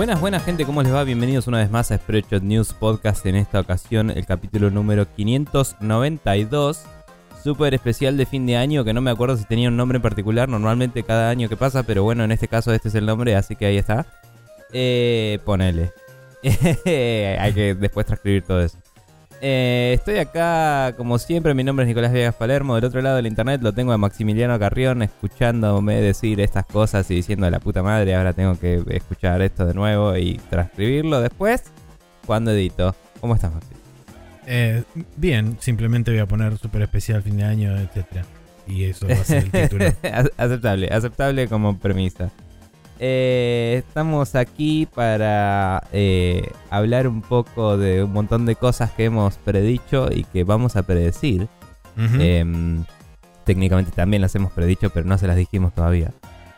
Buenas, buenas gente, ¿cómo les va? Bienvenidos una vez más a Spreadshot News Podcast. En esta ocasión, el capítulo número 592. Súper especial de fin de año, que no me acuerdo si tenía un nombre en particular. Normalmente cada año que pasa, pero bueno, en este caso este es el nombre, así que ahí está. Eh, ponele. Hay que después transcribir todo eso. Eh, estoy acá, como siempre, mi nombre es Nicolás Viegas Palermo. Del otro lado del internet lo tengo a Maximiliano Carrión escuchándome decir estas cosas y diciendo la puta madre, ahora tengo que escuchar esto de nuevo y transcribirlo después cuando edito. ¿Cómo estás, Maxi? Eh, bien, simplemente voy a poner super especial fin de año, etcétera. Y eso va a ser el título. aceptable, aceptable como premisa. Eh, estamos aquí para eh, hablar un poco de un montón de cosas que hemos predicho y que vamos a predecir. Em, técnicamente también las hemos predicho, pero no se las dijimos todavía.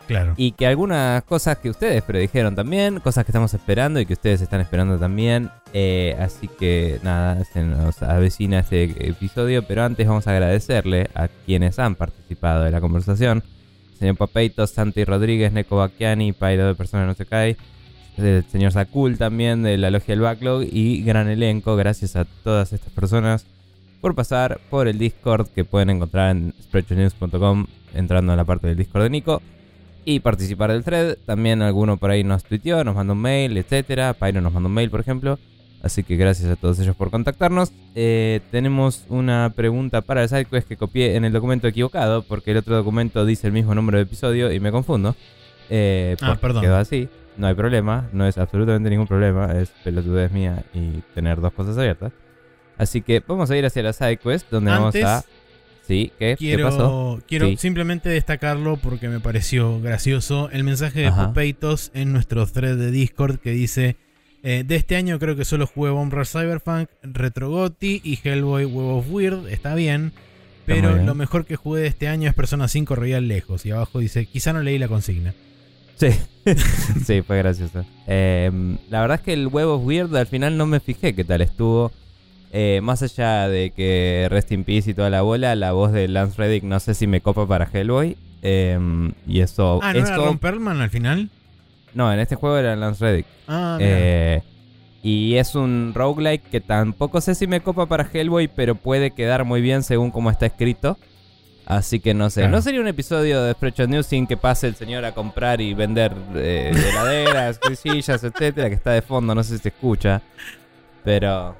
claro. Y que algunas cosas que ustedes predijeron también, cosas que estamos esperando y que ustedes están esperando también. Eh, así que nada, se nos avecina este episodio, pero antes vamos a agradecerle a quienes han participado de la conversación. Señor Papeito, Santi Rodríguez, Neko Bacchiani, Pairo de Persona No Se Cae, el señor Sakul también de la Logia del Backlog y gran elenco. Gracias a todas estas personas por pasar por el Discord que pueden encontrar en spreadshotnews.com entrando en la parte del Discord de Nico y participar del thread. También alguno por ahí nos tuiteó, nos mandó un mail, etcétera. Pyro nos mandó un mail, por ejemplo. Así que gracias a todos ellos por contactarnos. Eh, tenemos una pregunta para el sidequest que copié en el documento equivocado, porque el otro documento dice el mismo número de episodio y me confundo. Eh, Ah, perdón. Quedó así. No hay problema, no es absolutamente ningún problema. Es pelotudez mía y tener dos cosas abiertas. Así que vamos a ir hacia la sidequest, donde Antes, vamos a. Sí, ¿qué? ¿Qué pasó? Quiero, quiero Sí. simplemente destacarlo porque me pareció gracioso el mensaje de Ajá. Popeitos en nuestro thread de Discord que dice eh, de este año creo que solo jugué Bomb Rush Cyberpunk, Retro Gotti y Hellboy Web of Weird, está bien, pero bien. lo mejor que jugué de este año es Persona 5 Real Lejos y abajo dice quizá no leí la consigna. Sí, sí, fue gracioso. Eh, la verdad es que el huevo weird al final no me fijé qué tal estuvo. Eh, más allá de que Rest in Peace y toda la bola, la voz de Lance Reddick no sé si me copa para Hellboy. Eh, y eso. Ah, ¿no era Ron Perlman al final? No, en este juego era Lance Reddick. Ah, mira. Eh, y es un roguelike que tampoco sé si me copa para Hellboy, pero puede quedar muy bien según cómo está escrito. Así que no sé. Claro. No sería un episodio de Spreadshot News sin que pase el señor a comprar y vender eh, heladeras, sillas, etcétera, que está de fondo, no sé si se escucha. Pero.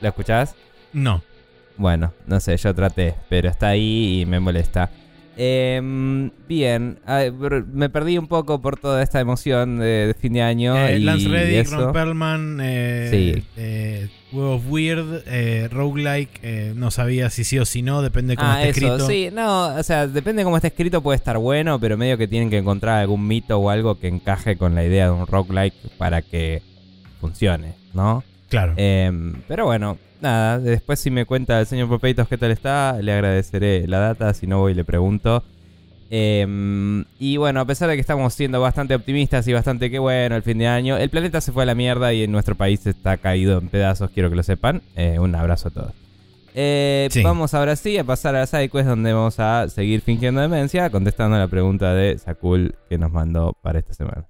¿Lo escuchás? no. Bueno, no sé, yo traté, pero está ahí y me molesta. Em, bien, me perdí un poco por toda esta emoción de, de fin de año. Eh, y Lance Reddick. Ron Perlman, eh, Sí. eh, Web of Weird, eh, Roguelike, eh, no sabía si sí o si no, depende de cómo Ah, esté eso, escrito. sí, no, o sea, depende de cómo esté escrito, puede estar bueno, pero medio que tienen que encontrar algún mito o algo que encaje con la idea de un roguelike para que funcione, ¿no? Claro. Em, pero bueno, nada, después si me cuenta el señor Popeitos qué tal está, le agradeceré la data, si no voy y le pregunto. Em, y bueno, a pesar de que estamos siendo bastante optimistas y bastante que bueno el fin de año, el planeta se fue a la mierda y en nuestro país está caído en pedazos, quiero que lo sepan. Eh, un abrazo a todos. Eh, Sí. Vamos ahora sí a pasar a la sidequest donde vamos a seguir fingiendo demencia, contestando la pregunta de Sakul que nos mandó para esta semana.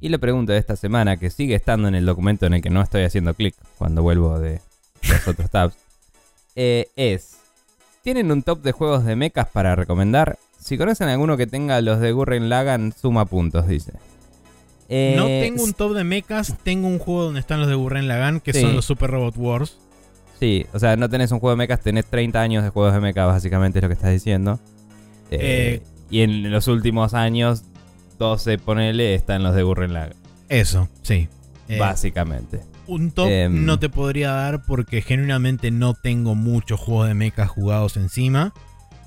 Y la pregunta de esta semana, que sigue estando en el documento en el que no estoy haciendo clic cuando vuelvo de los otros tabs, eh, es: ¿Tienen un top de juegos de mechas para recomendar? Si conocen alguno que tenga los de Gurren Lagann, suma puntos, dice. Eh, no tengo un top de mechas, tengo un juego donde están los de Gurren Lagann, que Sí. son los Super Robot Wars. Sí, o sea, no tenés un juego de mechas, tenés 30 años de juegos de mechas, básicamente es lo que estás diciendo. Eh, Eh, y en los últimos años, 12, ponele, están los de Gurren Lagann. Eso, sí. Eh, básicamente. un top em, no te podría dar porque genuinamente no tengo muchos juegos de mechas jugados encima.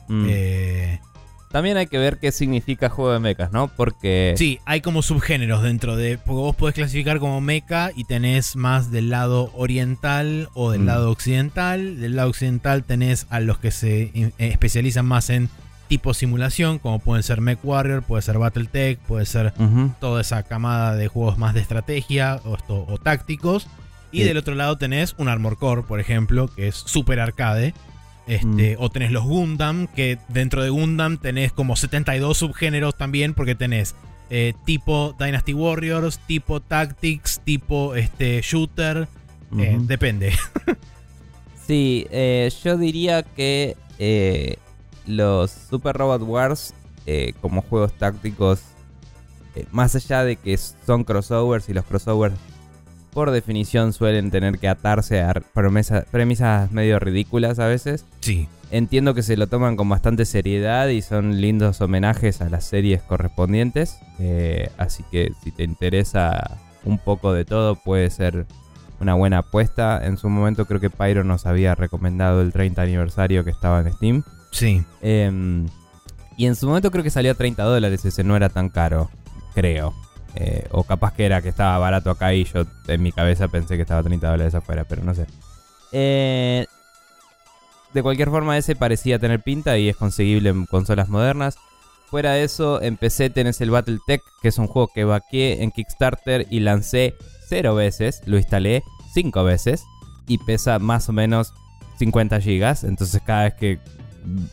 Mm. Eh, También hay que ver qué significa juego de mechas, ¿no? Porque. Sí, hay como subgéneros dentro de. Porque vos podés clasificar como mecha y tenés más del lado oriental o del Mm. lado occidental. Del lado occidental tenés a los que se eh, especializan más en tipo simulación, como pueden ser Mech Warrior, puede ser Battletech, puede ser toda esa camada de juegos más de estrategia o, esto- o tácticos. Y Sí. del otro lado tenés un Armor Core, por ejemplo, que es super arcade. Este, O tenés los Gundam, que dentro de Gundam tenés como 72 subgéneros también, porque tenés eh, tipo Dynasty Warriors, tipo Tactics, tipo este, Shooter. eh, depende. Sí, eh, yo diría que eh, los Super Robot Wars, eh, como juegos tácticos, eh, más allá de que son crossovers y los crossovers por definición suelen tener que atarse a promesa- premisas medio ridículas a veces, Sí. entiendo que se lo toman con bastante seriedad y son lindos homenajes a las series correspondientes. eh, así que si te interesa un poco de todo, puede ser una buena apuesta. En su momento creo que Pyro nos había recomendado el 30 aniversario que estaba en Steam. Sí. Em, y en su momento creo que salió a 30 dólares, ese no era tan caro, creo. Eh, o capaz que era que estaba barato acá y yo en mi cabeza pensé que estaba a 30 dólares afuera, pero no sé. Eh, de cualquier forma, ese parecía tener pinta y es conseguible en consolas modernas. Fuera de eso, en PC tenés el Battletech, que es un juego que vaqué en Kickstarter y lancé cero veces. Lo instalé cinco veces y pesa más o menos 50 gigas. Entonces, cada vez que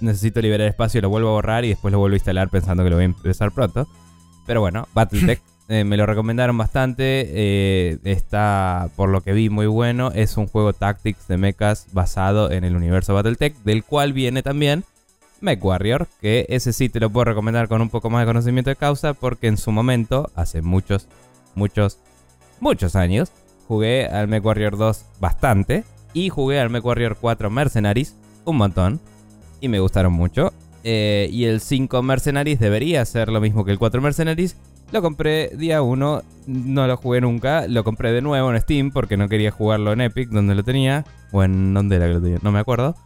necesito liberar espacio, lo vuelvo a borrar y después lo vuelvo a instalar pensando que lo voy a empezar pronto. Pero bueno, Battletech eh, me lo recomendaron bastante. eh, está, por lo que vi, muy bueno. Es un juego Tactics de mechas basado en el universo Battletech, del cual viene también MechWarrior, que ese sí te lo puedo recomendar con un poco más de conocimiento de causa, porque en su momento, hace muchos, muchos, muchos años, jugué al MechWarrior 2 bastante y jugué al MechWarrior 4 Mercenaries un montón y me gustaron mucho. Eh, y el 5 Mercenaries debería ser lo mismo que el 4 Mercenaries. Lo compré día 1, no lo jugué nunca. Lo compré de nuevo en Steam porque no quería jugarlo en Epic, donde lo tenía. O en donde era que lo tenía, no me acuerdo.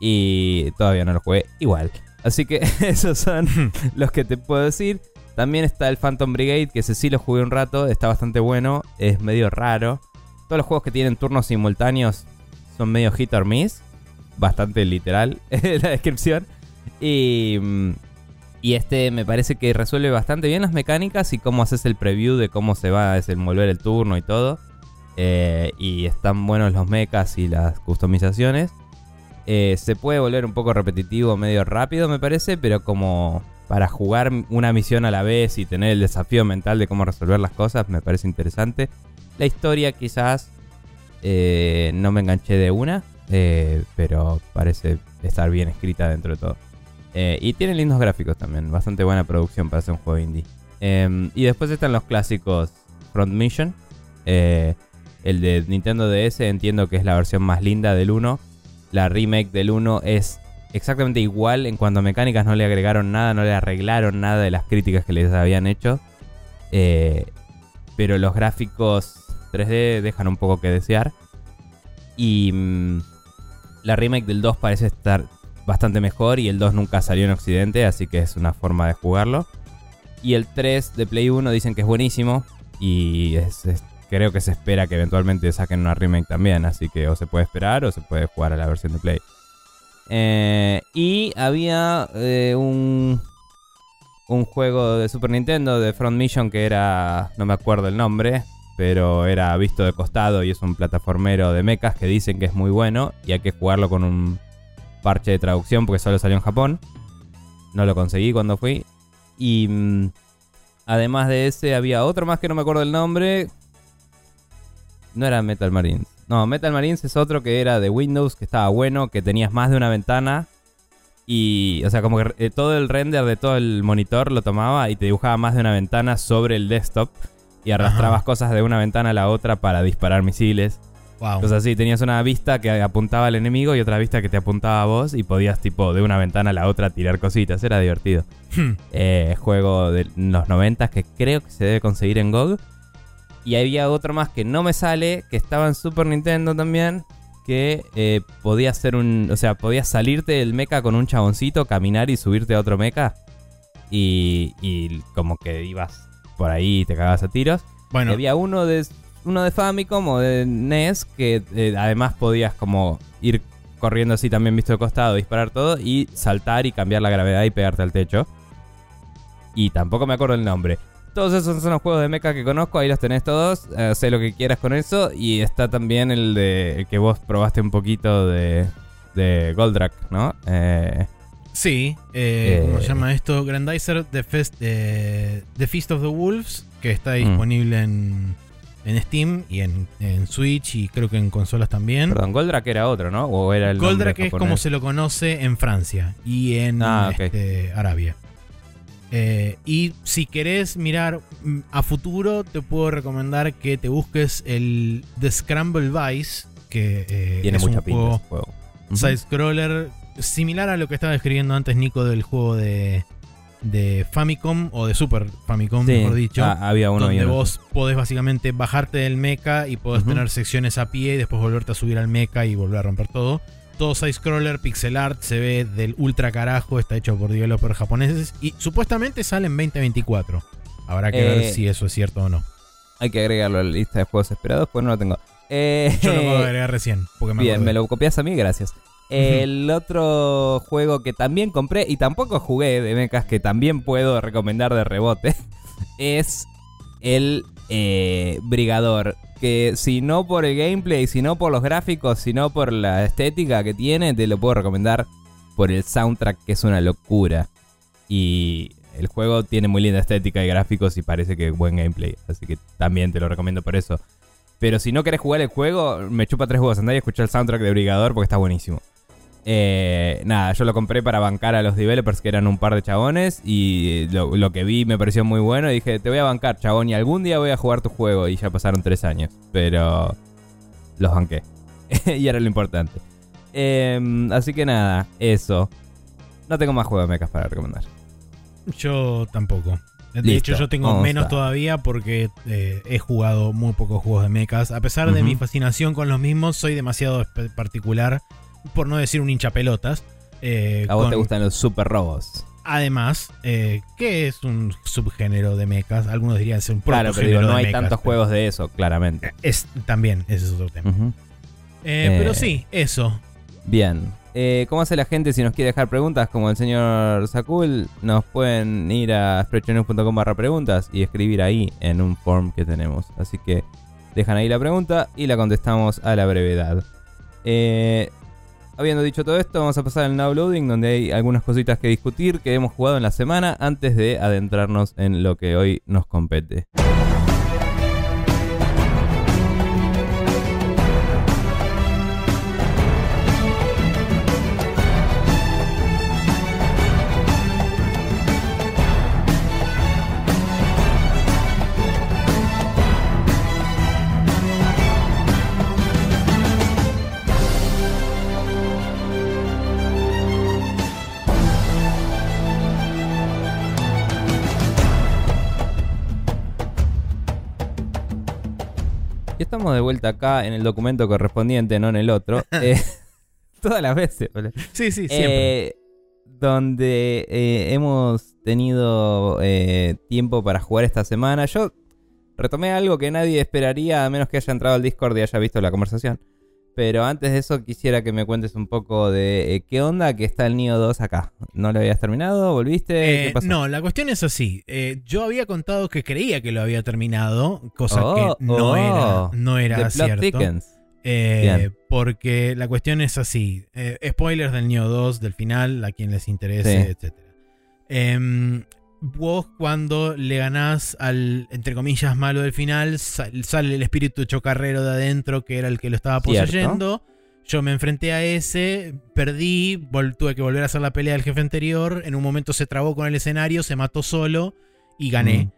Y todavía no lo jugué igual. Así que esos son los que te puedo decir. También está el Phantom Brigade, que ese sí lo jugué un rato, está bastante bueno, es medio raro. Todos los juegos que tienen turnos simultáneos son medio hit or miss. Bastante literal la descripción. Y, mm, y este me parece que resuelve bastante bien las mecánicas y cómo haces el preview de cómo se va a desenvolver el turno y todo. Eh, y están buenos los mechas y las customizaciones. Eh, se puede volver un poco repetitivo, medio rápido me parece, pero como para jugar una misión a la vez y tener el desafío mental de cómo resolver las cosas me parece interesante. La historia quizás eh, no me enganché de una, eh, pero parece estar bien escrita dentro de todo. Eh, y tiene lindos gráficos también, bastante buena producción para ser un juego indie. Eh, y después están los clásicos Front Mission. Eh, el de Nintendo DS entiendo que es la versión más linda del 1. La remake del 1 es exactamente igual en cuanto a mecánicas, no le agregaron nada, no le arreglaron nada de las críticas que les habían hecho. Pero los gráficos 3D dejan un poco que desear. Y mm, la remake del 2 parece estar bastante mejor y el 2 nunca salió en Occidente, así que es una forma de jugarlo. Y el 3 de Play 1 dicen que es buenísimo y creo que se espera que eventualmente saquen una remake también, así que o se puede esperar o se puede jugar a la versión de Play. Eh, y había eh, un, un juego de Super Nintendo de Front Mission que era, no me acuerdo el nombre, pero era visto de costado y es un plataformero de mechas que dicen que es muy bueno y hay que jugarlo con un parche de traducción porque solo salió en Japón. No lo conseguí cuando fui. Y mm, además de ese había otro más que no me acuerdo el nombre. No era Metal Marines. No, Metal Marines es otro que era de Windows, que estaba bueno, que tenías más de una ventana. Y, o sea, como que eh, todo el render de todo el monitor lo tomaba y te dibujaba más de una ventana sobre el desktop. Y arrastrabas Ajá. cosas de una ventana a la otra para disparar misiles. Wow. Cosas así, tenías una vista que apuntaba al enemigo y otra vista que te apuntaba a vos y podías tipo de una ventana a la otra tirar cositas, era divertido. Hmm. Eh, juego de los 90 que creo que se debe conseguir en GOG. Y había otro más que no me sale, que estaba en Super Nintendo también, que eh, podía ser un... O sea, podías salirte del mecha con un chaboncito, caminar y subirte a otro mecha. Y, y como que ibas por ahí te cagabas a tiros. Bueno, Y había uno de uno de Famicom o de NES que eh, además podías como ir corriendo así también visto de costado, disparar todo y saltar y cambiar la gravedad y pegarte al techo. Y tampoco me acuerdo el nombre. Todos esos son los juegos de mecha que conozco, ahí los tenés todos, eh, sé lo que quieras con eso. Y está también el de el que vos probaste un poquito de de Goldrack, ¿no? Eh, Sí, eh, ¿cómo Eh. se llama esto? Grandizer The, Fest, eh, The Feast of the Wolves, que está Mm. disponible en, en Steam y en, en Switch y creo que en consolas también. perdón, Goldrack era otro, ¿no? O era el Goldrack es como se lo conoce en Francia y en Ah, este, Arabia. Eh, y si querés mirar mm, a futuro, te puedo recomendar que te busques el The Scramble Vice, que eh, Tiene es mucha un pinta juego juego. Side-scroller similar a lo que estaba describiendo antes Nico del juego de, de Famicom o de Super Famicom, Sí, mejor dicho. ah, había uno donde vos podés básicamente bajarte del mecha y podés tener secciones a pie y después volverte a subir al mecha y volver a romper todo. Todo side-scroller, pixel art, se ve del ultra carajo, está hecho por developers japoneses y supuestamente sale en 2024. Habrá que Eh, ver si eso es cierto o no. Hay que agregarlo a la lista de juegos esperados, pues no lo tengo. Eh, Yo lo puedo agregar recién. Porque me Bien, acordé. me lo copias a mí, gracias. El otro juego que también compré y tampoco jugué de mechas que también puedo recomendar de rebote es el eh, Brigador. Que si no por el gameplay, si no por los gráficos, si no por la estética que tiene, te lo puedo recomendar por el soundtrack que es una locura. Y el juego tiene muy linda estética y gráficos y parece que buen gameplay. Así que también te lo recomiendo por eso. Pero si no querés jugar el juego, me chupa tres juegos. Andá y escuchar el soundtrack de Brigador porque está buenísimo. Eh, nada, yo lo compré para bancar a los developers que eran un par de chabones. Y lo, lo que vi me pareció muy bueno. Y dije, te voy a bancar, chabón. Y algún día voy a jugar tu juego. Y ya pasaron tres años. Pero los banqué. y era lo importante. Eh, así que nada, eso. No tengo más juegos de mechas para recomendar. Yo tampoco. De Listo, hecho, yo tengo menos todavía porque eh, he jugado muy pocos juegos de mechas. A pesar de mi fascinación con los mismos, soy demasiado particular, por no decir un hincha pelotas. eh, A vos con- te gustan los super robos. Además, eh, que es un subgénero de mechas. Algunos dirían es un Claro, pero digo, no hay mechas, tantos pero- juegos de eso, claramente. Es, también, ese es otro tema. Eh, Eh, pero sí, eso. Bien. Eh, ¿Cómo hace la gente si nos quiere dejar preguntas como el señor Sakul? Nos pueden ir a sprechonews.com barra preguntas y escribir ahí en un form que tenemos. Así que dejan ahí la pregunta y la contestamos a la brevedad. Eh, habiendo dicho todo esto, vamos a pasar al now loading donde hay algunas cositas que discutir que hemos jugado en la semana antes de adentrarnos en lo que hoy nos compete. Estamos de vuelta acá en el documento correspondiente, no en el otro. Eh, todas las veces. Sí, sí, siempre. Eh, donde eh, hemos tenido tiempo para jugar esta semana. Yo retomé algo que nadie esperaría a menos que haya entrado al Discord y haya visto la conversación. Pero antes de eso quisiera que me cuentes un poco de eh, qué onda que está el Nio 2 acá. ¿No lo habías terminado? ¿Volviste? Eh, ¿Qué pasó? no, la cuestión es así. Eh, yo había contado que creía que lo había terminado, cosa Oh, que no oh. era, no era cierto. Eh, porque la cuestión es así. Eh, spoilers del Neo 2, del final, a quien les interese, Sí. etc. Vos cuando le ganás al, entre comillas, malo del final, sal- sale el espíritu chocarrero de adentro, que era el que lo estaba Cierto. poseyendo. Yo me enfrenté a ese, perdí, tuve que volver a hacer la pelea del jefe anterior. En un momento se trabó con el escenario, se mató solo y gané. Mm.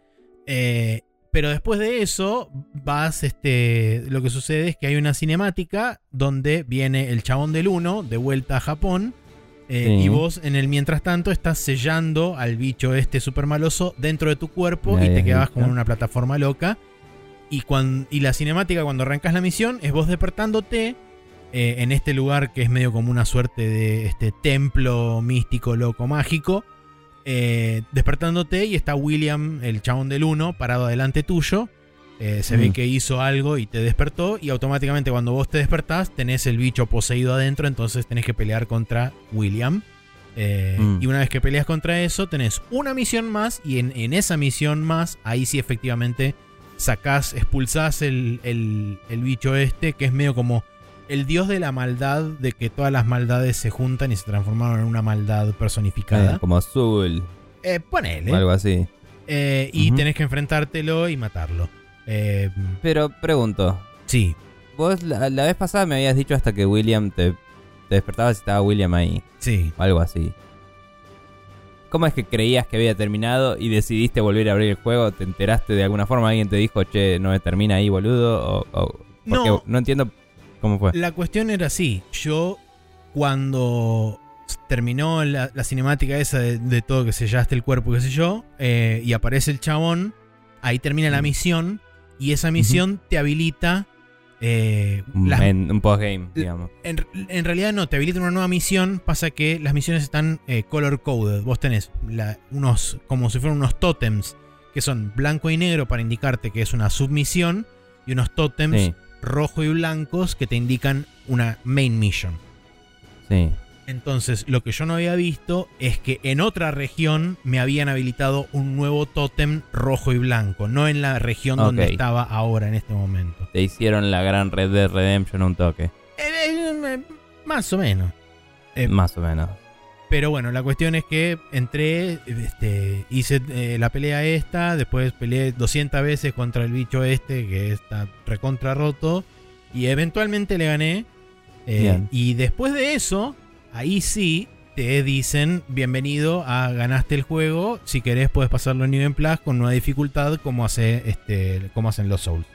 Eh, pero después de eso, vas, este, lo que sucede es que hay una cinemática donde viene el chabón del 1 de vuelta a Japón. Eh, Sí. Y vos, en el mientras tanto, estás sellando al bicho este super maloso dentro de tu cuerpo y te quedabas como en una plataforma loca. Y, cuan- y la cinemática, cuando arrancas la misión, es vos despertándote eh, en este lugar que es medio como una suerte de este templo místico, loco, mágico. eh, despertándote y está William, el chabón del 1, parado delante tuyo. Eh, se ve Mm. que hizo algo y te despertó. Y automáticamente cuando vos te despertás, tenés el bicho poseído adentro. Entonces tenés que pelear contra William. Eh, Mm. Y una vez que peleas contra eso, tenés una misión más. Y en, en esa misión más, ahí sí efectivamente sacás, expulsás el, el- el bicho este, que es medio como el dios de la maldad, de que todas las maldades se juntan y se transformaron en una maldad personificada. Eh, como Zul Eh, ponele. o algo así. Eh, y tenés que enfrentártelo y matarlo. Eh, Pero pregunto, sí, vos la, la vez pasada me habías dicho hasta que William te, te despertabas y estaba William ahí, sí. o algo así. ¿Cómo es que creías que había terminado y decidiste volver a abrir el juego? ¿Te enteraste de alguna forma? ¿Alguien te dijo, che, no me termina ahí, boludo? O, No. no entiendo cómo fue. La cuestión era así. Yo, cuando terminó la, la cinemática esa de, de todo que sellaste el cuerpo, qué sé yo, eh, y aparece el chabón, ahí termina la Mm. misión, y esa misión te habilita. eh, Un- las- en un postgame, digamos. en, en realidad no, te habilita una nueva misión. Pasa que las misiones están eh, color coded. Vos tenés la- unos, como si fueran unos tótems, que son blanco y negro para indicarte que es una submisión, y unos tótems Sí, rojo y blancos que te indican una main mission. sí. Entonces, lo que yo no había visto es que en otra región me habían habilitado un nuevo tótem rojo y blanco, no en la región donde estaba ahora en este momento. Te hicieron la gran Red Dead Redemption un toque. Eh, eh, eh, más o menos. Más o menos. Pero bueno, la cuestión es que entré, este, hice la pelea esta, después peleé 200 veces contra el bicho este que está recontra roto y eventualmente le gané. Y después de eso, ahí sí te dicen bienvenido a ganaste el juego, si querés puedes pasarlo en Game Plus con nueva dificultad como, hace, este, como hacen los Souls.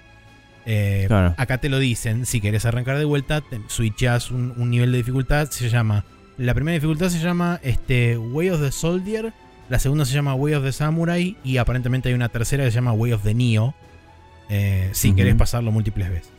Eh, Claro. Acá te lo dicen, si querés arrancar de vuelta, te switchás un, un nivel de dificultad, se llama... La primera dificultad se llama este, Way of the Soldier, la segunda se llama Way of the Samurai y aparentemente hay una tercera que se llama Way of the Neo, eh, si Ujú. querés pasarlo múltiples veces.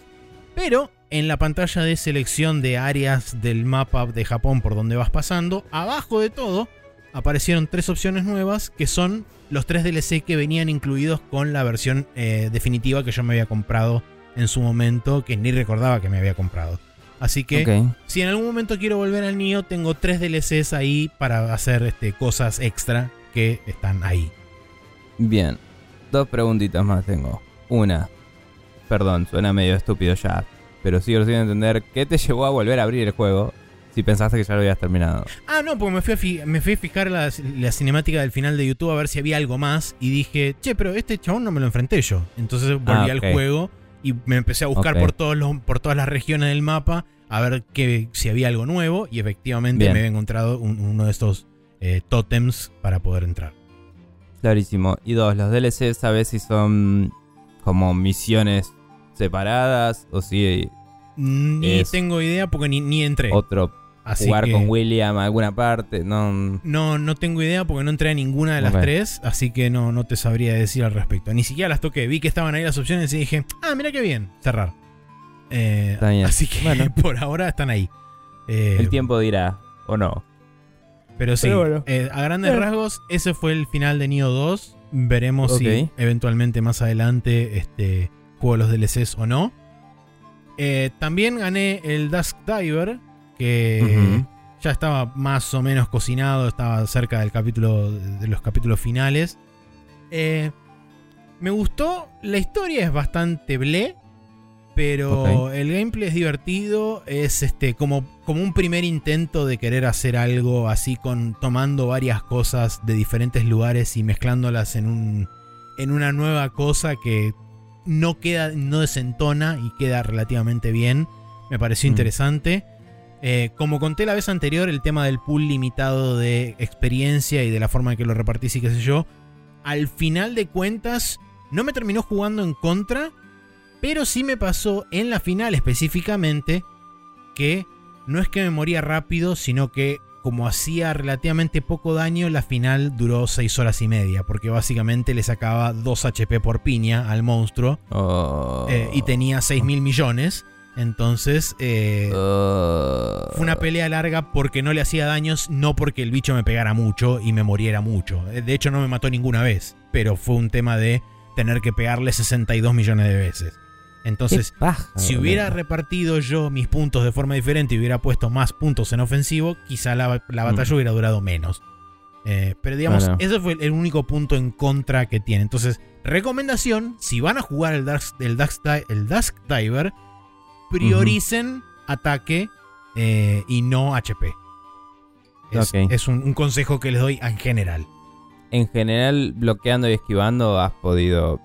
Pero en la pantalla de selección de áreas del mapa de Japón por donde vas pasando, abajo de todo aparecieron tres opciones nuevas que son los tres DLC que venían incluidos con la versión eh, definitiva que yo me había comprado en su momento, que ni recordaba que me había comprado. Así que si en algún momento quiero volver al Nio, tengo tres DLCs ahí para hacer este, cosas extra que están ahí. Bien. Dos preguntitas más tengo. Una. Perdón, suena medio estúpido ya. Pero sigo sin entender qué te llevó a volver a abrir el juego si pensaste que ya lo habías terminado. Ah, no, porque me fui a, fi- me fui a fijar la, la cinemática del final de YouTube a ver si había algo más y dije, che, pero este chabón no me lo enfrenté yo. Entonces volví Ah, al ok. juego y me empecé a buscar por, todos los, por todas las regiones del mapa a ver que, si había algo nuevo y efectivamente Bien. me había encontrado un- uno de estos eh, tótems para poder entrar. Clarísimo. Y dos, los DLC, ¿sabes si son como misiones separadas o si Ni Es- tengo idea porque ni, ni entré. otro Así jugar que- con William a alguna parte? No. No, no tengo idea porque no entré a ninguna de las tres, así que no, no te sabría decir al respecto. Ni siquiera las toqué, vi que estaban ahí las opciones y dije, ah, mira qué bien, cerrar. Eh, bien. Así que Bueno. por ahora están ahí. Eh, El tiempo dirá, o no. Pero sí, Pero bueno. eh, a grandes Eh. rasgos, ese fue el final de Nioh 2. Veremos si eventualmente más adelante este, juego los DLCs o no. Eh, también gané el Dusk Diver, que ya estaba más o menos cocinado, estaba cerca del capítulo de los capítulos finales. Eh, me gustó, la historia es bastante ble, pero el gameplay es divertido, es este como, como un primer intento de querer hacer algo así con tomando varias cosas de diferentes lugares y mezclándolas en un en una nueva cosa que no queda no desentona y queda relativamente bien. Me pareció Mm. interesante. Eh, como conté la vez anterior, el tema del pool limitado de experiencia y de la forma en que lo repartís y qué sé yo, al final de cuentas no me terminó jugando en contra, pero sí me pasó en la final específicamente que no es que me moría rápido, sino que como hacía relativamente poco daño, la final duró 6 horas y media, porque básicamente le sacaba 2 HP por piña al monstruo Oh. eh, y tenía 6 mil millones. Entonces, eh, Oh. fue una pelea larga porque no le hacía daños, no porque el bicho me pegara mucho y me muriera mucho. Eh, De hecho, no me mató ninguna vez, pero fue un tema de tener que pegarle 62 millones de veces. Entonces, paja, si hubiera repartido yo mis puntos de forma diferente y hubiera puesto más puntos en ofensivo, quizá la, la batalla Mm. hubiera durado menos. Eh, pero digamos, ese fue el único punto en contra que tiene. Entonces, recomendación, si van a jugar el Dusk, el Dusk, Di- el Dusk Diver, prioricen ataque eh, y no HP. Es, Ok. es un, un consejo que les doy en general. En general, bloqueando y esquivando has podido...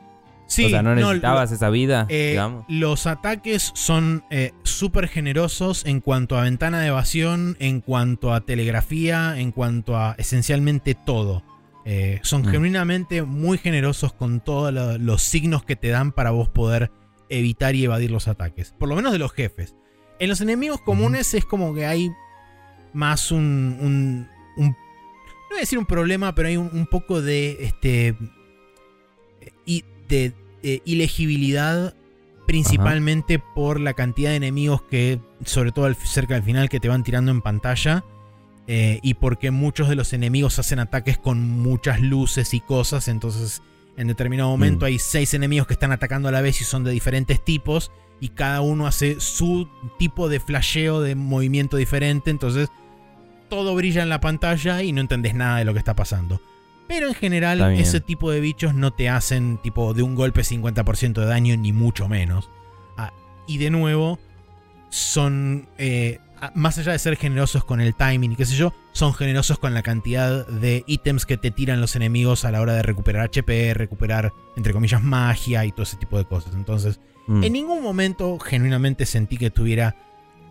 Sí, o sea, no no, necesitabas esa vida, Eh, digamos. los ataques son eh, súper generosos en cuanto a ventana de evasión, en cuanto a telegrafía, en cuanto a esencialmente todo. Eh, son Mm. genuinamente muy generosos con todos lo- los signos que te dan para vos poder evitar y evadir los ataques. Por lo menos de los jefes. En los enemigos comunes es como que hay más un... un- un- no voy a decir un problema, pero hay un, un poco de... Este, y de eh, ilegibilidad principalmente por la cantidad de enemigos que, sobre todo al- cerca del final, que te van tirando en pantalla. eh, y porque muchos de los enemigos hacen ataques con muchas luces y cosas. Entonces, en determinado momento Mm. hay seis enemigos que están atacando a la vez y son de diferentes tipos. Y cada uno hace su tipo de flasheo de movimiento diferente. Entonces, todo brilla en la pantalla y no entendés nada de lo que está pasando. Pero en general, ese tipo de bichos no te hacen tipo de un golpe 50% de daño, ni mucho menos. Ah, y de nuevo, son. eh, ah, más allá de ser generosos con el timing y qué sé yo, son generosos con la cantidad de ítems que te tiran los enemigos a la hora de recuperar HP, recuperar, entre comillas, magia y todo ese tipo de cosas. Entonces, Mm. en ningún momento genuinamente sentí que estuviera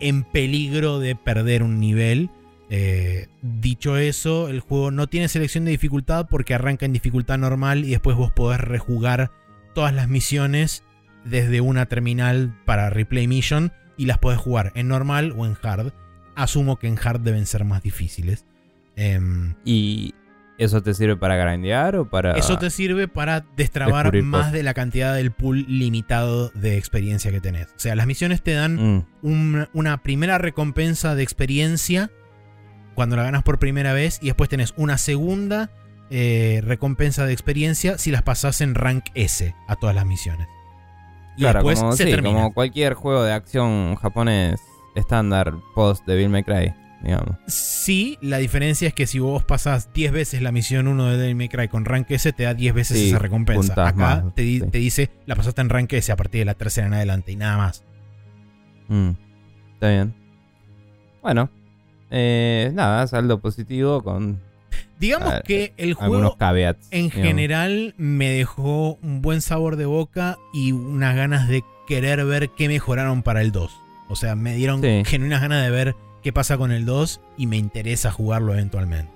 en peligro de perder un nivel. Eh, dicho eso, el juego no tiene selección de dificultad porque arranca en dificultad normal y después vos podés rejugar todas las misiones desde una terminal para replay mission y las podés jugar en normal o en hard. Asumo que en hard deben ser más difíciles. Em, ¿Y eso te sirve para grindear o para...? eso te sirve para destrabar más de la cantidad del pool limitado de experiencia que tenés. O sea, las misiones te dan Mm, un- una primera recompensa de experiencia cuando la ganas por primera vez y después tenés una segunda eh, recompensa de experiencia si las pasás en rank S a todas las misiones. Y claro, después como, se sí, termina. como cualquier juego de acción japonés estándar post Devil May Cry, digamos. Sí, la diferencia es que si vos pasás 10 veces la misión 1 de Devil May Cry con rank S, te da 10 veces Sí, esa recompensa. Acá más, te, di- sí. te dice, la pasaste en rank S a partir de la tercera en adelante y nada más. Mm, está bien. Bueno, eh, nada, saldo positivo con Digamos Ah, que el juego caveats. En digamos. general me dejó un buen sabor de boca y unas ganas de querer ver qué mejoraron para el 2. O sea, me dieron Sí. genuinas ganas de ver qué pasa con el 2 y me interesa jugarlo eventualmente.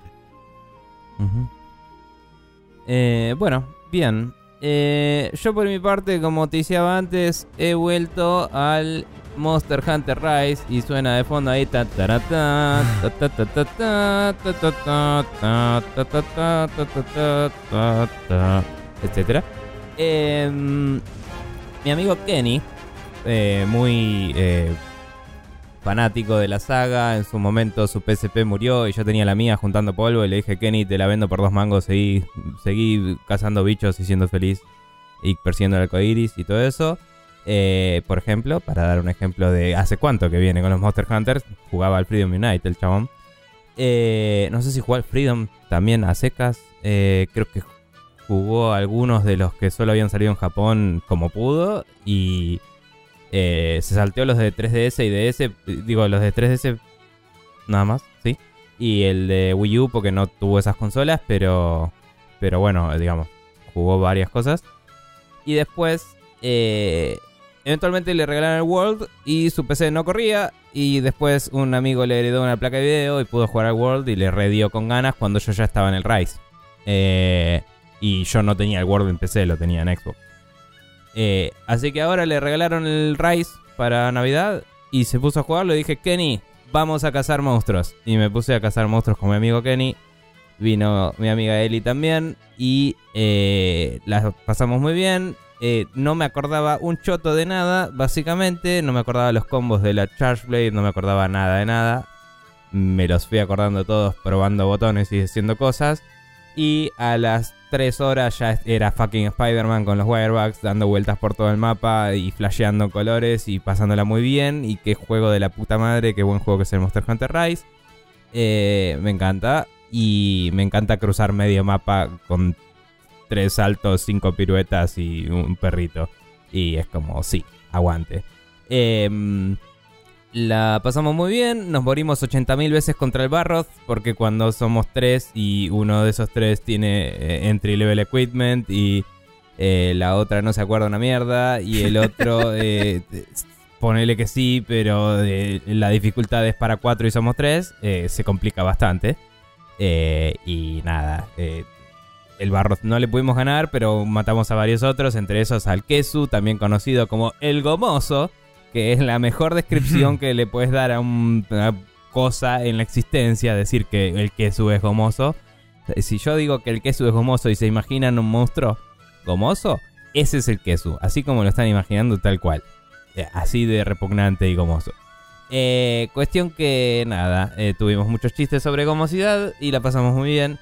Eh, bueno, bien. Eh, yo por mi parte, como te decía antes, he vuelto al Monster Hunter Rise y suena de fondo ahí. Etcétera. Mi amigo Kenny, muy fanático de la saga, en su momento su PSP murió y yo tenía la mía juntando polvo y le dije, Kenny, te la vendo por dos mangos, seguí, seguí cazando bichos y siendo feliz y persiguiendo el arcoiris y todo eso. Eh, por ejemplo, para dar un ejemplo de hace cuánto que viene con los Monster Hunters, jugaba al Freedom Unite el chabón. Eh, no sé si jugó al Freedom también a secas. Eh, creo que jugó algunos de los que solo habían salido en Japón como pudo. Y se salteó los de 3DS y DS. Digo, los de 3DS nada más, ¿sí? Y el de Wii U porque no tuvo esas consolas, pero, pero bueno, digamos, jugó varias cosas. Y después, eh, eventualmente le regalaron el World y su PC no corría. Y después un amigo le heredó una placa de video y pudo jugar al World y le redió con ganas cuando yo ya estaba en el Rise. Eh, y yo no tenía el World en PC, lo tenía en Xbox. Eh, así que ahora le regalaron el Rise para Navidad y se puso a jugarlo. Y dije, Kenny, vamos a cazar monstruos. Y me puse a cazar monstruos con mi amigo Kenny. Vino mi amiga Eli también. Y eh, las pasamos muy bien. Eh, no me acordaba un choto de nada, básicamente. No me acordaba los combos de la Charge Blade. No me acordaba nada de nada. Me los fui acordando todos probando botones y haciendo cosas. Y a las 3 horas ya era fucking Spider-Man con los Wirebugs dando vueltas por todo el mapa y flasheando colores y pasándola muy bien. Y qué juego de la puta madre, qué buen juego que es el Monster Hunter Rise. Eh, me encanta. Y me encanta cruzar medio mapa con tres saltos, cinco piruetas y un perrito. Y es como, sí, aguante. Em, La pasamos muy bien, nos morimos 80.000 veces contra el Barroth, porque cuando somos tres y uno de esos tres tiene eh, entry level equipment y eh, la otra no se acuerda una mierda y el otro eh, ponele que sí, pero la dificultad es para cuatro y somos tres, eh, se complica bastante. Y nada, eh, el Barroth no le pudimos ganar, pero matamos a varios otros, entre esos al Kesu, también conocido como el Gomoso, que es la mejor descripción que le puedes dar a un- una cosa en la existencia, decir que el Kesu es gomoso. Si yo digo que el Kesu es gomoso y se imaginan un monstruo gomoso, ese es el Kesu, así como lo están imaginando tal cual. Eh, Así de repugnante y gomoso. Eh, cuestión que nada, eh, tuvimos muchos chistes sobre gomosidad y la pasamos muy bien.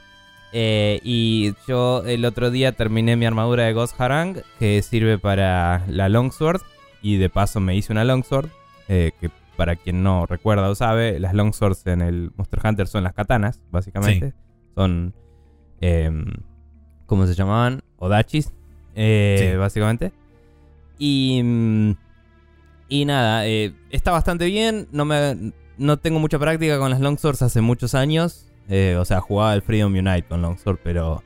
Eh, y yo el otro día terminé mi armadura de Ghost Harang, que sirve para la Longsword. Y de paso me hice una Longsword, eh, que para quien no recuerda o sabe, las Longswords en el Monster Hunter son las katanas, básicamente. Son, em, ¿cómo se llamaban? Odachis, eh, Sí. básicamente. Y, mm, y nada, está bastante bien. No, me, no tengo mucha práctica con las Longswords hace muchos años. Eh, o sea, jugaba el Freedom Unite con Longsword, pero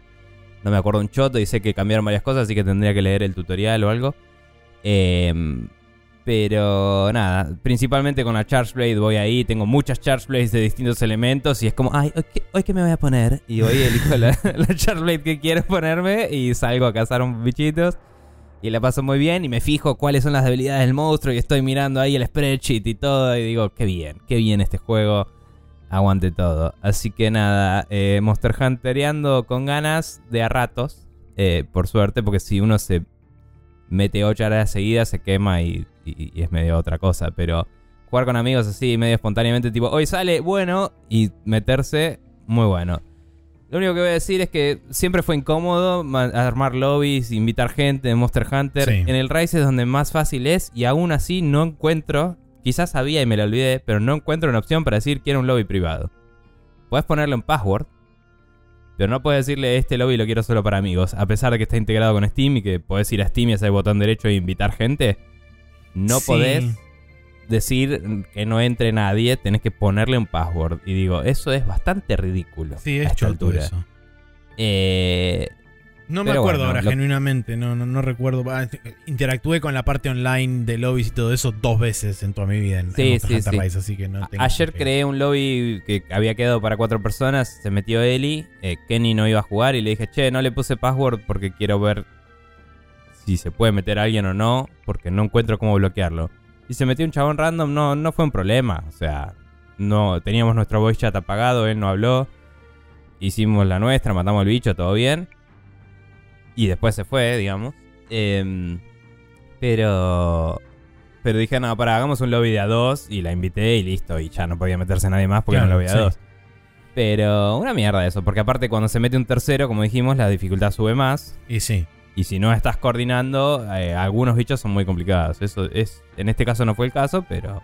no me acuerdo un choto y sé que cambiaron varias cosas, así que tendría que leer el tutorial o algo. Em, pero nada, principalmente con la Charge Blade voy ahí, tengo muchas Charge Blades de distintos elementos y es como, ay, hoy qué, hoy qué me voy a poner. Y hoy elijo la, la Charge Blade que quiero ponerme y salgo a cazar un bichitos. Y la paso muy bien y me fijo cuáles son las debilidades del monstruo y estoy mirando ahí el spreadsheet y todo y digo, qué bien, qué bien este juego. Aguante todo. Así que nada, eh, Monster Huntereando con ganas de a ratos. eh, por suerte, porque si uno se mete 8 horas seguidas se quema y, y- y es medio otra cosa. Pero jugar con amigos así, medio espontáneamente, tipo, hoy sale, bueno, y meterse, muy bueno. Lo único que voy a decir es que siempre fue incómodo ma- armar lobbies, invitar gente de Monster Hunter. Sí. En el Rise es donde más fácil es y aún así no encuentro, quizás sabía y me lo olvidé, pero no encuentro una opción para decir quiero un lobby privado. Puedes ponerlo en password, pero no puedes decirle este lobby lo quiero solo para amigos, a pesar de que está integrado con Steam y que podés ir a Steam y hacer el botón derecho e invitar gente. No Sí. podés decir que no entre nadie, tenés que ponerle un password. Y digo, eso es bastante ridículo. Sí, a es esta choto altura. eso. Eh, No me Pero acuerdo bueno, ahora, lo- genuinamente. No, no, no recuerdo. Ah, Interactué con la parte online de lobbies y todo eso dos veces en toda mi vida en, en Sí. Rise, así que no A- tengo Ayer creé un lobby que había quedado para cuatro personas. Se metió Eli. eh, Kenny no iba a jugar. Y le dije, che, no le puse password porque quiero ver si se puede meter a alguien o no. Porque no encuentro cómo bloquearlo. Y se metió un chabón random. No, no fue un problema. O sea, no teníamos nuestro voice chat apagado. Él no habló. Hicimos la nuestra, matamos al bicho, todo bien. Y después se fue, digamos. Em, pero. Pero dije, no, para, hagamos un lobby de a dos. Y la invité y listo. Y ya no podía meterse nadie más porque era un lobby de a sí. dos. Pero una mierda eso. Porque aparte, cuando se mete un tercero, como dijimos, la dificultad sube más. Y sí. Y si no estás coordinando, eh, algunos bichos son muy complicados. Eso es. En este caso no fue el caso, pero.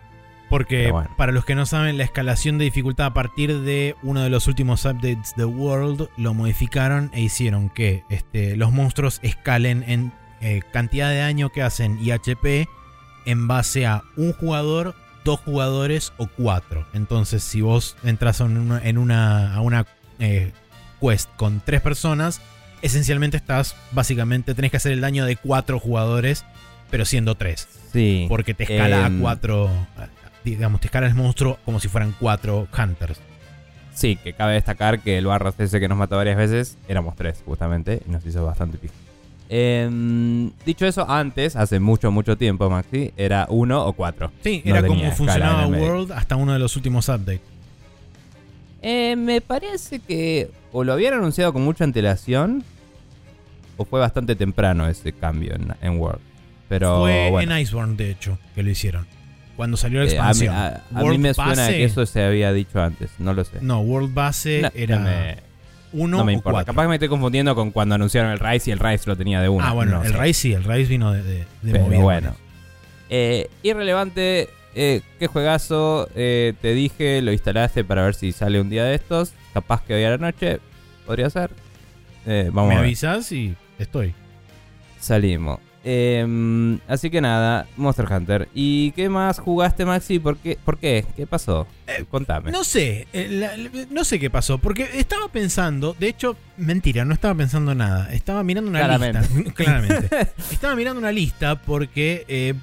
Porque bueno. para los que no saben, la escalación de dificultad a partir de uno de los últimos updates de World lo modificaron e hicieron que este, los monstruos escalen en eh, cantidad de daño que hacen y HP en base a un jugador, dos jugadores o cuatro. Entonces, si vos entras en una, en una- a una eh, quest con tres personas, esencialmente estás, básicamente, tenés que hacer el daño de cuatro jugadores, pero siendo tres. Sí. Porque te escala Em, a cuatro. Digamos, te escala el monstruo como si fueran cuatro hunters. Sí, que cabe destacar que el barro ese que nos mató varias veces éramos tres, justamente, y nos hizo bastante pico. Em, dicho eso, antes, hace mucho, mucho tiempo, Maxi, era uno o cuatro. Sí, No era como funcionaba. World hasta uno de los últimos updates. Eh, me parece que o lo habían anunciado con mucha antelación, o fue bastante temprano ese cambio en, en World. Pero Fue bueno, en Iceborne, de hecho, que lo hicieron. Cuando salió la eh, a, mí, expansión. a- a mí me suena que eso se había dicho antes, no lo sé. No, World Base No, era no me, uno no me o importa. cuatro. Capaz que me estoy confundiendo con cuando anunciaron el Rise y el Rise lo tenía de uno. ah, bueno, no el sé. Rise sí, el Rise vino de, de, de Pero bueno. Eh, irrelevante, eh, qué juegazo. te dije, lo instalaste para ver si sale un día de estos. Capaz que hoy a la noche podría ser. Eh, vamos Me a ver. avisas y estoy. Salimos. Em, así que nada, Monster Hunter. ¿Y qué más jugaste, Maxi? ¿Por qué? ¿Por qué? ¿Qué pasó? Eh, Contame. No sé, eh, la- la- no sé qué pasó, porque estaba pensando, de hecho, mentira, no estaba pensando nada, estaba mirando una Claramente. lista, claramente. Estaba mirando una lista porque eh,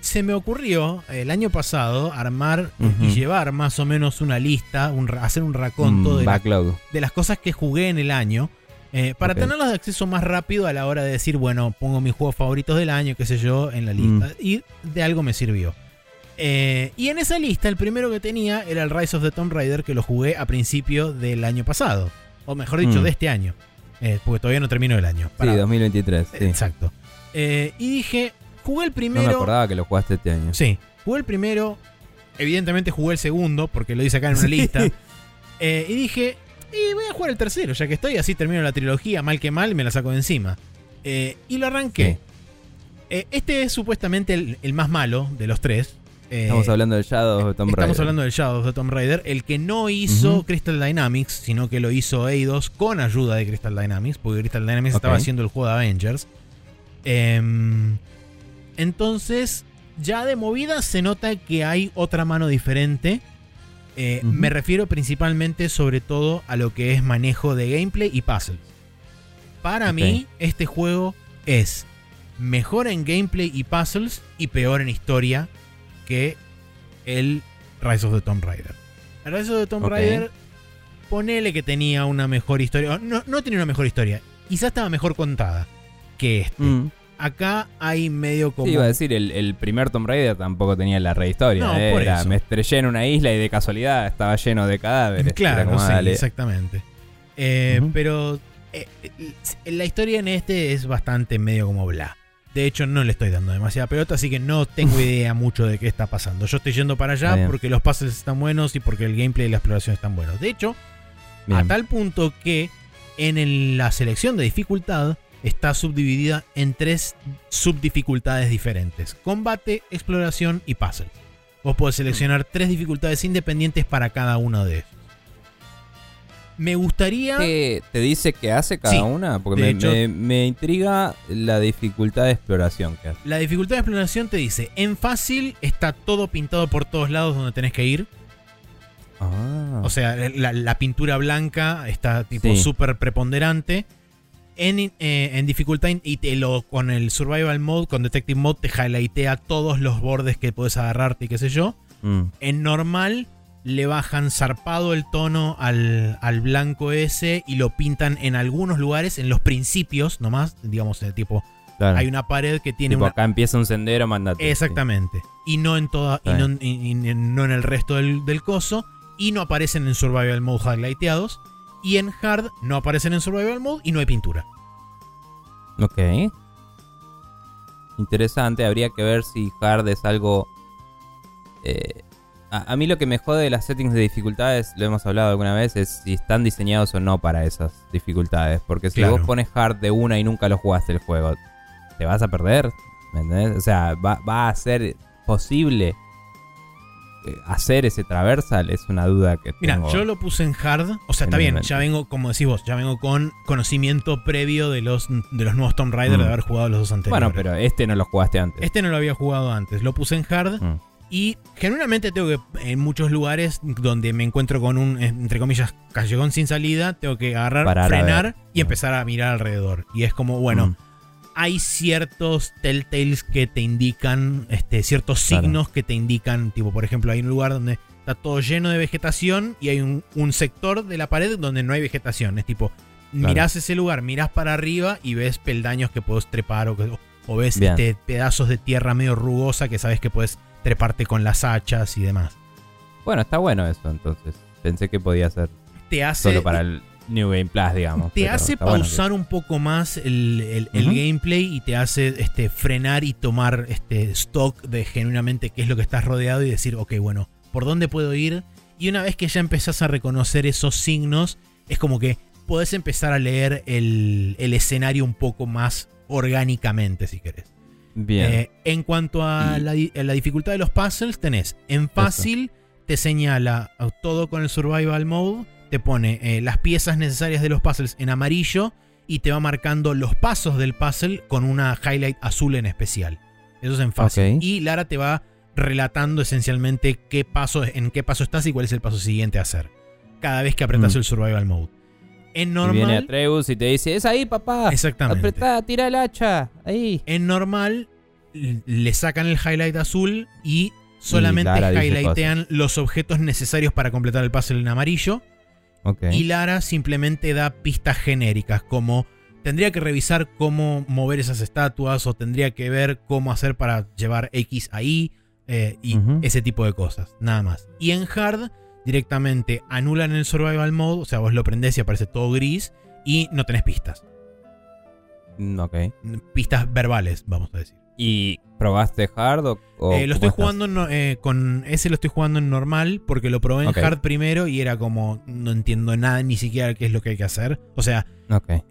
se me ocurrió el año pasado armar y llevar más o menos una lista, un hacer un raconto Mm, de, la- de las cosas que jugué en el año. Eh, para Ok. tenerlas de acceso más rápido a la hora de decir, bueno, pongo mis juegos favoritos del año, qué sé yo, en la lista. Mm. Y de algo me sirvió. Eh, y en esa lista, el primero que tenía era el Rise of the Tomb Raider, que lo jugué a principio del año pasado. O mejor dicho, Mm. de este año. Eh, porque todavía no termino el año. Sí, Para- 2023. Sí. Exacto. Y dije, jugué el No primero. me acordaba que lo jugaste este año. Sí, jugué el primero. Evidentemente jugué el segundo, porque lo hice acá en una Sí. lista. Y dije, y voy a jugar el tercero, ya que estoy, así termino la trilogía, mal que mal, me la saco de encima. Eh, y lo arranqué. Eh, este es supuestamente el, el más malo de los tres. Eh, Estamos hablando del Shadow of Tomb Raider. Estamos hablando del Shadow the Tomb Raider, el que no hizo. Crystal Dynamics, sino que lo hizo Eidos con ayuda de Crystal Dynamics, porque Crystal Dynamics estaba haciendo el juego de Avengers. Em, entonces, ya de movida se nota que hay otra mano diferente. Eh. Me refiero principalmente, sobre todo, a lo que es manejo de gameplay y puzzles. Para mí, este juego es mejor en gameplay y puzzles y peor en historia que el Rise of the Tomb Raider. El Rise of the Tomb. Raider, ponele que tenía una mejor historia. No, no tenía una mejor historia. Quizás estaba mejor contada que este. Mm. Acá hay medio como. Sí, iba a decir, el, el primer Tomb Raider tampoco tenía la rehistoria. No, eh, por era, eso. me estrellé en una isla y de casualidad estaba lleno de cadáveres. Claro, como, sí, dale. exactamente. Eh. Pero eh, eh, la historia en este es bastante medio como bla. De hecho, no le estoy dando demasiada pelota, así que no tengo idea mucho de qué está pasando. Yo estoy yendo para allá bien. porque los puzzles están buenos y porque el gameplay y la exploración están buenos. De hecho, a tal punto que en el- la selección de dificultad está subdividida en tres subdificultades diferentes: combate, exploración y puzzle. Vos podés seleccionar tres dificultades independientes para cada uno de ellos. Me gustaría. ¿Qué te dice que hace cada Sí, una? Porque me, hecho- me- me intriga la dificultad de exploración que hace. La dificultad de exploración te dice: en fácil está todo pintado por todos lados donde tenés que ir. Ah. O sea, la, la pintura blanca está tipo Sí. súper preponderante. En, eh, en dificultad y te lo, con el survival mode, con detective mode, te highlightea todos los bordes que puedes agarrarte y qué sé yo. Mm. En normal le bajan zarpado el tono al, al blanco ese y lo pintan en algunos lugares, en los principios nomás, digamos, eh, tipo, Claro. hay una pared que tiene Tipo, una... acá empieza un sendero, mandate. Exactamente. Y no en toda, y no, y- y no en el resto del, del coso. Y no aparecen en Survival Mode highlighteados. Y en Hard no aparecen en Survival Mode y no hay pintura. Ok. Interesante, habría que ver si hard es algo... eh, a, a mí lo que me jode de las settings de dificultades, lo hemos hablado alguna vez, es si están diseñados o no para esas dificultades. Porque si Claro. vos pones hard de una y nunca lo jugaste el juego, te vas a perder. ¿Me entendés? O sea, va, va a ser posible hacer ese traversal, es una duda que Mira, tengo. yo lo puse en Hard. O sea, está bien, ya vengo, como decís vos, ya vengo con conocimiento previo de los, de los nuevos Tomb Raider, Mm. de haber jugado los dos anteriores. Bueno, pero este no lo jugaste antes. Este no lo había jugado antes. Lo puse en Hard. Mm. Y generalmente tengo que, en muchos lugares donde me encuentro con un, entre comillas, callejón sin salida, tengo que agarrar, Parar frenar y empezar a mirar alrededor. Y es como, bueno, Mm. Hay ciertos telltales que te indican, este, ciertos Claro. signos que te indican, tipo, por ejemplo, hay un lugar donde está todo lleno de vegetación y hay un, un sector de la pared donde no hay vegetación. Es tipo, mirás ese lugar, mirás para arriba y ves peldaños que puedes trepar o, que- o ves este, pedazos de tierra medio rugosa que sabes que puedes treparte con las hachas y demás. Bueno, está bueno eso entonces. Pensé que podía ser Te hace, solo para el New Game Plus, digamos. te hace bueno pausar un poco más el, el- gameplay y te hace este, frenar y tomar este, stock de genuinamente qué es lo que estás rodeado y decir, ok, bueno, ¿por dónde puedo ir? Y una vez que ya empezás a reconocer esos signos, es como que podés empezar a leer el, el escenario un poco más orgánicamente, si querés. Bien. Eh, en cuanto a Y- la, di- a la dificultad de los puzzles, tenés en fácil, te señala todo con el survival mode, te pone eh, las piezas necesarias de los puzzles en amarillo y te va marcando los pasos del puzzle con una highlight azul en especial. Eso es en fácil. Y Lara te va relatando esencialmente qué paso, en qué paso estás y cuál es el paso siguiente a hacer. Cada vez que apretas Mm. el survival mode. En Y viene normal. Atreus y te dice, es ahí, papá. Exactamente. Apretá, tira el hacha. Ahí. En normal le sacan el highlight azul y solamente highlightean los objetos necesarios para completar el puzzle en amarillo. Y Lara simplemente da pistas genéricas como tendría que revisar cómo mover esas estatuas o tendría que ver cómo hacer para llevar X ahí eh, y ese tipo de cosas, nada más. Y en Hard directamente anulan el survival mode, o sea, vos lo prendés y aparece todo gris y no tenés pistas. Mm, Ok. Pistas verbales, vamos a decir. ¿Y probaste hard o, o Eh, lo estoy estás? jugando en eh, con ese lo estoy jugando en normal porque lo probé en hard primero y era como no entiendo nada ni siquiera qué es lo que hay que hacer. O sea,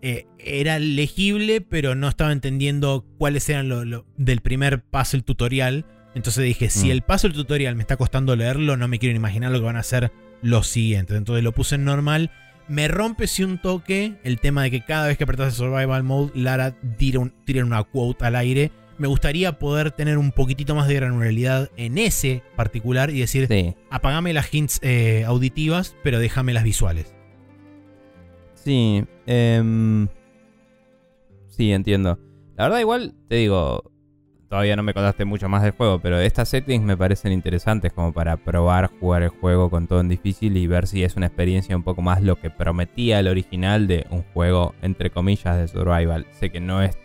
eh, era legible pero no estaba entendiendo cuáles eran lo, lo- del primer puzzle tutorial. Entonces dije, si Mm. el puzzle tutorial me está costando leerlo, no me quiero imaginar lo que van a hacer los siguientes. Entonces lo puse en normal. Me rompe si un toque el tema de que cada vez que apretas el survival mode, Lara tira, un- tira una quote al aire. Me gustaría poder tener un poquitito más de granularidad en ese particular y decir, Sí. apagame las hints eh, auditivas, pero déjame las visuales. Sí. em, sí, entiendo. La verdad, igual, te digo, todavía no me contaste mucho más del juego, pero estas settings me parecen interesantes como para probar jugar el juego con todo en difícil y ver si es una experiencia un poco más lo que prometía el original de un juego, entre comillas, de survival. Sé que no es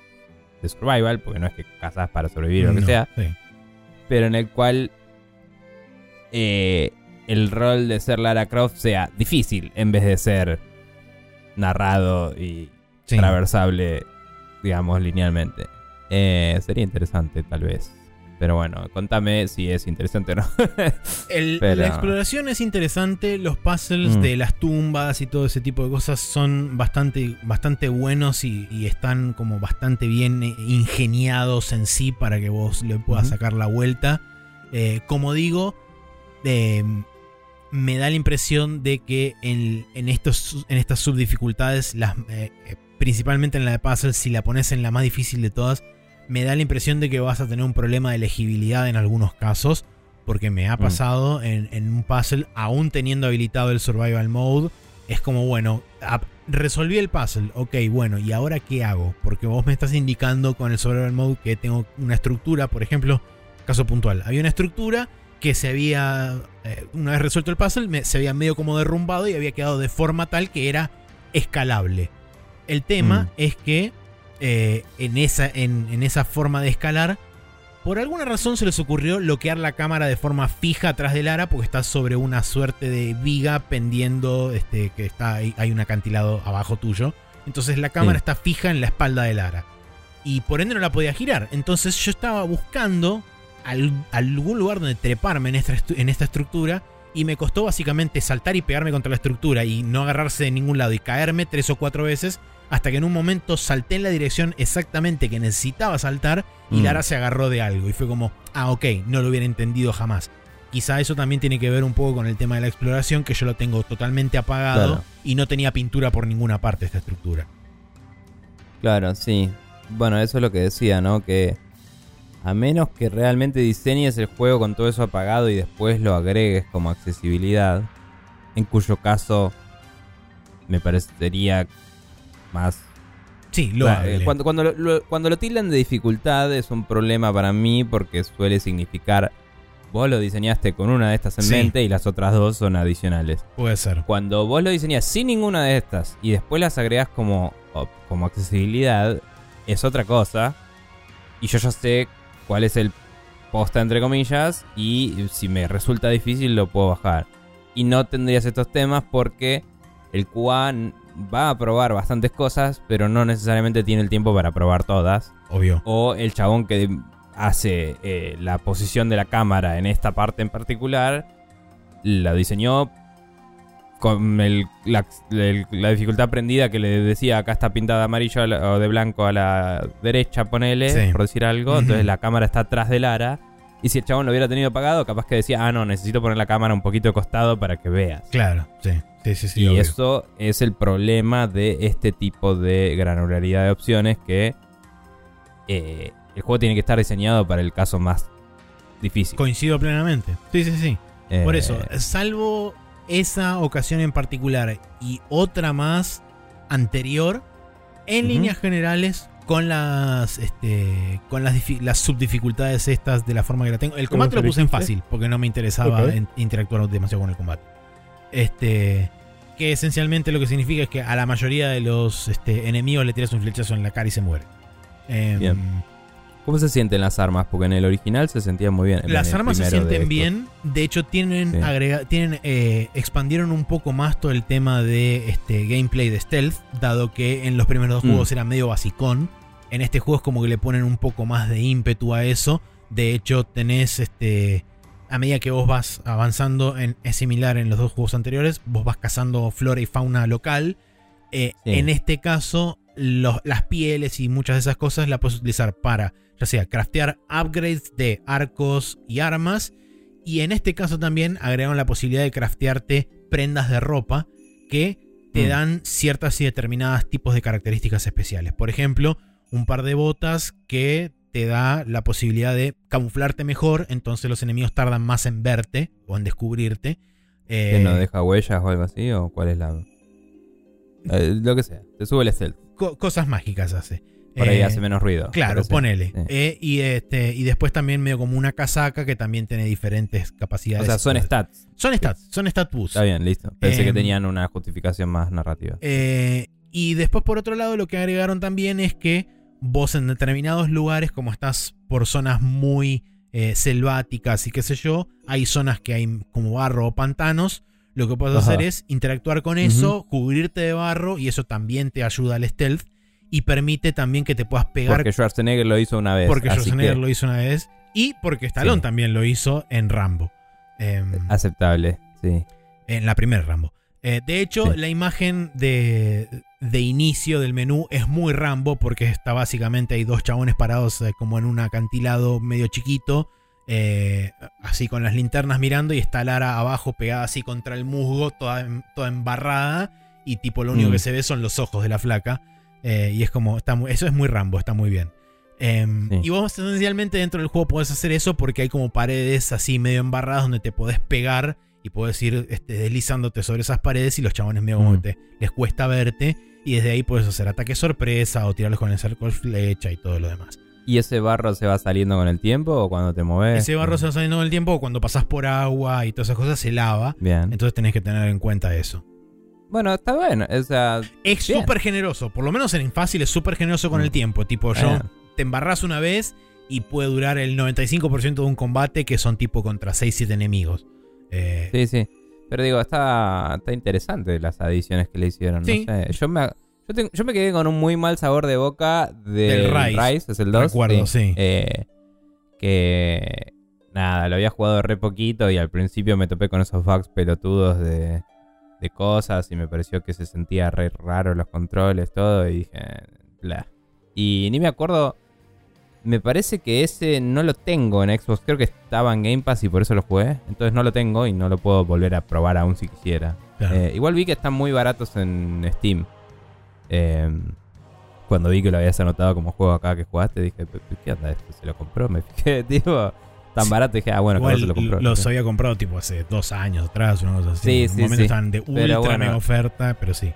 de survival, porque no es que cazas para sobrevivir o lo que sea, sí. pero en el cual eh, el rol de ser Lara Croft sea difícil en vez de ser narrado y Sí. traversable, digamos, linealmente. Eh, sería interesante, tal vez. Pero bueno, contame si es interesante o no. El- Pero- La exploración es interesante, los puzzles Mm. de las tumbas y todo ese tipo de cosas son bastante, bastante buenos y, y están como bastante bien eh, ingeniados en sí para que vos le puedas sacar la vuelta. Eh, como digo, eh, me da la impresión de que en, en estos, en estas subdificultades, las, eh, principalmente en la de puzzles, si la pones en la más difícil de todas, me da la impresión de que vas a tener un problema de legibilidad en algunos casos. Porque me ha Mm. pasado en, en un puzzle, aún teniendo habilitado el survival mode, es como, bueno, resolví el puzzle, ok, bueno, ¿y ahora qué hago? Porque vos me estás indicando con el survival mode que tengo una estructura, por ejemplo, caso puntual, había una estructura que se había, eh, una vez resuelto el puzzle, me- se había medio como derrumbado y había quedado de forma tal que era escalable. El tema Mm. es que eh, en, esa, en, en esa forma de escalar, por alguna razón se les ocurrió bloquear la cámara de forma fija atrás de Lara porque está sobre una suerte de viga pendiendo, este, que está ahí- hay un acantilado abajo tuyo. Entonces la cámara Sí. está fija en la espalda de Lara. Y por ende no la podía girar. Entonces yo estaba buscando al- algún lugar donde treparme en esta, en esta estructura. Y me costó básicamente saltar y pegarme contra la estructura y no agarrarse de ningún lado y caerme tres o cuatro veces hasta que en un momento salté en la dirección exactamente que necesitaba saltar y Mm. Lara se agarró de algo y fue como, ah, ok, no lo hubiera entendido jamás. Quizá eso también tiene que ver un poco con el tema de la exploración, que yo lo tengo totalmente apagado Claro. y no tenía pintura por ninguna parte esta estructura. Claro, sí. Bueno, eso es lo que decía, ¿no? Que a menos que realmente diseñes el juego con todo eso apagado y después lo agregues como accesibilidad, en cuyo caso me parecería más... Sí, lo eh, cuando, cuando, lo, cuando lo tildan de dificultad es un problema para mí porque suele significar vos lo diseñaste con una de estas en Sí. mente y las otras dos son adicionales. Puede ser. Cuando vos lo diseñás sin ninguna de estas y después las agregás como, como accesibilidad, es otra cosa. Y yo ya sé cuál es el posta, entre comillas, y si me resulta difícil lo puedo bajar. Y no tendrías estos temas porque el QA va a probar bastantes cosas, pero no necesariamente tiene el tiempo para probar todas. Obvio. O el chabón que hace eh, la posición de la cámara en esta parte en particular, la diseñó con el- la, el- la dificultad prendida que le decía acá está pintada de amarillo o de blanco a la derecha, ponele, Sí. por decir algo. Entonces la cámara está atrás de Lara. Y si el chabón lo hubiera tenido apagado, capaz que decía, ah, no, necesito poner la cámara un poquito de costado para que veas. Claro, sí. Sí, sí, sí. y obvio. eso es el problema de este tipo de granularidad de opciones que eh, el juego tiene que estar diseñado para el caso más difícil. Coincido plenamente. Sí, sí, sí. Por Eh, eso, salvo esa ocasión en particular y otra más anterior, en líneas generales, con las este, con las, difi- las subdificultades estas de la forma que la tengo. El ¿Cómo combate lo se puse en fácil, porque no me interesaba interactuar demasiado con el combate. Este. Que esencialmente lo que significa es que a la mayoría de los este, enemigos le tiras un flechazo en la cara y se muere. Em, Bien. ¿Cómo se sienten las armas? Porque en el original se sentían muy bien. en Las armas se de sienten bien. De hecho, tienen Sí. agrega- tienen eh, expandieron un poco más todo el tema de este gameplay de stealth, dado que en los primeros dos Mm. juegos era medio basicón. En este juego es como que le ponen un poco más de ímpetu a eso. De hecho, tenés este a medida que vos vas avanzando, en- es similar en los dos juegos anteriores, vos vas cazando flora y fauna local. Eh, Sí. En este caso, los- las pieles y muchas de esas cosas las puedes utilizar para, ya sea, craftear upgrades de arcos y armas. Y en este caso también agregaron la posibilidad de craftearte prendas de ropa que te Mm. dan ciertas y determinadas tipos de características especiales. Por ejemplo, un par de botas que te da la posibilidad de camuflarte mejor, entonces los enemigos tardan más en verte o en descubrirte. Eh, ¿Que no deja huellas o algo así? ¿O cuál es la.? Eh, lo que sea. Te sube el stealth. co- cosas mágicas hace. Por ahí Eh, hace menos ruido. Claro, parece. ponele. Sí. Eh, y, este, y después también medio como una casaca que también tiene diferentes O capacidades. sea, son stats. Son stats, son stat boosts. Está bien, listo. Pensé que Em, tenían una justificación más narrativa. Eh, y después, por otro lado, lo que agregaron también es que vos en determinados lugares, como estás por zonas muy selváticas y qué sé yo, hay zonas que hay como barro o pantanos. Lo que puedes Ajá. hacer es interactuar con eso, cubrirte de barro y eso también te ayuda al stealth y permite también que te puedas pegar Porque Schwarzenegger lo hizo una vez. porque Schwarzenegger que lo hizo una vez y porque Stallone Sí. también lo hizo en Rambo. Em, Aceptable, sí. en la primera Rambo. Eh, de hecho, Sí. la imagen de, de inicio del menú es muy Rambo porque está básicamente hay dos chabones parados eh, como en un acantilado medio chiquito, eh, así con las linternas mirando y está Lara abajo pegada así contra el musgo, toda, toda embarrada y tipo lo único Mm. que se ve son los ojos de la flaca. Eh, y es como, está muy- eso es muy Rambo, está muy bien. Em, Sí. Y vos esencialmente dentro del juego podés hacer eso porque hay como paredes así medio embarradas donde te podés pegar y podés ir este, deslizándote sobre esas paredes y los chabones medio como Mm. te, les cuesta verte y desde ahí puedes hacer ataque sorpresa o tirarlos con el cerco de flecha y todo lo demás. ¿Y ese barro se va saliendo con el tiempo o cuando te mueves? Ese barro se va saliendo con el tiempo cuando pasás por agua y todas esas cosas se lava, Bien. entonces tenés que tener en cuenta eso. Bueno, está bueno. O sea, Es súper generoso, por lo menos en fácil es súper generoso con Mm. el tiempo, tipo yo bueno, te embarras una vez y puede durar el 95% de un combate que son tipo contra 6-7 enemigos. Eh, sí, sí. Pero digo, está, está interesante las adiciones que le hicieron. Sí. No sé. Yo me, yo, me quedé con un muy mal sabor de boca del Del Rise. Rise, es el 2. Recuerdo, sí. Eh, que nada, lo había jugado re poquito y al principio me topé con esos bugs pelotudos de, de cosas y me pareció que se sentía re raro los controles, todo y dije, bla. Y ni me acuerdo, me parece que ese no lo tengo en Xbox, creo que estaba en Game Pass y por eso lo jugué, entonces no lo tengo y no lo puedo volver a probar aún si quisiera. claro. Eh, igual vi que están muy baratos en Steam. Eh, cuando vi que lo habías anotado como juego acá que jugaste, dije, "¿Pe- pe- ¿qué onda esto? ¿Se lo compró? Me fijé, tipo, tan barato. Dije, ah, bueno, Igual se lo compró. los había comprado tipo hace dos años atrás, una cosa así. Sí, en un sí, momento sí. estaban de ultra bueno. mega oferta, pero sí.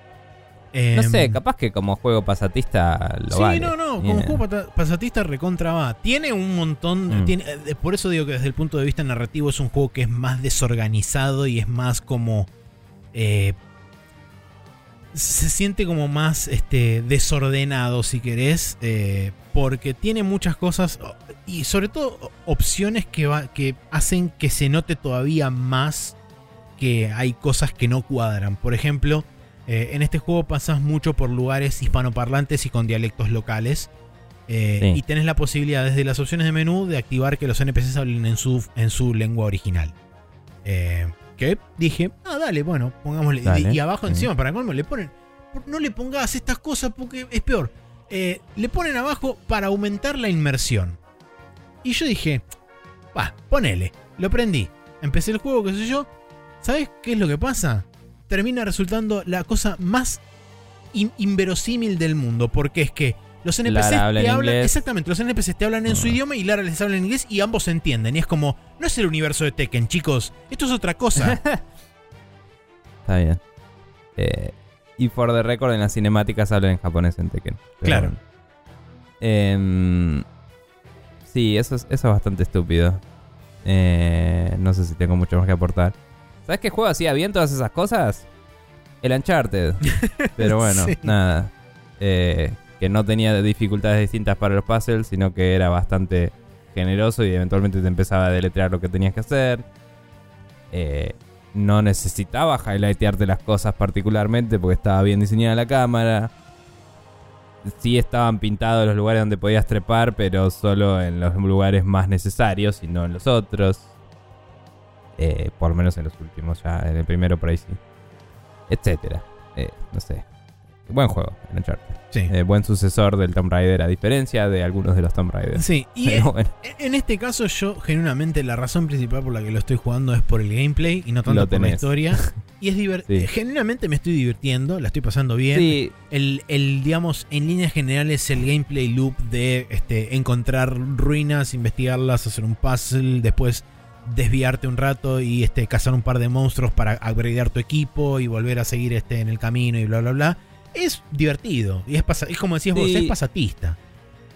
No Em, sé, capaz que como juego pasatista lo sí, vale. no, no, como idea. juego pasatista recontra va. Tiene un montón, Mm. tiene- eh, por eso digo que desde el punto de vista narrativo es un juego que es más desorganizado y es más como... eh, se siente como más este, desordenado, si querés, eh, porque tiene muchas cosas y sobre todo opciones que, va- que hacen que se note todavía más que hay cosas que no cuadran. Por ejemplo, eh, en este juego pasas mucho por lugares hispanoparlantes y con dialectos locales. eh, Sí. Y tenés la posibilidad desde las opciones de menú de activar que los NPCs hablen en su, en su lengua original. Eh, que dije, ah, dale, bueno, pongámosle. Dale. Y, abajo Sí. encima, para colmo, le ponen. No le pongas estas cosas porque es peor. Le ponen abajo para aumentar la inmersión. Y yo dije, va, ponele. Lo prendí. Empecé el juego, qué sé yo. ¿Sabes qué es lo que pasa? termina resultando la cosa más in- inverosímil del mundo, porque es que los NPCs Lara habla te hablan, inglés. exactamente, los NPCs te hablan en su Ah. idioma y Lara les habla en inglés y ambos se entienden. Y es como, no es el universo de Tekken, chicos, esto es otra cosa. Está bien. Eh, y for the record, en las cinemáticas hablan en japonés en Tekken. Pero Claro. bueno. Sí, eso es, eso es bastante estúpido. Eh, no sé si tengo mucho más que aportar. ¿Sabes qué juego hacía bien todas esas cosas? El Uncharted. Pero bueno, Sí. nada. Eh, que no tenía dificultades distintas para los puzzles, sino que era bastante generoso y eventualmente te empezaba a deletrear lo que tenías que hacer. Eh, no necesitaba highlightearte las cosas particularmente porque estaba bien diseñada la cámara. Sí estaban pintados los lugares donde podías trepar, pero solo en los lugares más necesarios y no en los otros. Eh, por lo menos en los últimos, ya en el primero por ahí sí. Etcétera. Eh, no sé. Buen juego, el Uncharted. Sí. Eh, buen sucesor del Tomb Raider, a diferencia de algunos de los Tomb Raiders. Sí, y bueno, en este caso yo genuinamente la razón principal por la que lo estoy jugando es por el gameplay y no tanto por la historia. Y es divertido. Sí. Genuinamente me estoy divirtiendo, la estoy pasando bien. sí, El, el, digamos, en líneas generales, el gameplay loop de este, encontrar ruinas, investigarlas, hacer un puzzle, después desviarte un rato y este, cazar un par de monstruos para upgradear tu equipo y volver a seguir este, en el camino y bla, bla, bla. Es divertido. Y es, pasa- es como decías vos, es pasatista.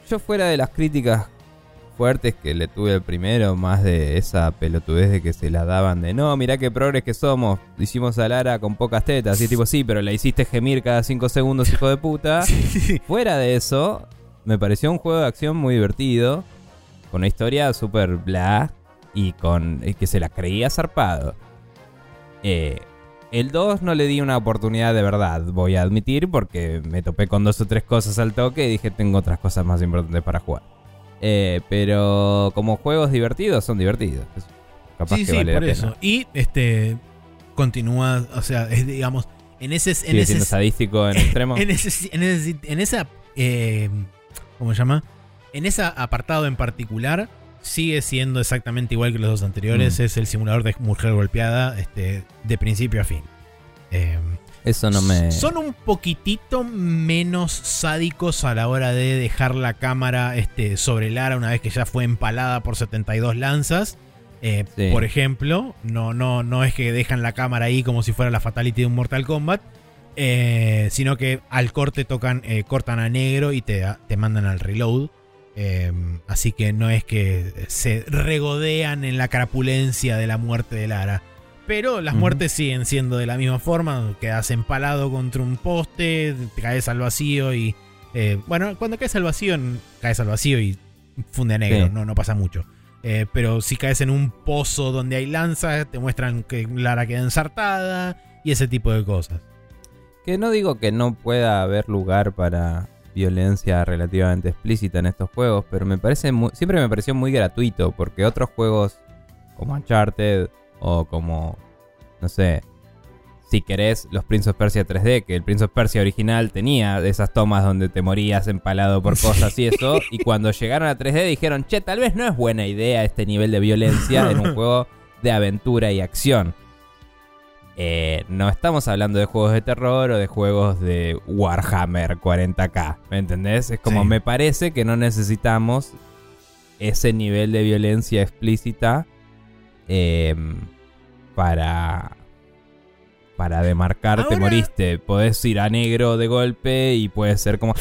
yo fuera de las críticas fuertes que le tuve al primero, más de esa pelotudez de que se la daban de no, mirá qué progres que somos, hicimos a Lara con pocas tetas, y tipo, sí, pero la hiciste gemir cada 5 segundos, hijo de puta. Fuera de eso, me pareció un juego de acción muy divertido, con una historia súper bla, y con y que se la creía zarpado. Eh, el 2 no le di una oportunidad de verdad, voy a admitir, porque me topé con dos o tres cosas al toque y dije, tengo otras cosas más importantes para jugar. Eh, pero como juegos divertidos, son divertidos. Es- Capaz sí, que sí, vale por la eso. pena. Y este continúa, o sea, es, digamos, en ese, en Sigue ese, siendo sadístico en extremo. en ese, en ese- en esa, eh, ¿cómo se llama? En ese apartado en particular sigue siendo exactamente igual que los dos anteriores. Mm. Es el simulador de mujer golpeada, este, de principio a fin. Eh, Eso no me... Son un poquitito menos sádicos a la hora de dejar la cámara este, sobre Lara una vez que ya fue empalada por 72 lanzas. Eh, Sí. Por ejemplo, no, no, no es que dejan la cámara ahí como si fuera la fatality de un Mortal Kombat, eh, sino que al corte tocan, eh, cortan a negro y te, te mandan al reload. Eh, así que no es que se regodean en la crapulencia de la muerte de Lara. Pero las muertes siguen siendo de la misma forma. Quedas empalado contra un poste, te caes al vacío y. eh, bueno, cuando caes al vacío, caes al vacío y funde a negro, Sí. no, no pasa mucho. Eh, pero si caes en un pozo donde hay lanzas, te muestran que Lara queda ensartada y ese tipo de cosas. Que no digo que no pueda haber lugar para violencia relativamente explícita en estos juegos, pero me parece muy- siempre me pareció muy gratuito, porque otros juegos como Uncharted o como, no sé, si querés, los Prince of Persia 3D, que el Prince of Persia original tenía esas tomas donde te morías empalado por cosas y eso, y cuando llegaron a 3D dijeron, che, tal vez no es buena idea este nivel de violencia en un juego de aventura y acción. Eh, no estamos hablando de juegos de terror o de juegos de Warhammer 40k, ¿me entendés? Es como Sí. me parece que no necesitamos ese nivel de violencia explícita eh, para para demarcar te moriste. Podés ir a negro de golpe y puede ser como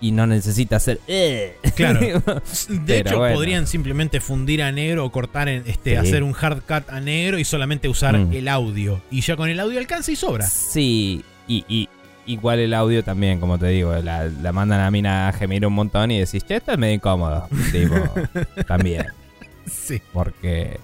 y no necesitas ser "Eh". Claro. De hecho, bueno. podrían simplemente fundir a negro o cortar, en, este, Sí. hacer un hard cut a negro y solamente usar Mm. el audio. Y ya con el audio alcanza y sobra. Sí, y, y igual el audio también, como te digo, la, la mandan a mina a gemir un montón y decís, che, esto es medio incómodo. tipo, también. Sí. Porque,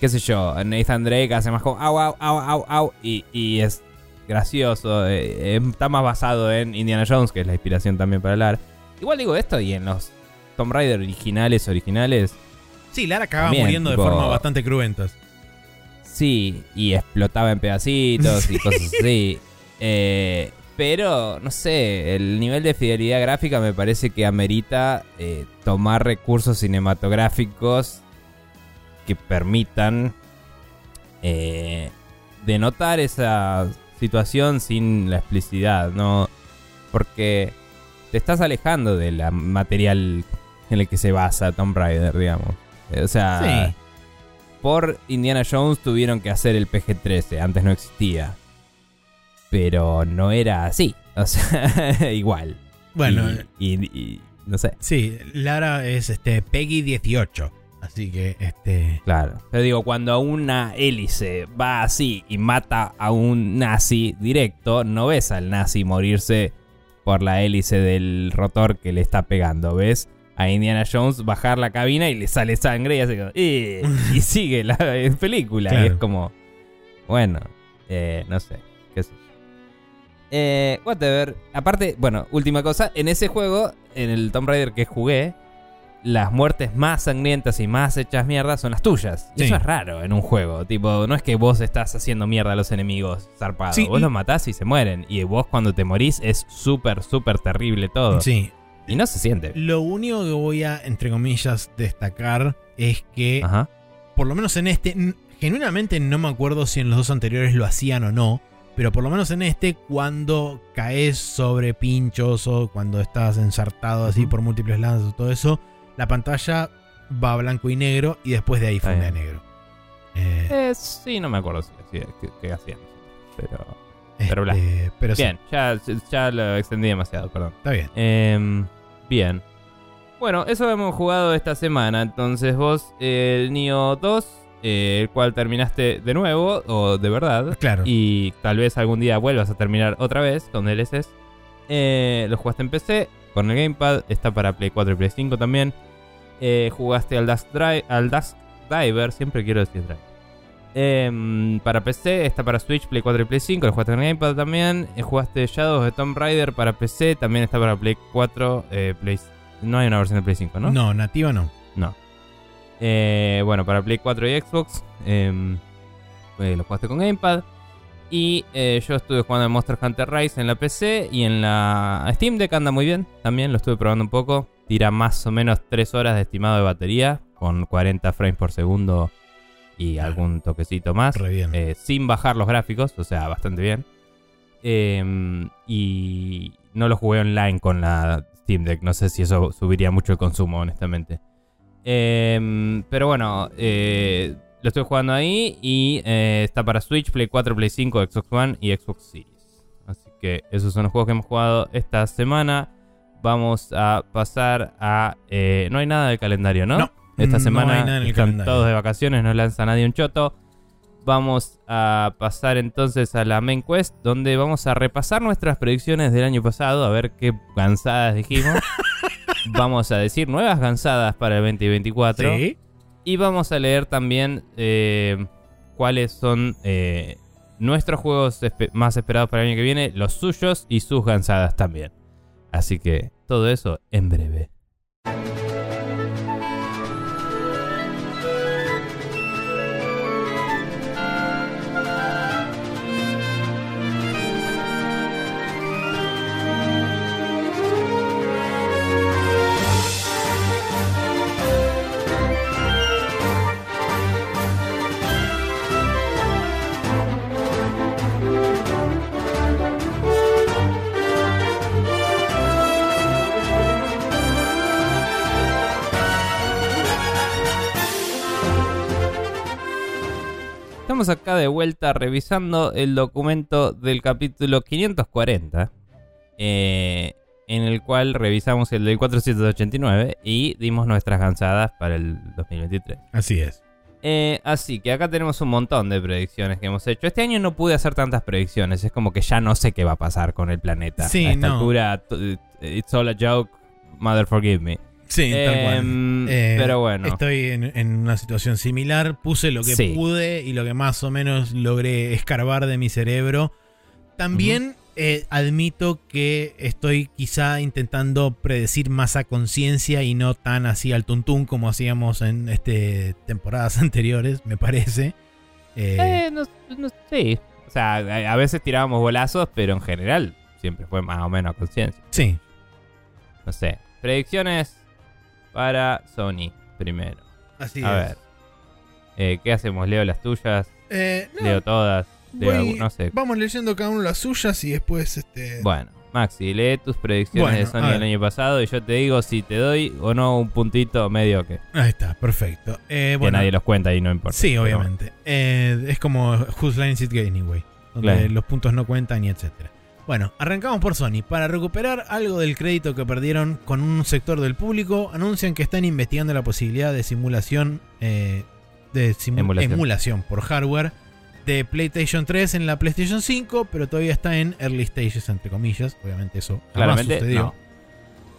qué sé yo, Nathan Drake hace más como au, au, au, au, au, y, y es gracioso. eh, eh, está más basado en Indiana Jones, que es la inspiración también para hablar. Igual digo esto y en los Tomb Raider originales, originales, Sí, Lara acababa También, muriendo tipo- de forma bastante cruentas. Sí, y explotaba en pedacitos y cosas así. Eh, pero, no sé, el nivel de fidelidad gráfica me parece que amerita eh, tomar recursos cinematográficos que permitan eh, denotar esa situación sin la explicidad, ¿no? Porque te estás alejando del material en el que se basa Tomb Raider, digamos. O sea, Sí. por Indiana Jones tuvieron que hacer el PG-13, antes no existía. Pero no era así, o sea, igual. Bueno, Y, y- y- no sé, sí, Lara es este Peggy 18. Así que, este. claro. Pero digo, cuando una hélice va así y mata a un nazi directo, no ves al nazi morirse por la hélice del rotor que le está pegando, ¿ves? A Indiana Jones bajar la cabina y le sale sangre y hace como, "Eh", y sigue la película. Y es como, bueno, eh, no sé, qué sé yo. Eh, whatever. Aparte, bueno, última cosa, en ese juego, en el Tomb Raider que jugué, las muertes más sangrientas y más hechas mierda son las tuyas. Y Sí. eso es raro en un juego. Tipo, no es que vos estás haciendo mierda a los enemigos zarpados. Sí, vos los matás y se mueren. Y vos cuando te morís es súper, súper terrible todo. Sí. Y no se siente. Lo único que voy a, entre comillas, destacar es que, Ajá. por lo menos en este, genuinamente no me acuerdo si en los dos anteriores lo hacían o no, pero por lo menos en este, cuando caes sobre pinchos o cuando estás ensartado así por múltiples lanzas o todo eso, la pantalla va a blanco y negro y después de ahí funde a negro. Eh, Eh, sí, no me acuerdo si qué hacían. Pero. pero este, pero sí, Bien, ya, ya lo extendí demasiado, perdón. está bien. Em, bien. Bueno, eso hemos jugado esta semana. Entonces vos, el Nio 2, eh, el cual terminaste de nuevo, o de verdad. Claro. Y tal vez algún día vuelvas a terminar otra vez con DLCs. Eh, lo jugaste en PC, con el Gamepad, está para Play 4 y Play 5 también. Eh, jugaste al Dusk, Dri- al Dusk Diver, siempre quiero decir Driver. Em, para PC, está para Switch, Play 4 y Play 5. Lo jugaste en el Gamepad también. Eh, jugaste Shadows de Tomb Raider para PC, también está para Play 4. eh, Play... No hay una versión de Play 5, ¿no? ¿no? nativa no. No. Eh, bueno, para Play 4 y Xbox. em, lo jugaste con Gamepad. Y eh, yo estuve jugando en Monster Hunter Rise en la PC y en la Steam Deck anda muy bien. También lo estuve probando un poco. Tira más o menos 3 horas de estimado de batería. Con 40 frames por segundo y algún toquecito más. Re bien. Eh, sin bajar los gráficos, o sea, bastante bien. Em, y no lo jugué online con la Steam Deck. No sé si eso subiría mucho el consumo, honestamente. Em, pero bueno, eh, lo estoy jugando ahí y eh, está para Switch, Play 4, Play 5, Xbox One y Xbox Series. Así que esos son los juegos que hemos jugado esta semana. Vamos a pasar a... eh, no hay nada del calendario, ¿no? No, Esta no semana hay nada en el están calendario. todos de vacaciones, no lanza nadie un choto. Vamos a pasar entonces a la main quest, donde vamos a repasar nuestras predicciones del año pasado, a ver qué cansadas dijimos. vamos a decir nuevas cansadas para el 2024. Sí. Y vamos a leer también eh, cuáles son eh, nuestros juegos más esperados para el año que viene, los suyos y sus gansadas también. Así que todo eso en breve. Estamos acá de vuelta revisando el documento del capítulo 540, eh, en el cual revisamos el del 489 y dimos nuestras gansadas para el 2023. Así es. Eh, así que acá tenemos un montón de predicciones que hemos hecho. Este año no pude hacer tantas predicciones, es como que ya no sé qué va a pasar con el planeta. Sí, a esta no. altura, t- it's all a joke, mother forgive me. Sí, tal cual. Em, Eh, pero bueno. Estoy en, en una situación similar. Puse lo que Sí. pude y lo que más o menos logré escarbar de mi cerebro. También eh, admito que estoy quizá intentando predecir más a conciencia y no tan así al tuntún como hacíamos en este temporadas anteriores, me parece. Eh, no, no- sí. O sea, a, a veces tirábamos bolazos, pero en general siempre fue más o menos a conciencia. sí. No sé. Predicciones para Sony primero. Así A es. ver. Eh, ¿Qué hacemos? ¿Leo las tuyas? Eh, no, ¿Leo todas? de Voy- no sé. Vamos leyendo cada uno las suyas y después este. Bueno, Maxi, lee tus predicciones Bueno, de Sony ver. el año pasado y yo te digo si te doy o no un puntito medio que, Ahí está, perfecto. Eh, que bueno, nadie los cuenta y no importa. Sí, obviamente. Eh, es como Whose Line Is It Anyway, donde Claro. los puntos no cuentan y etcétera. Bueno, arrancamos por Sony. Para recuperar algo del crédito que perdieron con un sector del público, anuncian que están investigando la posibilidad de simulación, eh, de simu- Emulación. emulación por hardware de PlayStation 3 en la PlayStation 5, pero todavía está en early stages, entre comillas. Obviamente eso jamás Claramente, sucedió. no.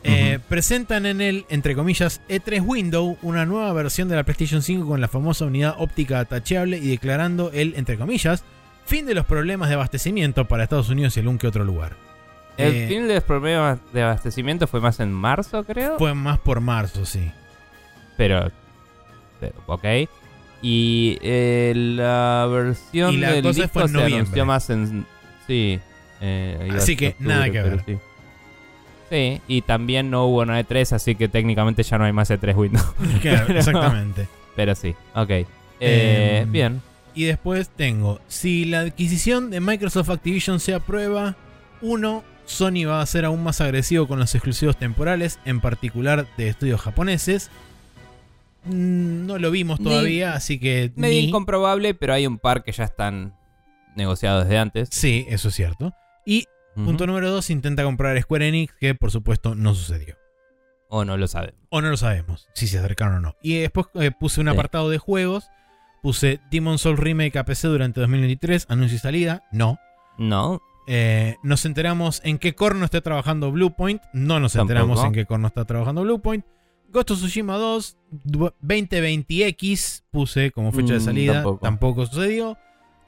Eh. Presentan en el, entre comillas, E3 Window una nueva versión de la PlayStation 5 con la famosa unidad óptica atacheable y declarando el, entre comillas, fin de los problemas de abastecimiento para Estados Unidos y algún que otro lugar. El Eh, fin de los problemas de abastecimiento fue más en marzo, creo. Fue más por marzo, sí. Pero, pero, ok. Y eh, la versión Y la del disco fue en se noviembre. anunció más en... Sí. eh, Así que nada que ver. Sí. Sí, y también no hubo una E3, así que técnicamente ya no hay más E3 Windows. Claro, Pero- exactamente. Pero sí, ok. Eh, bien. Y después tengo, si la adquisición de Microsoft Activision se aprueba, uno, Sony va a ser aún más agresivo con los exclusivos temporales, en particular de estudios japoneses. Mm, No lo vimos Ni- todavía, así que... Medio ni- incomprobable, pero hay un par que ya están negociados desde antes. Sí, eso es cierto. Y punto número dos, intenta comprar Square Enix, que por supuesto no sucedió. O no lo saben. O no lo sabemos, si se acercaron o no. Y después eh, puse un Sí. apartado de juegos. Puse Demon Soul Remake a PC durante 2023, anuncio y salida. No. No. Eh, nos enteramos en qué corno está trabajando Bluepoint. No nos Tampoco. enteramos en qué corno está trabajando Bluepoint. Ghost of Tsushima 2, du- 2020X, puse como fecha de Mm, salida. tampoco. Tampoco. sucedió.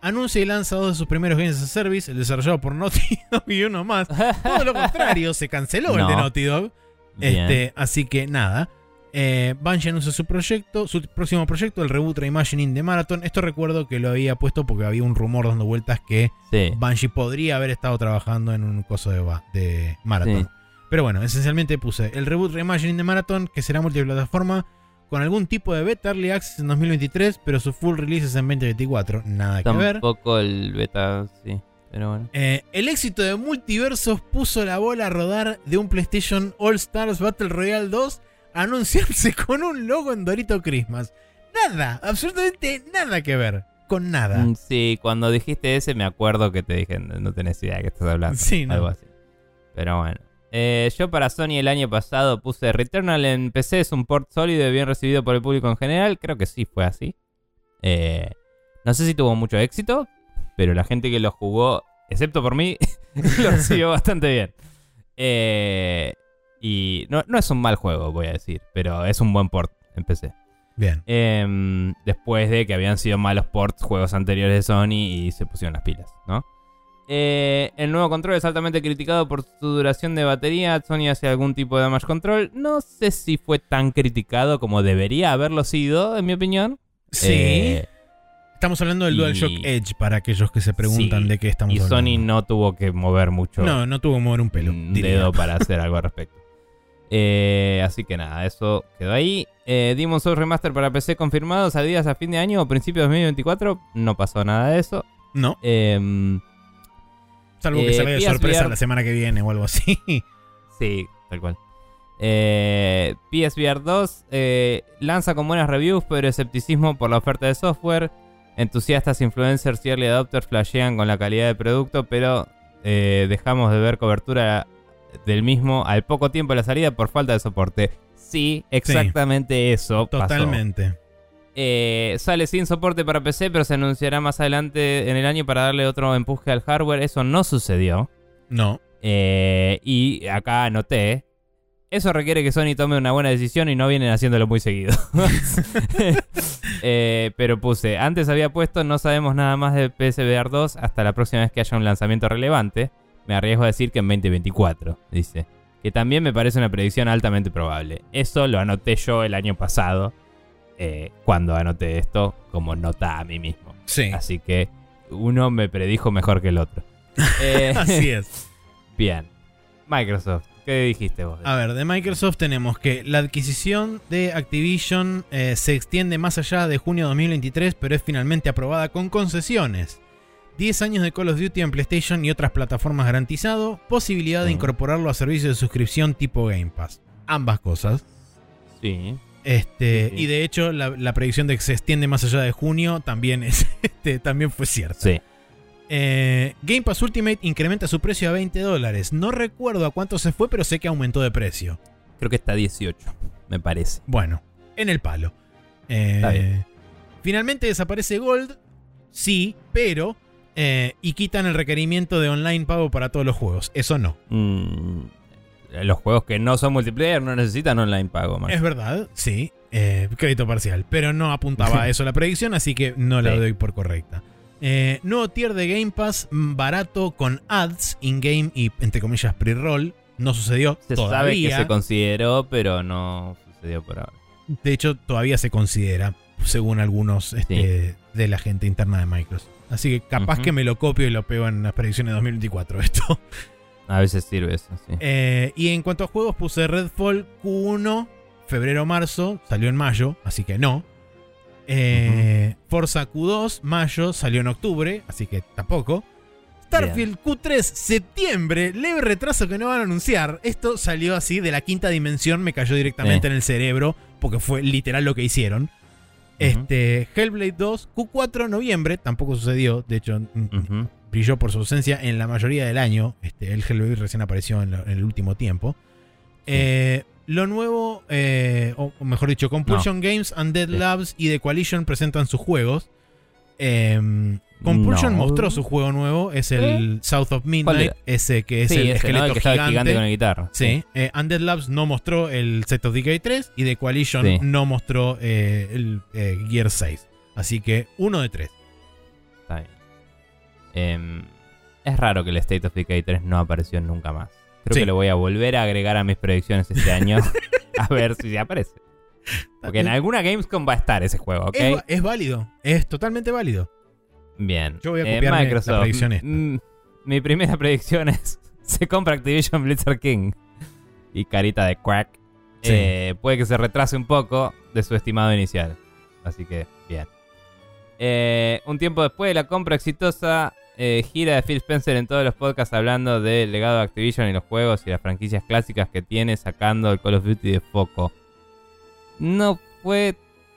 Anuncia y lanza dos de sus primeros games as a service, el desarrollado por Naughty Dog y uno más. Todo lo contrario, se canceló el de Naughty Dog. Este, así que nada. Eh, Bungie anuncia su proyecto, su próximo proyecto, el reboot reimagining de Marathon. Esto recuerdo que lo había puesto porque había un rumor dando vueltas que Sí. Bungie podría haber estado trabajando en un coso de, Marathon. Sí. Pero bueno, esencialmente puse el reboot reimagining de Marathon, que será multiplataforma, con algún tipo de beta early access en 2023, pero su full release es en 2024. Nada que ver. Tampoco el beta, sí. Pero bueno. Eh, el éxito de Multiversos puso la bola a rodar de un PlayStation All Stars Battle Royale 2 a anunciarse con un logo en Dorito Christmas. Nada, absolutamente nada que ver. Con nada. Mm, Sí, cuando dijiste ese me acuerdo que te dije, no no tenés idea de qué estás hablando. Sí, no. Algo así. Pero bueno. Eh, yo para Sony el año pasado puse Returnal en PC, es un port sólido y bien recibido por el público en general. Creo que sí fue así. Eh, no sé si tuvo mucho éxito, pero la gente que lo jugó, excepto por mí, lo recibió bastante bien. Eh, y no, no es un mal juego, voy a decir, pero es un buen port en PC. Bien. Em, después de que habían sido malos ports juegos anteriores de Sony y se pusieron las pilas, ¿no? Eh, el nuevo control es altamente criticado por su duración de batería. Sony hace algún tipo de damage control. No sé si fue tan criticado como debería haberlo sido, en mi opinión. Sí. Eh, estamos hablando del y- DualShock Edge para aquellos que se preguntan Sí, de qué estamos y hablando. Sony no tuvo que mover mucho No, no tuvo que mover un pelo. un diría. dedo para hacer algo al respecto. Eh, así que nada, eso quedó ahí. Eh, Demon's Souls Remaster para PC confirmado, salidas a fin de año o principios de 2024. No pasó nada de eso. No, Em, salvo que Eh, salga de sorpresa la semana que viene o algo así. sí, tal cual. Eh, PSVR 2 eh, lanza con buenas reviews, pero escepticismo por la oferta de software. Entusiastas, influencers y early adopters flashean con la calidad del producto, pero eh, dejamos de ver cobertura del mismo al poco tiempo de la salida por falta de soporte. Sí, exactamente eso. pasó. Totalmente. Eh, sale sin soporte para PC, pero se anunciará más adelante en el año para darle otro empuje al hardware. Eso no sucedió. No. Eh, y acá anoté. Eso requiere que Sony tome una buena decisión y no vienen haciéndolo muy seguido. Eh, pero puse, antes había puesto, no sabemos nada más de PSVR 2 hasta la próxima vez que haya un lanzamiento relevante. Me arriesgo a decir que en 2024, dice. Que también me parece una predicción altamente probable. Eso lo anoté yo el año pasado, eh, cuando anoté esto como nota a mí mismo. Sí. Así que uno me predijo mejor que el otro. Eh, Así es. Bien. Microsoft, ¿qué dijiste vos? A ver, de Microsoft tenemos que la adquisición de Activision eh, se extiende más allá de junio de 2023, pero es finalmente aprobada con concesiones. 10 años de Call of Duty en PlayStation y otras plataformas garantizado. Posibilidad de Sí. incorporarlo a servicios de suscripción tipo Game Pass. Ambas cosas. Sí. Este, Sí, sí. Y de hecho, la, la predicción de que se extiende más allá de junio también, es, este, también fue cierta. Sí. Eh, Game Pass Ultimate incrementa su precio a 20 dólares. No recuerdo a cuánto se fue, pero sé que aumentó de precio. Creo que está 18, me parece. Bueno, en el palo. Eh, Está bien. Finalmente desaparece Gold. Sí, pero. Eh, y quitan el requerimiento de online pago para todos los juegos. Eso no. Mm, los juegos que no son multiplayer no necesitan online pago, man. Es verdad, sí. eh, crédito parcial. Pero no apuntaba a eso la predicción, así que no la Sí. doy por correcta. Eh, nuevo tier de Game Pass mm, barato con ads in-game y entre comillas pre-roll. No sucedió Se todavía. sabe que se consideró, pero no sucedió por ahora. De hecho, todavía se considera, según algunos este, de la gente interna de Microsoft. Así que capaz que me lo copio y lo pego en las predicciones de 2024 esto. A veces sirve eso, sí. Eh, y en cuanto a juegos, puse Redfall Q1, febrero-marzo, salió en mayo, así que no. Eh, Forza Q2, mayo, salió en octubre, así que tampoco. Starfield Q3, septiembre, leve retraso que no van a anunciar. Esto salió así de la quinta dimensión, me cayó directamente Eh. en el cerebro, porque fue literal lo que hicieron. Este, Hellblade 2, Q4, noviembre, tampoco sucedió. De hecho, mm, brilló por su ausencia en la mayoría del año. Este, el Hellblade recién apareció en, lo- en el último tiempo. Eh, lo nuevo, eh, o, o mejor dicho, Compulsion Games, Undead Sí. Labs y The Coalition presentan sus juegos. Eh, Compulsion No. mostró su juego nuevo, es el South of Midnight, ¿Cuál ese que es sí, el ese, esqueleto ¿no? El que estaba gigante. gigante con la guitarra. Sí, eh, Undead Labs no mostró el Set of Decay 3 y The Coalition Sí. no mostró eh, el eh, Gear 6. Así que uno de tres. Está bien. Em, es raro que el State of Decay 3 no apareció nunca más. Creo Sí. que lo voy a volver a agregar a mis predicciones este año. a ver si aparece. Porque en alguna Gamescom va a estar ese juego, ¿ok? Es, es válido, es totalmente válido. Bien. Yo voy a Eh, la Microsoft. predicción esta. mi primera predicción es: se compra Activision Blizzard King. Y carita de crack. Sí. Eh, puede que se retrase un poco de su estimado inicial. Así que, bien. Eh, un tiempo después de la compra exitosa, eh, gira de Phil Spencer en todos los podcasts hablando del legado de Activision y los juegos y las franquicias clásicas que tiene, sacando el Call of Duty de foco. No fue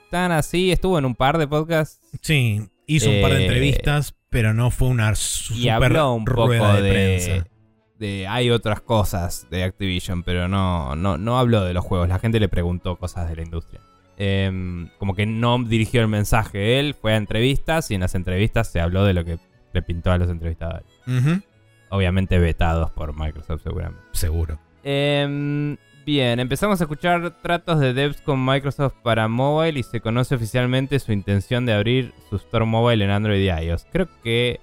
tan así, estuvo en un par de podcasts Sí, hizo un par de Eh, entrevistas, pero no fue una y super habló un poco rueda de, de, prensa. de- hay otras cosas de Activision, pero no, no, no habló de los juegos. La gente le preguntó cosas de la industria. Em, como que no dirigió el mensaje él, fue a entrevistas y en las entrevistas se habló de lo que le pintó a los entrevistadores. Obviamente vetados por Microsoft seguramente. seguro. Em, bien, empezamos a escuchar tratos de devs con Microsoft para mobile y se conoce oficialmente su intención de abrir su store mobile en Android y iOS. Creo que...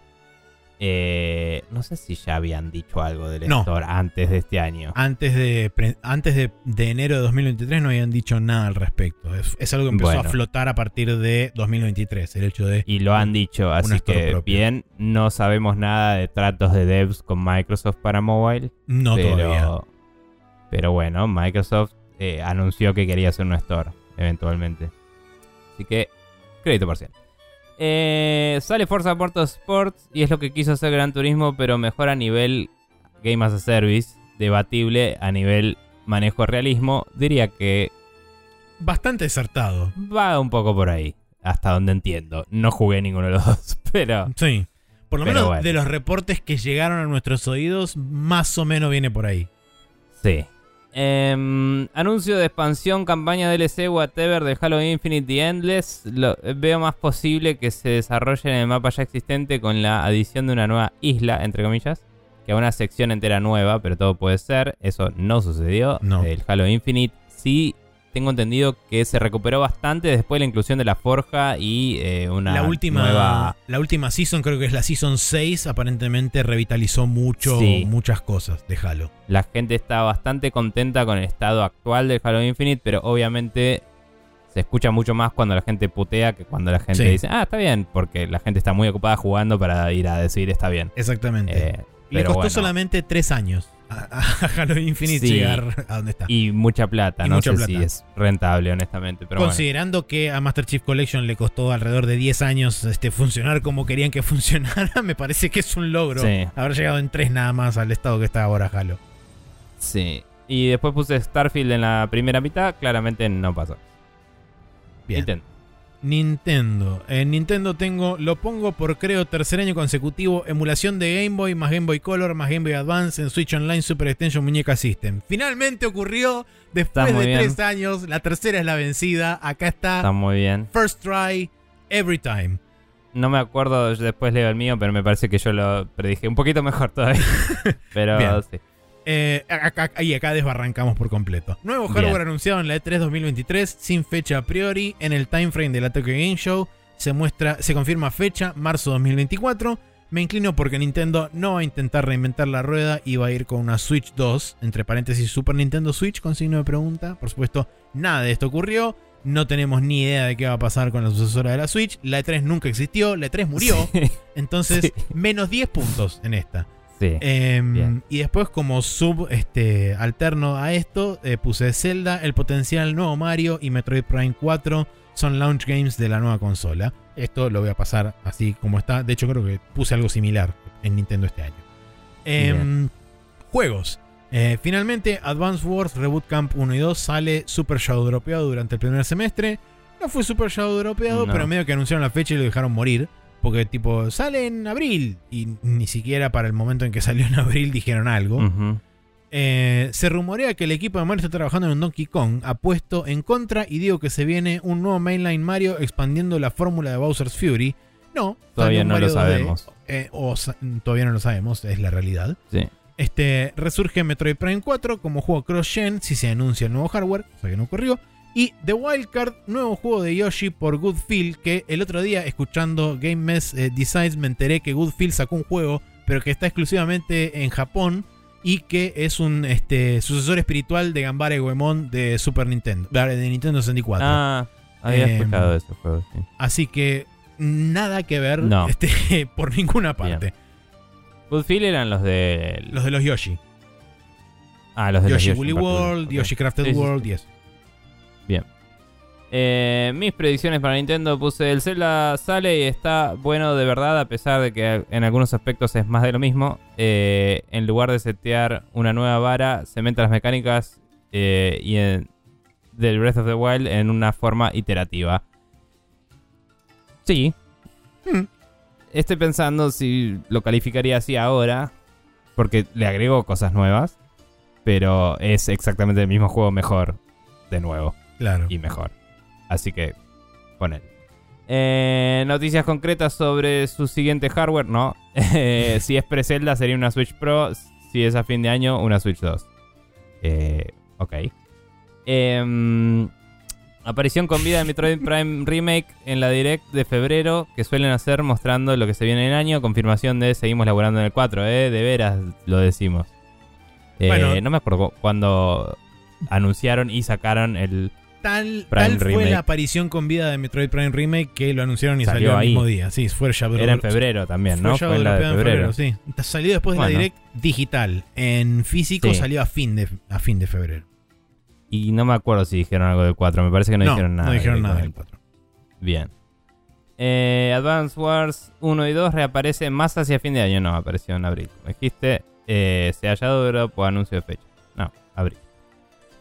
eh, no sé si ya habían dicho algo del No. store antes de este año. Antes de antes de, de enero de 2023 no habían dicho nada al respecto. Es, es algo que empezó Bueno. a flotar a partir de 2023. El hecho de. Y lo han dicho, así que propio. bien, no sabemos nada de tratos de devs con Microsoft para mobile. No todavía. Pero, bueno, Microsoft eh, anunció que quería hacer un store eventualmente. Así que, crédito parcial. Eh, sale Forza Motorsports y es lo que quiso hacer Gran Turismo, pero mejor a nivel Game as a Service, debatible a nivel manejo de realismo. Diría que Bastante acertado. va un poco por ahí, hasta donde entiendo. No jugué ninguno de los dos, pero Sí. Por lo menos bueno. de los reportes que llegaron a nuestros oídos, más o menos viene por ahí. Sí. Em, anuncio de expansión, campaña DLC, whatever de Halo Infinite y Endless. Lo- veo más posible que se desarrolle en el mapa ya existente con la adición de una nueva isla, entre comillas, que a una sección entera nueva, pero todo puede ser. Eso no sucedió. No. El Halo Infinite sí tengo entendido que se recuperó bastante después de la inclusión de la forja y eh, una la última nueva... la última season, creo que es la season 6, aparentemente revitalizó mucho Sí. muchas cosas de Halo. La gente está bastante contenta con el estado actual del Halo Infinite, pero obviamente se escucha mucho más cuando la gente putea que cuando la gente Sí. dice, ah, está bien, porque la gente está muy ocupada jugando para ir a decir está bien. Exactamente. Eh, Le costó bueno. solamente 3 años a, Halo Infinite Sí. llegar a donde está. Y mucha plata, Y no mucha sé plata. si es rentable, honestamente. Pero bueno. Considerando que a Master Chief Collection le costó alrededor de 10 años este, funcionar como querían que funcionara, me parece que es un logro Sí. haber llegado en 3 nada más al estado que está ahora Halo. Sí. Y después puse Starfield en la primera mitad, claramente no pasó. Bien. Nintendo. Nintendo. En Nintendo tengo, lo pongo por creo tercer año consecutivo, emulación de Game Boy más Game Boy Color más Game Boy Advance en Switch Online Super Extension Muñeca System. Finalmente ocurrió, después de bien. tres años, la tercera es la vencida, acá está, Está muy bien. first try, every time. No me acuerdo, después leo el mío, pero me parece que yo lo predije un poquito mejor todavía. pero sí. Eh, acá, y acá desbarrancamos por completo. Nuevo Bien. hardware anunciado en la E E3 2023 sin fecha a priori. En el time frame de la Tokyo Game Show se muestra, se confirma fecha marzo 2024. Me inclino porque Nintendo no va a intentar reinventar la rueda y va a ir con una Switch 2, entre paréntesis Super Nintendo Switch con signo de pregunta. Por supuesto, nada de esto ocurrió. No tenemos ni idea de qué va a pasar con la sucesora de la Switch. La E3 nunca existió, la E3 murió. Sí. Entonces, Sí. menos 10 puntos en esta. Sí. Em, y después, como sub este, alterno a esto, eh, puse Zelda, el potencial nuevo Mario y Metroid Prime 4 son launch games de la nueva consola. Esto lo voy a pasar así como está. De hecho, creo que puse algo similar en Nintendo este año. Em, juegos. Eh, finalmente, Advance Wars Reboot Camp 1 y 2 sale super shadow dropeado durante el primer semestre. No fue super shadow dropeado, No. pero medio que anunciaron la fecha y lo dejaron morir. Porque tipo, sale en abril. Y ni siquiera para el momento en que salió en abril dijeron algo. Eh, se rumorea que el equipo de Mario está trabajando en un Donkey Kong. Apuesto en contra y digo que se viene un nuevo mainline Mario expandiendo la fórmula de Bowser's Fury. No, Todavía no lo Mario 2D, sabemos. eh, o todavía no lo sabemos, es la realidad. Sí. Este, resurge Metroid Prime 4 como juego cross-gen si se anuncia el nuevo hardware, cosa que no ocurrió. Y The Wild Card, nuevo juego de Yoshi por Good Feel, que el otro día escuchando Game Mess eh, Designs me enteré que Good Feel sacó un juego, pero que está exclusivamente en Japón y que es un este, sucesor espiritual de Gambare Goemon de Super Nintendo, de Nintendo 64. Ah, había Em, escuchado de ese juego, sí. Así que nada que ver No. este, por ninguna parte. Goodfield eran los de. Los de los Yoshi. ah, los de los Yoshi Yoshi Woolly. World. Yoshi Crafted Sí, sí, World y eso. Eh, mis predicciones para Nintendo puse el Zelda sale y está bueno de verdad a pesar de que en algunos aspectos es más de lo mismo. Eh, en lugar de setear una nueva vara, cementa las mecánicas eh, y en- del Breath of the Wild en una forma iterativa. Sí. Hmm. Estoy pensando si lo calificaría así ahora porque le agrego cosas nuevas, pero es exactamente el mismo juego mejor de nuevo Claro. y mejor. Así que, ponen. Eh, noticias concretas sobre su siguiente hardware, no. Eh, si es pre-Zelda sería una Switch Pro. Si es a fin de año, una Switch 2. Eh, ok. Em, aparición con vida de Metroid Prime Remake en la Direct de febrero, que suelen hacer mostrando lo que se viene en el año. Confirmación de seguimos laburando en el 4, eh, de veras lo decimos. Eh, Bueno. no me acuerdo cuando anunciaron y sacaron el Tal, fue la aparición con vida de Metroid Prime Remake que lo anunciaron y Salió salió, ahí. el mismo día. Sí, fue Shadow Era en febrero también, Fue ¿no? Fue la de dropeado en febrero. sí. Salió después de Bueno. la Direct digital. En físico Sí. salió a fin, de, a fin de febrero. Y no me acuerdo si dijeron algo del 4. Me parece que no, dijeron nada. No dijeron nada del directamente. 4. Bien. Eh, Advance Wars 1 y 2 reaparece más hacia fin de año. No, apareció en abril. Como dijiste, eh, se hallado Drop o anuncio de fecha. No, abril.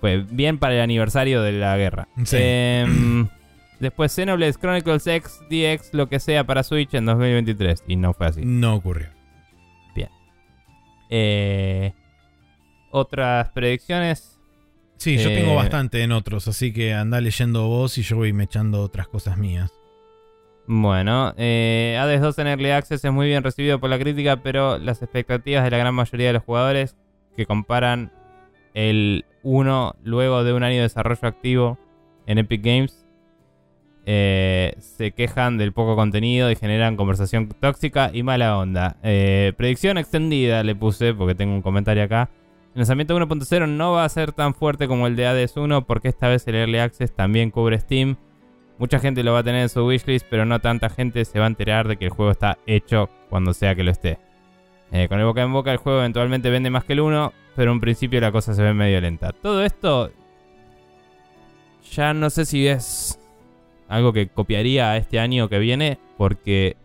Fue bien para el aniversario de la guerra. Sí. Em, después Xenoblade Chronicles X, DX, lo que sea para Switch en 2023. Y no fue así. No ocurrió. Eh, otras predicciones. Sí, yo Eh, tengo bastante en otros, así que anda leyendo vos y yo voy mechando otras cosas mías. Bueno, eh, Hades 2 en Early Access es muy bien recibido por la crítica, pero las expectativas de la gran mayoría de los jugadores que comparan el 1 luego de un año de desarrollo activo en Epic Games eh, se quejan del poco contenido y generan conversación tóxica y mala onda. Eh, predicción extendida le puse porque tengo un comentario acá. El lanzamiento 1.0 no va a ser tan fuerte como el de Hades 1 porque esta vez el Early Access también cubre Steam. Mucha gente lo va a tener en su wishlist, pero no tanta gente se va a enterar de que el juego está hecho cuando sea que lo esté. Eh, con el boca en boca el juego eventualmente vende más que el 1, pero en principio la cosa se ve medio lenta. Todo esto ya no sé si es algo que copiaría a este año que viene, porque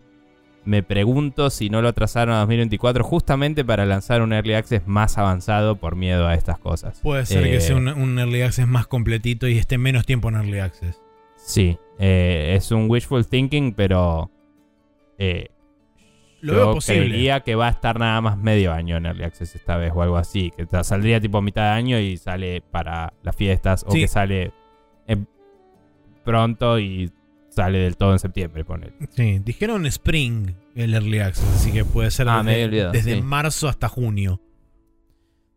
me pregunto si no lo atrasaron a 2024 justamente para lanzar un Early Access más avanzado por miedo a estas cosas. Puede ser que Eh, sea un, un Early Access más completito y esté menos tiempo en Early Access. Sí, eh, es un wishful thinking, pero eh, Lo yo veo posible. creería que va a estar nada más medio año en Early Access esta vez o algo así. Que saldría tipo a mitad de año y sale para las fiestas o Sí. que sale en- pronto y sale del todo en septiembre, ponele. Sí, dijeron Spring el Early Access, así que puede ser Ah, desde, olvidado, desde sí. marzo hasta junio.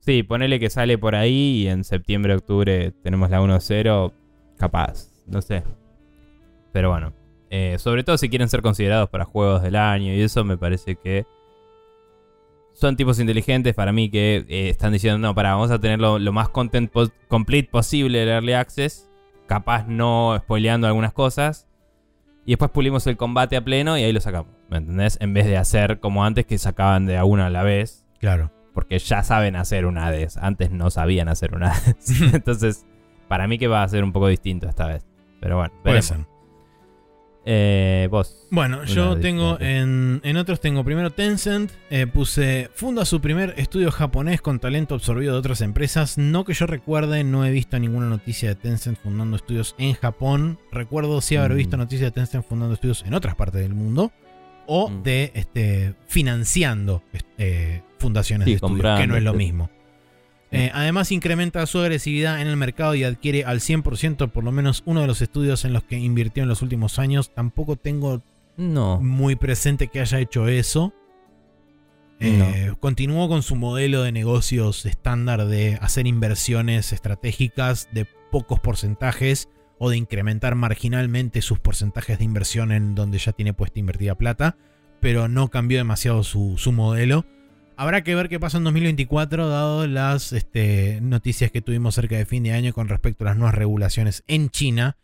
Sí, ponele que sale por ahí y en septiembre, octubre tenemos la 1.0, capaz, no sé. Pero bueno, eh, sobre todo si quieren ser considerados para juegos del año y eso me parece que son tipos inteligentes para mí que eh, están diciendo, no, para, vamos a tenerlo lo más content complete posible el Early Access, capaz no spoileando algunas cosas. Y después pulimos el combate a pleno y ahí lo sacamos, ¿me entendés? En vez de hacer como antes que sacaban de a una a la vez Claro. porque ya saben hacer un Hades. Antes no sabían hacer un Hades. Entonces, para mí que va a ser un poco distinto esta vez. Pero bueno, veremos. Eh, vos. Bueno, yo tengo en, en otros tengo primero Tencent, eh, puse funda su primer estudio japonés con talento absorbido de otras empresas. No que yo recuerde, no he visto ninguna noticia de Tencent fundando estudios en Japón. Recuerdo sí haber Mm. visto noticias de Tencent fundando estudios en otras partes del mundo o Mm. de este financiando este, fundaciones Sí, de estudios, que no es lo mismo. Eh, además incrementa su agresividad en el mercado y adquiere al 100% por lo menos uno de los estudios en los que invirtió en los últimos años. Tampoco tengo No. muy presente que haya hecho eso. Eh, Continuó con su modelo de negocios estándar de hacer inversiones estratégicas de pocos porcentajes o de incrementar marginalmente sus porcentajes de inversión en donde ya tiene puesta invertida plata, pero no cambió demasiado su, su modelo. Habrá que ver qué pasa en 2024, dado las este, noticias que tuvimos cerca de fin de año con respecto a las nuevas regulaciones en China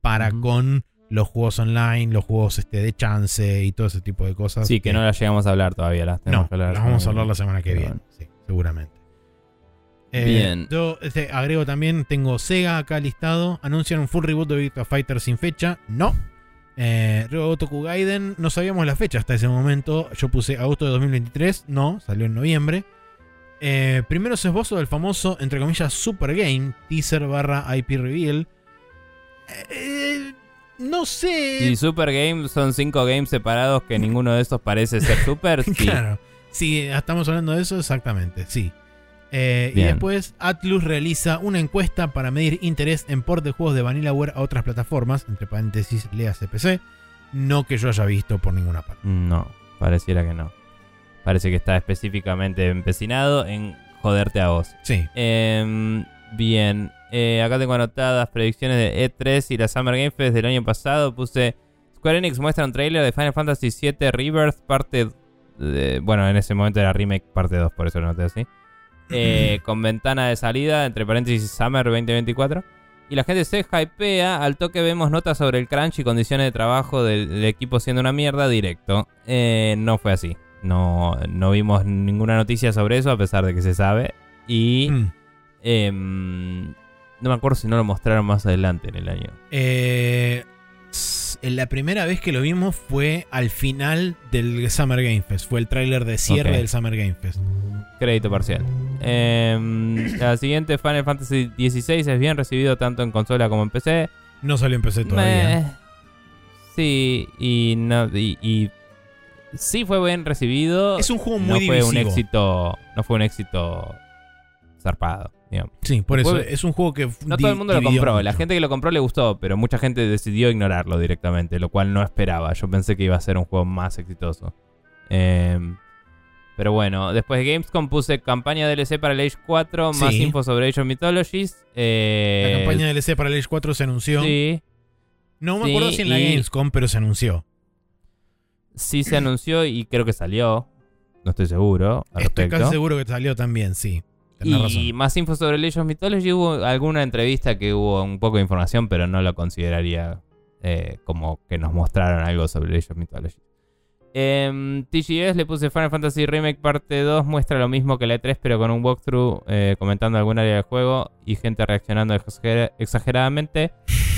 para con los juegos online, los juegos este, de chance y todo ese tipo de cosas. Sí, que no las llegamos a hablar todavía. Las No, que hablar las vamos a hablar la semana que viene, sí, seguramente. Eh, Bien. Yo este, agrego también, tengo Sega acá listado. Anuncian un full reboot de Virtua Fighter sin fecha. No. Eh, Ryogotoku Gaiden, no sabíamos la fecha hasta ese momento. Yo puse agosto de 2023. No, salió en noviembre. Eh, primeros esbozos del famoso, entre comillas, Super Game, teaser barra IP reveal. Eh, no sé. Si Super Games son cinco games separados que ninguno de estos parece ser Super, sí. Claro. Sí, estamos hablando de eso, exactamente, sí. Eh, y después Atlus realiza una encuesta para medir interés en port de juegos de Vanillaware a otras plataformas, entre paréntesis, lea CPC, no que yo haya visto por ninguna parte. No, pareciera que no. Parece que está específicamente empecinado en joderte a vos. Sí, Em, bien, eh, acá tengo anotadas predicciones de E3 y la Summer Game Fest del año pasado. Puse Square Enix muestra un trailer de Final Fantasy VII Rebirth parte... de- bueno, en ese momento era remake parte 2, por eso lo noté así. Eh, con ventana de salida, entre paréntesis Summer 2024. Y la gente se hypea. Al toque vemos notas sobre el crunch y condiciones de trabajo del, del equipo siendo una mierda directo. Eh, no fue así. No, no vimos ninguna noticia sobre eso, a pesar de que se sabe. Y Mm. em, no me acuerdo si no lo mostraron más adelante en el año. Eh, s- la primera vez que lo vimos fue al final del Summer Game Fest. Fue el tráiler de cierre del Summer Game Fest. Crédito parcial. Em, la siguiente, Final Fantasy XVI, es bien recibido tanto en consola como en PC. No salió en PC todavía. Sí, y, no, y, y sí fue bien recibido. Es un juego no muy fue un divisivo. éxito. No fue un éxito zarpado, digamos. Sí, por eso. Es un juego que. No todo el mundo lo compró. La gente que lo compró le gustó, pero mucha gente decidió ignorarlo directamente, lo cual no esperaba. Yo pensé que iba a ser un juego más exitoso. Em, pero bueno, después de Gamescom puse campaña DLC para el Age 4, más info sobre Age of Mythologies. eh, La campaña DLC para el Age 4 se anunció. Sí, No me Sí, acuerdo si en la y- Gamescom, pero se anunció. sí se anunció y creo que salió. No estoy seguro al Estoy respecto. casi seguro que salió también, sí. Tenés Y razón. más info sobre of Mythology. Hubo alguna entrevista que hubo un poco de información, pero no lo consideraría eh, como que nos mostraron algo sobre of Mythology. Em, TGS le puse Final Fantasy Remake Parte 2, muestra lo mismo que la E3, pero con un walkthrough eh, comentando algún área del juego y gente reaccionando exager- exageradamente.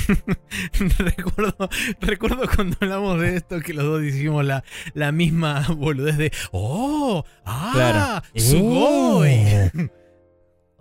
recuerdo, recuerdo cuando hablamos de esto que los dos hicimos la, la misma boludez de ¡Oh! ¡Ah! Claro. ¡Sugoi!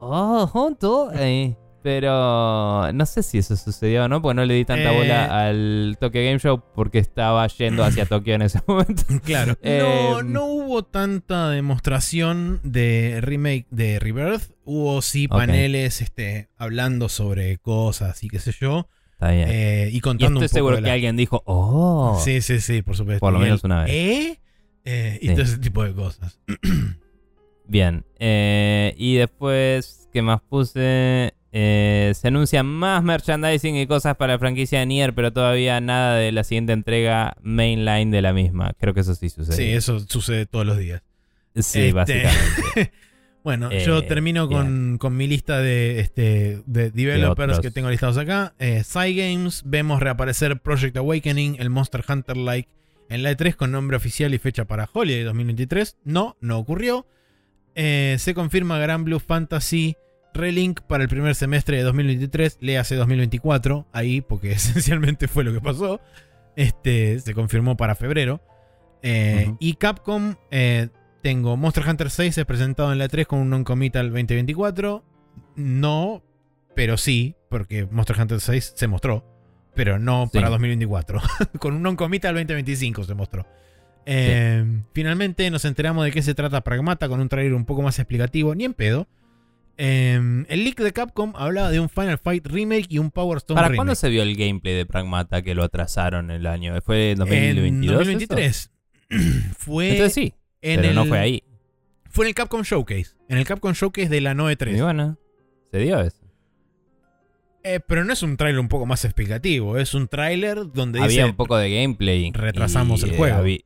Eh. Oh, junto. Eh, Pero no sé si eso sucedió o no, porque no le di tanta Eh. bola al Tokyo Game Show porque estaba yendo hacia Tokio en ese momento. Claro. Eh, no, no hubo tanta demostración de remake de Rebirth. Hubo sí paneles este, hablando sobre cosas y qué sé yo. Está bien. eh, y y contando estoy un poco seguro de que la- alguien dijo, oh. Sí, sí, sí, por supuesto. Por lo menos una vez. ¿Eh? Eh, y Sí. todo ese tipo de cosas. Bien. eh, y después, ¿qué más puse? Eh, se anuncia más merchandising y cosas para la franquicia de Nier, pero todavía nada de la siguiente entrega mainline de la misma. Creo que eso sí sucede. Sí, eso sucede todos los días. Sí, Este, básicamente. Bueno, Eh, yo termino con, con mi lista de, este, de developers que tengo listados acá. Eh, Cygames, vemos reaparecer Project Awakening, el Monster Hunter Like en la E3 con nombre oficial y fecha para Holiday 2023. No, no ocurrió. Eh, se confirma Gran Blue Fantasy Relink para el primer semestre de 2023, le hace 2024, ahí, porque esencialmente fue lo que pasó. Este, se confirmó para febrero. Eh. Y Capcom, eh, tengo Monster Hunter 6 es presentado en la 3 con un non-committal 2024. No, pero sí, porque Monster Hunter 6 se mostró, pero no Sí. para 2024. con un non-committal 2025 se mostró. Eh, Finalmente nos enteramos de qué se trata Pragmata con un trailer un poco más explicativo, ni en pedo. Eh, el leak de Capcom hablaba de un Final Fight remake y un Power Stone ¿Para remake. cuándo se vio el gameplay de Pragmata que lo atrasaron el año? ¿Fue en 2022? En eso? 2023. fue Entonces sí, en pero no el- fue ahí. Fue en el Capcom Showcase. En el Capcom Showcase de la Noe 3. Y bueno, se dio eso. Eh, pero no es un tráiler un poco más explicativo. Es un tráiler donde Había un poco de gameplay. retrasamos y, el eh, juego. Había,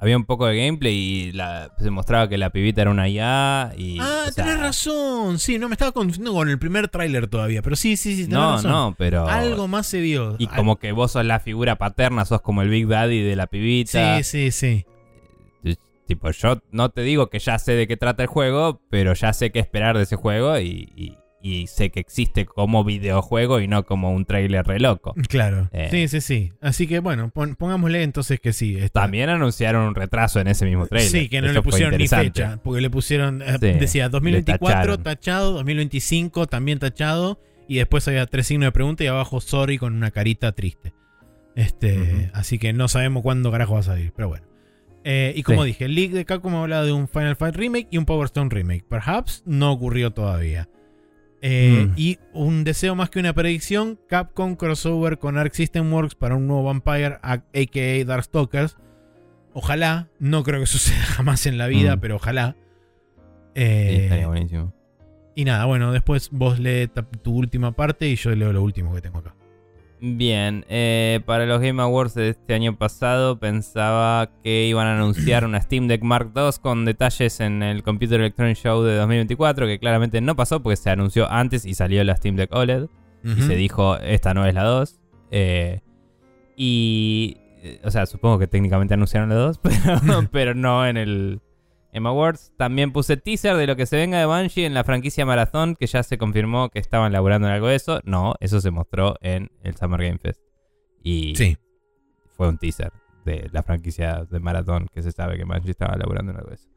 había un poco de gameplay y la- se mostraba que la pibita era una IA y... Ah, o sea, tenés razón. Sí, no me estaba confundiendo con el primer tráiler todavía. Pero sí, sí, sí, tenés No, razón. no, pero... Algo más se vio. Y Al- como que vos sos la figura paterna, sos como el Big Daddy de la pibita. Sí, sí, sí. Tipo, yo no te digo que ya sé de qué trata el juego, pero ya sé qué esperar de ese juego y, y- y sé que existe como videojuego y no como un trailer re loco. Claro. Eh. Sí, sí, sí. Así que bueno, pon- pongámosle entonces que sí. está- También anunciaron un retraso en ese mismo trailer. Sí, que no Eso le pusieron ni fecha. Porque le pusieron. eh, Sí, decía 2024 tacharon. tachado, 2025 también tachado. Y después había tres signos de pregunta y abajo sorry con una carita triste. Este. Así que no sabemos cuándo carajo va a salir. Pero bueno. Eh, y como Sí. dije, el leak de Capcom hablaba de un Final Fight Remake y un Power Stone Remake. Perhaps no ocurrió todavía. Eh, Mm. Y un deseo más que una predicción: Capcom crossover con Arc System Works para un nuevo Vampire, a.k.a. Darkstalkers. Ojalá, no creo que suceda jamás en la vida, Mm. pero ojalá. Sí, Eh, estaría buenísimo. y nada, bueno, después vos lee ta- tu última parte y yo leo lo último que tengo acá. Bien, eh, para los Game Awards de este año pasado pensaba que iban a anunciar una Steam Deck Mark II con detalles en el Computer Electronic Show de 2024, que claramente no pasó porque se anunció antes y salió la Steam Deck OLED. y se dijo, esta no es la 2. Eh, y, eh, o sea, supongo que técnicamente anunciaron la 2, pero, pero no en el Game Awards. También puse teaser de lo que se venga de Bungie en la franquicia Marathon, que ya se confirmó que estaban laburando en algo de eso. No, eso se mostró en el Summer Game Fest. Y Sí. fue un teaser de la franquicia de Marathon, que se sabe que Bungie estaba laburando en algo de eso.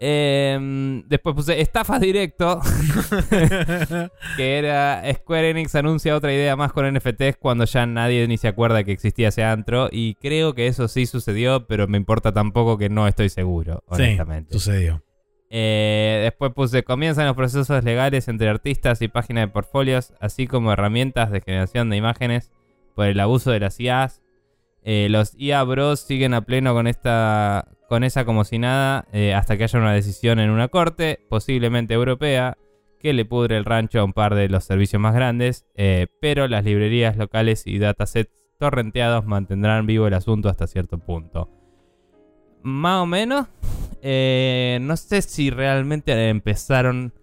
Em, después puse estafas directo. que era Square Enix anuncia otra idea más con NFTs cuando ya nadie ni se acuerda que existía ese antro. Y creo que eso sí sucedió, pero me importa tampoco que no estoy seguro, sí, honestamente. sucedió. Eh, después puse, comienzan los procesos legales entre artistas y páginas de portfolios, así como herramientas de generación de imágenes por el abuso de las IAs. Eh, los IA Bros siguen a pleno con esta con esa como si nada eh, hasta que haya una decisión en una corte, posiblemente europea, que le pudre el rancho a un par de los servicios más grandes, eh, pero las librerías locales y datasets torrenteados mantendrán vivo el asunto hasta cierto punto. Más o menos, eh, no sé si realmente empezaron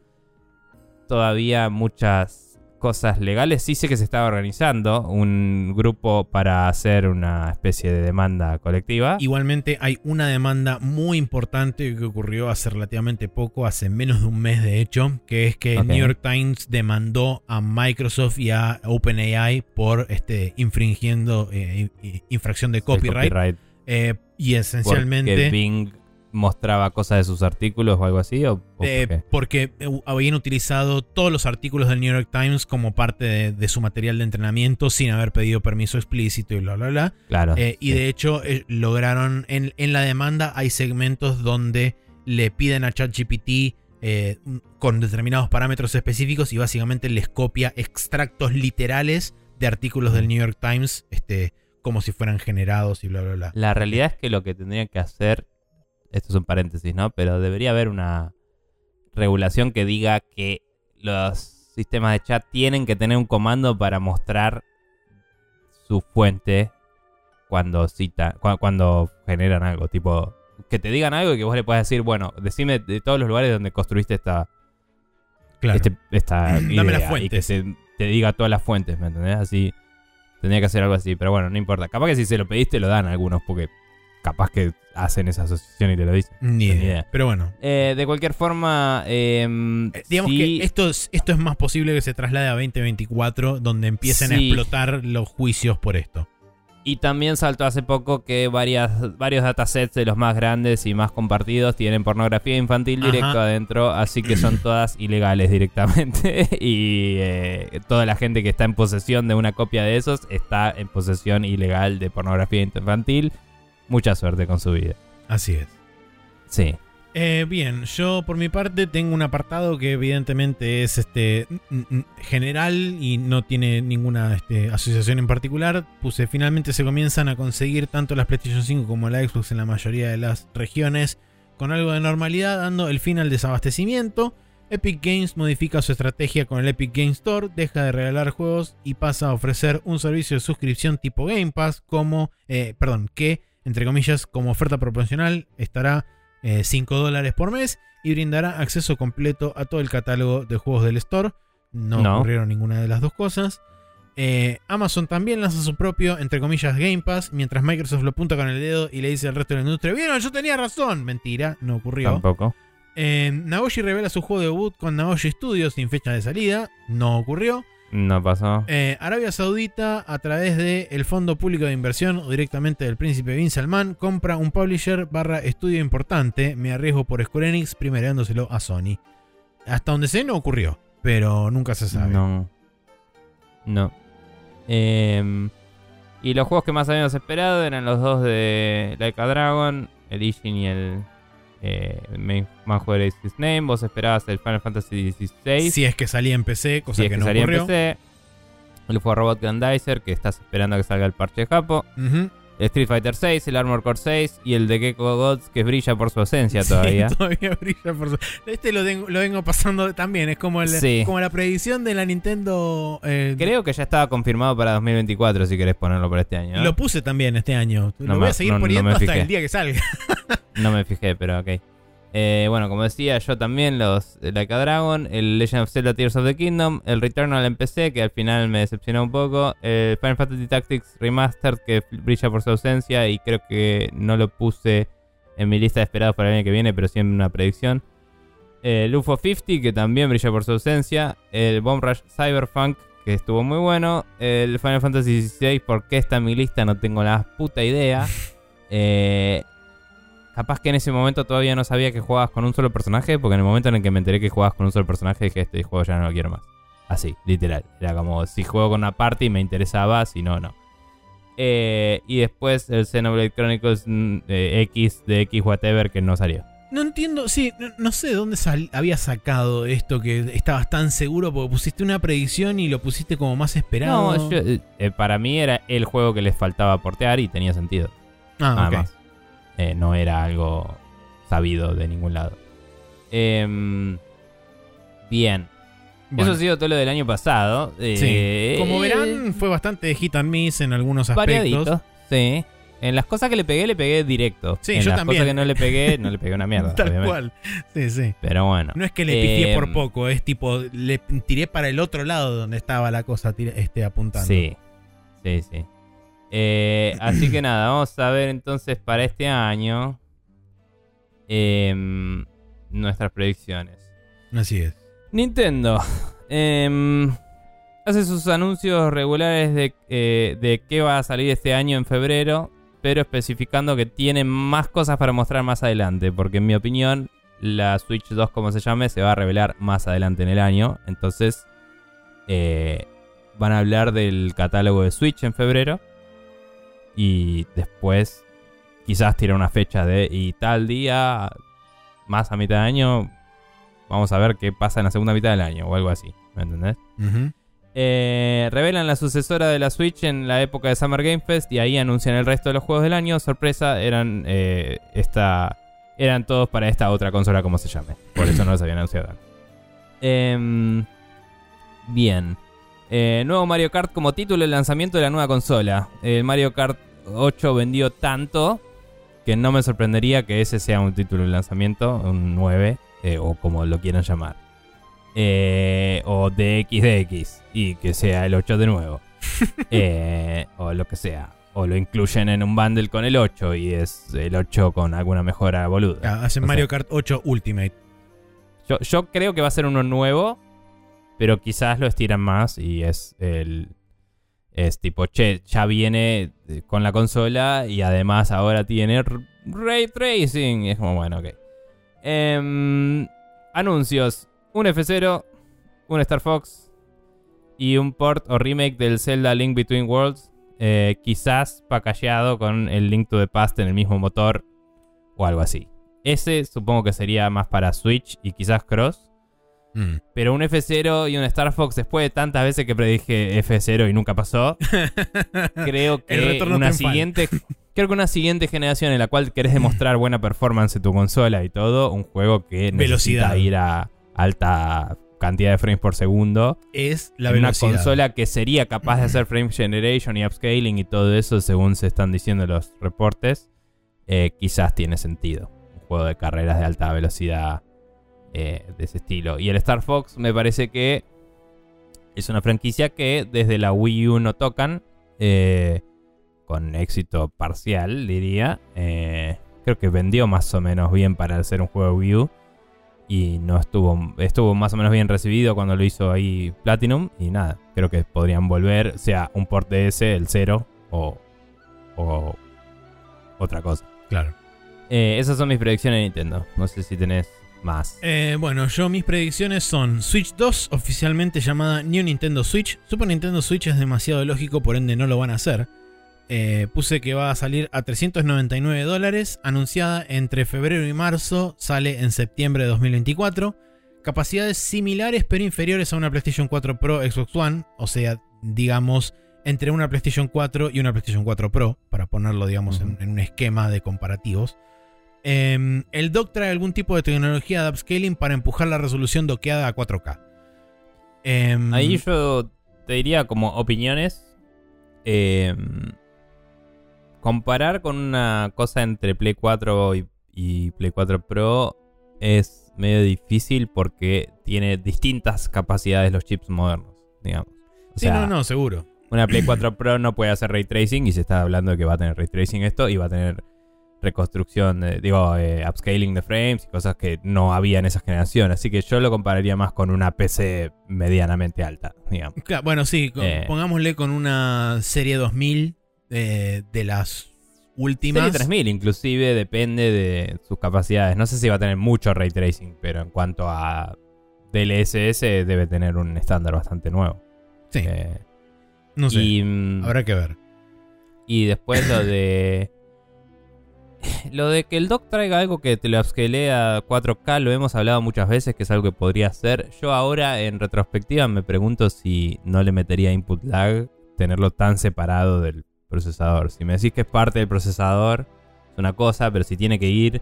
todavía muchas cosas legales. Sí sé que se estaba organizando un grupo para hacer una especie de demanda colectiva. Igualmente hay una demanda muy importante que ocurrió hace relativamente poco, hace menos de un mes de hecho, que es que Ok. New York Times demandó a Microsoft y a OpenAI por este infringiendo eh, infracción de copyright. Eh, y Porque esencialmente Bing mostraba cosas de sus artículos o algo así. ¿O, o eh, por porque eh, habían utilizado todos los artículos del New York Times como parte de, de su material de entrenamiento sin haber pedido permiso explícito y bla bla bla. Claro. Eh, y sí. de hecho eh, lograron, en, en la demanda hay segmentos donde le piden a ChatGPT con determinados parámetros específicos y básicamente les copia extractos literales de artículos del New York Times este, como si fueran generados y bla, bla, bla. La realidad es que lo que tendrían que hacer, esto es un paréntesis, ¿no? Pero debería haber una regulación que diga que los sistemas de chat tienen que tener un comando para mostrar su fuente cuando cita, cu- cuando generan algo, tipo que te digan algo y que vos le puedas decir, bueno, decime de todos los lugares donde construiste esta Claro. este- esta Dame las y que fuentes. se- te diga todas las fuentes, ¿me entendés? Así tendría que hacer algo así, pero bueno, no importa. Capaz que si se lo pediste lo dan algunos porque capaz que hacen esa asociación y te lo dicen. Ni idea. idea. Pero bueno. Eh, de cualquier forma, em, eh, Digamos sí, que esto es, esto es más posible que se traslade a 2024, donde empiecen a explotar los juicios por esto. Y también saltó hace poco que varias, varios datasets de los más grandes y más compartidos tienen pornografía infantil Ajá. directo adentro, así que son todas ilegales directamente. y eh, toda la gente que está en posesión de una copia de esos está en posesión ilegal de pornografía infantil. Mucha suerte con su vida. Así es. Sí. Eh, bien, yo por mi parte tengo un apartado que evidentemente es este general y no tiene ninguna este, asociación en particular. Puse finalmente se comienzan a conseguir tanto las PlayStation 5 como la Xbox en la mayoría de las regiones con algo de normalidad, dando el fin al desabastecimiento. Epic Games modifica su estrategia con el Epic Games Store, deja de regalar juegos y pasa a ofrecer un servicio de suscripción tipo Game Pass como, eh, perdón, que entre comillas como oferta proporcional estará eh, 5 dólares por mes y brindará acceso completo a todo el catálogo de juegos del store. No, No. ocurrieron ninguna de las dos cosas. Eh, Amazon también lanza su propio, entre comillas, Game Pass, mientras Microsoft lo apunta con el dedo y le dice al resto de la industria, vieron, yo tenía razón. Mentira, no ocurrió. Tampoco. Eh, Naoshi revela su juego de debut con Naoshi Studios sin fecha de salida. No ocurrió. No pasó. Eh, Arabia Saudita, a través del Fondo Público de Inversión o directamente del príncipe Bin Salman, compra un publisher barra estudio importante. Me arriesgo por Square Enix, primereándoselo a Sony. Hasta donde sé, no ocurrió, pero nunca se sabe. No. No. Em, y los juegos que más habíamos esperado eran los dos de Like a Dragon, el Ishin y el eh, Main Manhuer is His Name. Vos esperabas el Final Fantasy XVI. Si es que salía en PC, cosa si es que, no salía en ocurrió. PC. El Robot Grandizer, que estás esperando a que salga el parche de Japo. Ujú. El Street Fighter 6, el Armor Core 6 y el de Gecko Gods, que brilla por su ausencia Sí, todavía. todavía brilla por su- Este lo, tengo- lo vengo pasando también. Es como, el, Sí. como la predicción de la Nintendo. eh, Creo que ya estaba confirmado para 2024 si querés ponerlo para este año. Lo puse también este año. No lo me- voy a seguir no- poniendo hasta fijé. el día que salga. No me fijé, pero ok. Eh, bueno, como decía yo también, los de Like a Dragon, el Legend of Zelda Tears of the Kingdom, el Returnal en PC, que al final me decepcionó un poco, el Final Fantasy Tactics Remastered, que brilla por su ausencia y creo que no lo puse en mi lista de esperados para el año que viene, pero sí en una predicción. El UFO 50, que también brilla por su ausencia. El Bomb Rush Cyberpunk, que estuvo muy bueno. El Final Fantasy XVI, ¿por qué está en mi lista? No tengo la puta idea. Eh, capaz que en ese momento todavía no sabía que jugabas con un solo personaje, porque en el momento en el que me enteré que jugabas con un solo personaje, dije, este juego ya no lo quiero más. Así, literal. Era como, si juego con una party me interesaba, si no, no. Eh, y después el Xenoblade Chronicles mm, eh, X de X whatever que no salió. No entiendo, sí, no, no sé de dónde sal- había sacado esto que estabas tan seguro porque pusiste una predicción y lo pusiste como más esperado. No, yo, eh, eh, para mí era el juego que les faltaba portear y tenía sentido. ah, nada ok. más. Eh, no era algo sabido de ningún lado. Em, bien. Bueno, Eso ha sido todo lo del año pasado. sí. Eh, Como verán, fue bastante hit and miss en algunos aspectos. variadito. Sí. En las cosas que le pegué, le pegué directo. Sí, en yo las también. cosas que no le pegué, no le pegué una mierda. Tal obviamente. cual. Sí, sí. Pero bueno. No es que le pifié Eh, por poco, es tipo, le tiré para el otro lado donde estaba la cosa tiré- este, apuntando. Sí, sí, sí. Eh, así que nada, vamos a ver entonces para este año em, nuestras predicciones. Así es. Nintendo em, hace sus anuncios regulares de, eh, de qué va a salir este año en febrero, pero especificando que tiene más cosas para mostrar más adelante, porque en mi opinión la Switch 2, como se llame, se va a revelar más adelante en el año. Entonces eh, van a hablar del catálogo de Switch en febrero y después quizás tirar una fecha de y tal día, más a mitad de año, Vamos a ver qué pasa en la segunda mitad del año o algo así. ¿Me entendés? Eh, revelan la sucesora de la Switch en la época de Summer Game Fest y ahí anuncian el resto de los juegos del año. Sorpresa, eran eh, esta, eran todos para esta otra consola, como se llame. Por eso no los habían anunciado. Em, bien. Eh, nuevo Mario Kart como título del lanzamiento de la nueva consola. El Mario Kart 8 vendió tanto que no me sorprendería que ese sea un título de lanzamiento, un 9, eh, o como lo quieran llamar. Eh, o DXDX, y que sea el 8 de nuevo. Eh, o lo que sea. O lo incluyen en un bundle con el 8 y es el 8 con alguna mejora boluda. Ah, hacen. Mario Kart 8 Ultimate. Yo, yo creo que va a ser uno nuevo, pero quizás lo estiran más y es el. Es tipo, che, ya viene eh, con la consola y además ahora tiene ray tracing. Es como, bueno, ok. Em, anuncios: un F0, un Star Fox y un port o remake del Zelda Link Between Worlds. eh, quizás pacayeado con el Link to the Past en el mismo motor o algo así. Ese supongo que sería más para Switch y quizás Cross. Mm. Pero un F0 y un Star Fox, después de tantas veces que predije F0 y nunca pasó, creo que una siguiente. Creo que una siguiente generación en la cual querés demostrar buena performance en tu consola y todo, un juego que necesita Velocidad. ir a alta cantidad de frames por segundo. es la en una velocidad. consola que sería capaz de hacer frame generation y upscaling y todo eso, según se están diciendo los reportes, eh, quizás tiene sentido. Un juego de carreras de alta velocidad eh, de ese estilo. Y el Star Fox me parece que es una franquicia que desde la Wii U no tocan, eh, con éxito parcial, diría. Eh, creo que vendió más o menos bien para ser un juego de Wii U. Y no estuvo, estuvo más o menos bien recibido cuando lo hizo ahí Platinum. Y nada, creo que podrían volver, sea un port ese, el 0, o, o otra cosa. Claro. Eh, esas son mis predicciones de Nintendo. No sé si tenés más. Eh, bueno, yo mis predicciones son Switch 2, oficialmente llamada New Nintendo Switch. Super Nintendo Switch es demasiado lógico, por ende no lo van a hacer. Eh, puse que va a salir a 399 dólares, anunciada entre febrero y marzo, sale en septiembre de 2024. Capacidades similares pero inferiores a una PlayStation 4 Pro Xbox One, o sea, digamos, entre una PlayStation 4 y una PlayStation 4 Pro, para ponerlo, digamos, en un esquema de comparativos. Em, el dock trae algún tipo de tecnología de upscaling para empujar la resolución doqueada a 4K. Em, Ahí yo te diría como opiniones. eh, comparar con una cosa entre Play 4 y, y Play 4 Pro es medio difícil porque tiene distintas capacidades los chips modernos, digamos. O sí, sea, no, no, seguro. Una Play 4 Pro no puede hacer ray tracing y se está hablando de que va a tener ray tracing esto y va a tener reconstrucción, de- digo, eh, upscaling de frames y cosas que no había en esa generación. Así que yo lo compararía más con una PC medianamente alta, digamos. Claro, bueno, sí, Eh. pongámosle con una serie 2000 eh, de las últimas. Serie 3000 inclusive depende de sus capacidades. No sé si va a tener mucho ray tracing, pero en cuanto a DLSS debe tener un estándar bastante nuevo. Sí, Eh, no sé. y, mm, Habrá que ver. Y después lo de. Lo de que el dock traiga algo que te lo upscalee a 4K, lo hemos hablado muchas veces, que es algo que podría hacer. Yo ahora, en retrospectiva, me pregunto si no le metería input lag tenerlo tan separado del procesador. Si me decís que es parte del procesador, es una cosa, pero si tiene que ir,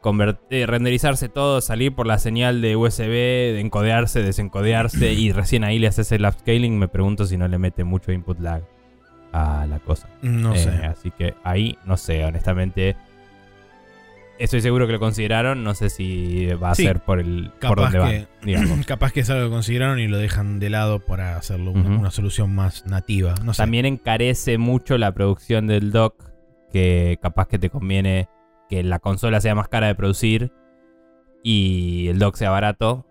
convertir, renderizarse todo, salir por la señal de USB, de encodearse, desencodearse, y recién ahí le haces el upscaling, me pregunto si no le mete mucho input lag. a la cosa. No Eh, sé. Así que ahí, no sé, honestamente. Estoy seguro que lo consideraron. No sé si va a Sí, ser por el por donde digamos. Capaz que es algo que consideraron y lo dejan de lado para hacerlo una, solución más nativa. No sé. También encarece mucho la producción del dock. Que capaz que te conviene que la consola sea más cara de producir y el dock sea barato.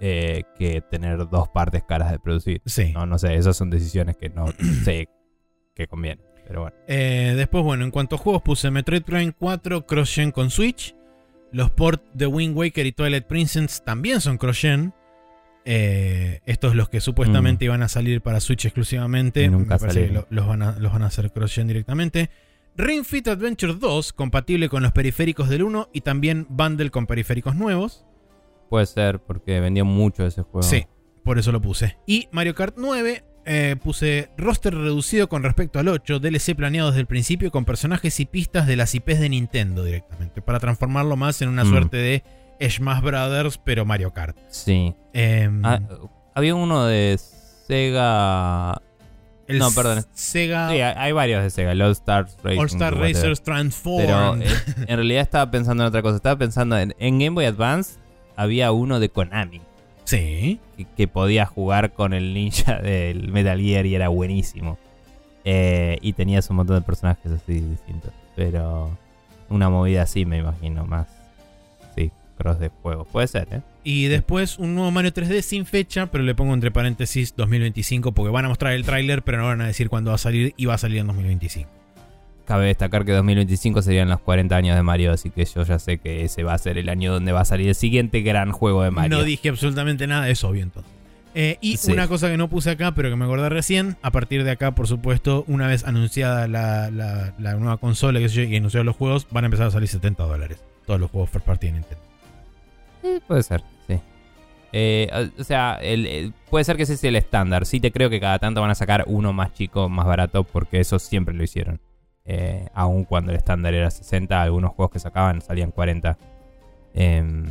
eh, que tener dos partes caras de producir. Sí. No, no sé, esas son decisiones que no sé que conviene. Pero bueno. Eh, después, bueno, en cuanto a juegos, puse Metroid Prime 4 cross-gen con Switch. Los ports de Wind Waker y Twilight Princess también son cross-gen. Eh, estos los que supuestamente iban a salir para Switch exclusivamente. Mm. Nunca Me parece que salieron. lo- los, van a, los van a hacer cross-gen directamente. Ring Fit Adventure 2, compatible con los periféricos del 1 y también bundle con periféricos nuevos. Puede ser porque vendió mucho ese juego. Sí, por eso lo puse. Y Mario Kart 9, eh, puse roster reducido con respecto al 8, DLC planeado desde el principio con personajes y pistas de las IPs de Nintendo directamente, para transformarlo más en una Mm. suerte de Smash Brothers, pero Mario Kart. Sí. Em, Ah, había uno de Sega. el no, perdón. Sega Sí, hay, varios de Sega. All Stars Racing. All Star. Racers Transform. Pero eh, en realidad estaba pensando en otra cosa. Estaba pensando en, en Game Boy Advance. Había uno de Konami. Sí. Que, que podía jugar con el ninja del Metal Gear y era buenísimo. Eh, y tenías un montón de personajes así distintos. Pero una movida así me imagino más. Sí, cross de juego. Puede ser, ¿eh? Y después un nuevo Mario 3D sin fecha, pero le pongo entre paréntesis 2025 porque van a mostrar el tráiler, pero no van a decir cuándo va a salir y va a salir en 2025. Cabe destacar que 2025 serían los 40 años de Mario, así que yo ya sé que ese va a ser el año donde va a salir el siguiente gran juego de Mario. No dije absolutamente nada, es obvio entonces. Eh, y Sí. una cosa que no puse acá, pero que me acordé recién, a partir de acá, por supuesto, una vez anunciada la, la- la nueva consola qué sé yo, y anunciados los juegos, van a empezar a salir 70 dólares. Todos los juegos first party de Nintendo. Eh, puede ser, sí. Eh, o sea, el- el- puede ser que ese sea el estándar. Sí te creo que cada tanto van a sacar uno más chico, más barato, porque eso siempre lo hicieron. Eh, aun cuando el estándar era 60, algunos juegos que sacaban salían 40. Em,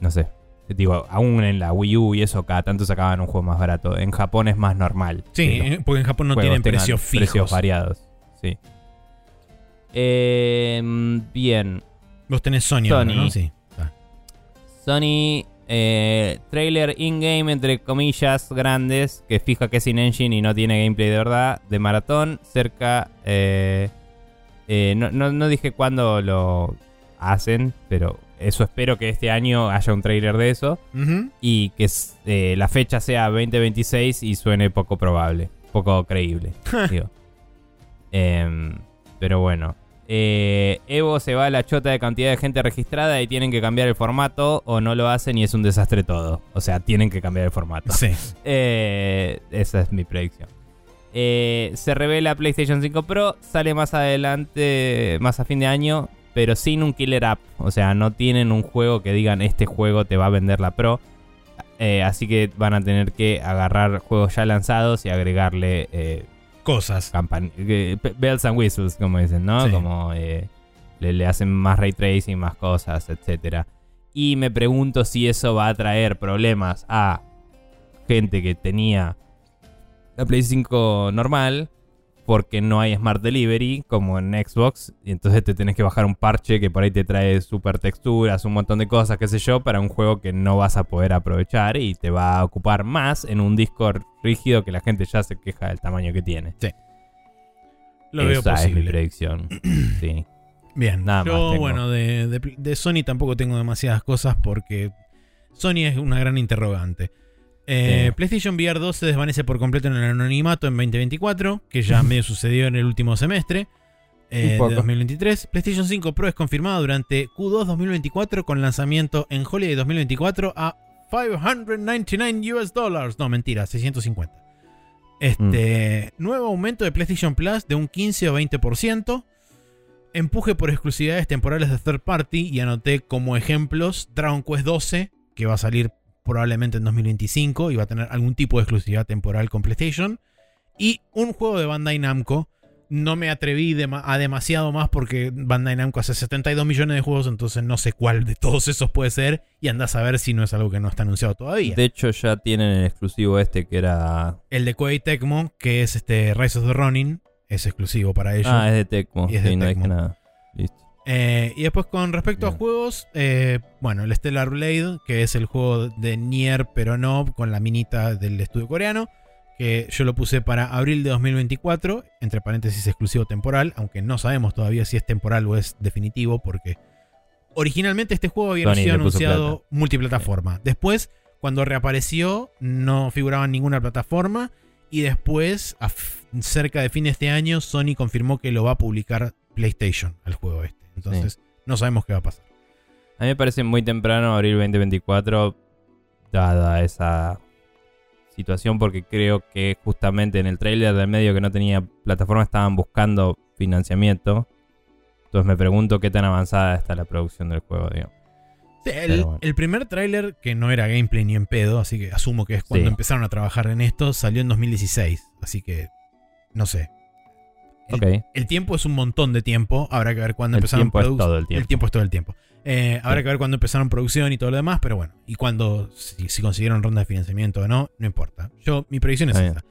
no sé. Digo, aún en la Wii U y eso, cada tanto sacaban un juego más barato. En Japón es más normal. Sí, eh, porque en Japón no tienen precios fijos. Precios variados. Sí. Em, bien. Vos tenés Sony, Sony. ¿no? Sí. Ah. Sony, eh, trailer in-game, entre comillas, grandes, que fija que es in-engine y no tiene gameplay de verdad, de maratón, cerca... eh, eh, no, no- no dije cuándo lo hacen, pero eso espero que este año haya un trailer de eso y que la fecha sea 2026 y suene poco probable, poco creíble. digo. Em, pero bueno. Eh, Evo se va a la chota de cantidad de gente registrada y tienen que cambiar el formato o no lo hacen y es un desastre todo. O sea, tienen que cambiar el formato. Sí. Eh, esa es mi predicción. Eh, se revela PlayStation 5 Pro, sale más adelante, más a fin de año, pero sin un killer app. O sea, no tienen un juego que digan este juego te va a vender la Pro. Así que van a tener que agarrar juegos ya lanzados y agregarle Cosas. campan- eh, bells and whistles, como dicen, ¿no? Sí. Como eh, le, le hacen más ray tracing, más cosas, etcétera. Y me pregunto si eso va a traer problemas a gente que tenía la Play 5 normal porque no hay Smart Delivery como en Xbox y entonces te tenés que bajar un parche que por ahí te trae super texturas, un montón de cosas, qué sé yo, para un juego que no vas a poder aprovechar y te va a ocupar más en un disco rígido que la gente ya se queja del tamaño que tiene. Lo veo Esa es mi posible. predicción. sí. Bien, Nada más yo tengo. bueno, de, de- de Sony tampoco tengo demasiadas cosas porque Sony es una gran interrogante. Eh. PlayStation VR 2 se desvanece por completo en el anonimato en 2024, que ya medio sucedió en el último semestre eh, de 2023. PlayStation 5 Pro es confirmada durante Q2 2024 con lanzamiento en Holiday 2024 a 599 US dollars. No, mentira, 650. Este nuevo aumento de PlayStation Plus de un 15 o 20%. Empuje por exclusividades temporales de third party y anoté como ejemplos Dragon Quest 12, que va a salir probablemente en 2025 y va a tener algún tipo de exclusividad temporal con PlayStation. Y un juego de Bandai Namco no me atreví dema- a demasiado más porque Bandai Namco hace 72 millones de juegos, entonces no sé cuál de todos esos puede ser y andás a ver si no es algo que no está anunciado todavía. De hecho, ya tienen el exclusivo este que era. el de Koei Tecmo, que es este Rise of the Ronin, es exclusivo para ellos. Ah, es de Tecmo. Y es de Sí, no Tecmo. dije nada. Listo. Eh, y después con respecto a juegos, eh, bueno, el Stellar Blade, que es el juego de Nier, pero no con la minita del estudio coreano, que yo lo puse para abril de 2024, entre paréntesis exclusivo temporal, aunque no sabemos todavía si es temporal o es definitivo, porque originalmente este juego había Sony sido anunciado multiplataforma. Después, cuando reapareció, no figuraba en ninguna plataforma. Y después, cerca de fin de este año, Sony confirmó que lo va a publicar PlayStation, al juego este. Entonces, no sabemos qué va a pasar. A mí me parece muy temprano, abril 2024, dada esa situación, porque creo que justamente en el trailer del medio que no tenía plataforma estaban buscando financiamiento. Entonces me pregunto qué tan avanzada está la producción del juego, digamos. El, bueno. el primer tráiler, que no era gameplay ni en pedo, así que asumo que es cuando Sí. empezaron a trabajar en esto, salió en 2016. Así que, no sé. El, tiempo es un montón de tiempo. Habrá que ver cuándo El empezaron tiempo es produ- todo el tiempo. El tiempo es todo el tiempo. Eh, habrá Sí. que ver cuándo empezaron producción y todo lo demás, pero bueno. Y cuando, si, si consiguieron ronda de financiamiento o no, no importa. Yo, mi predicción es esta.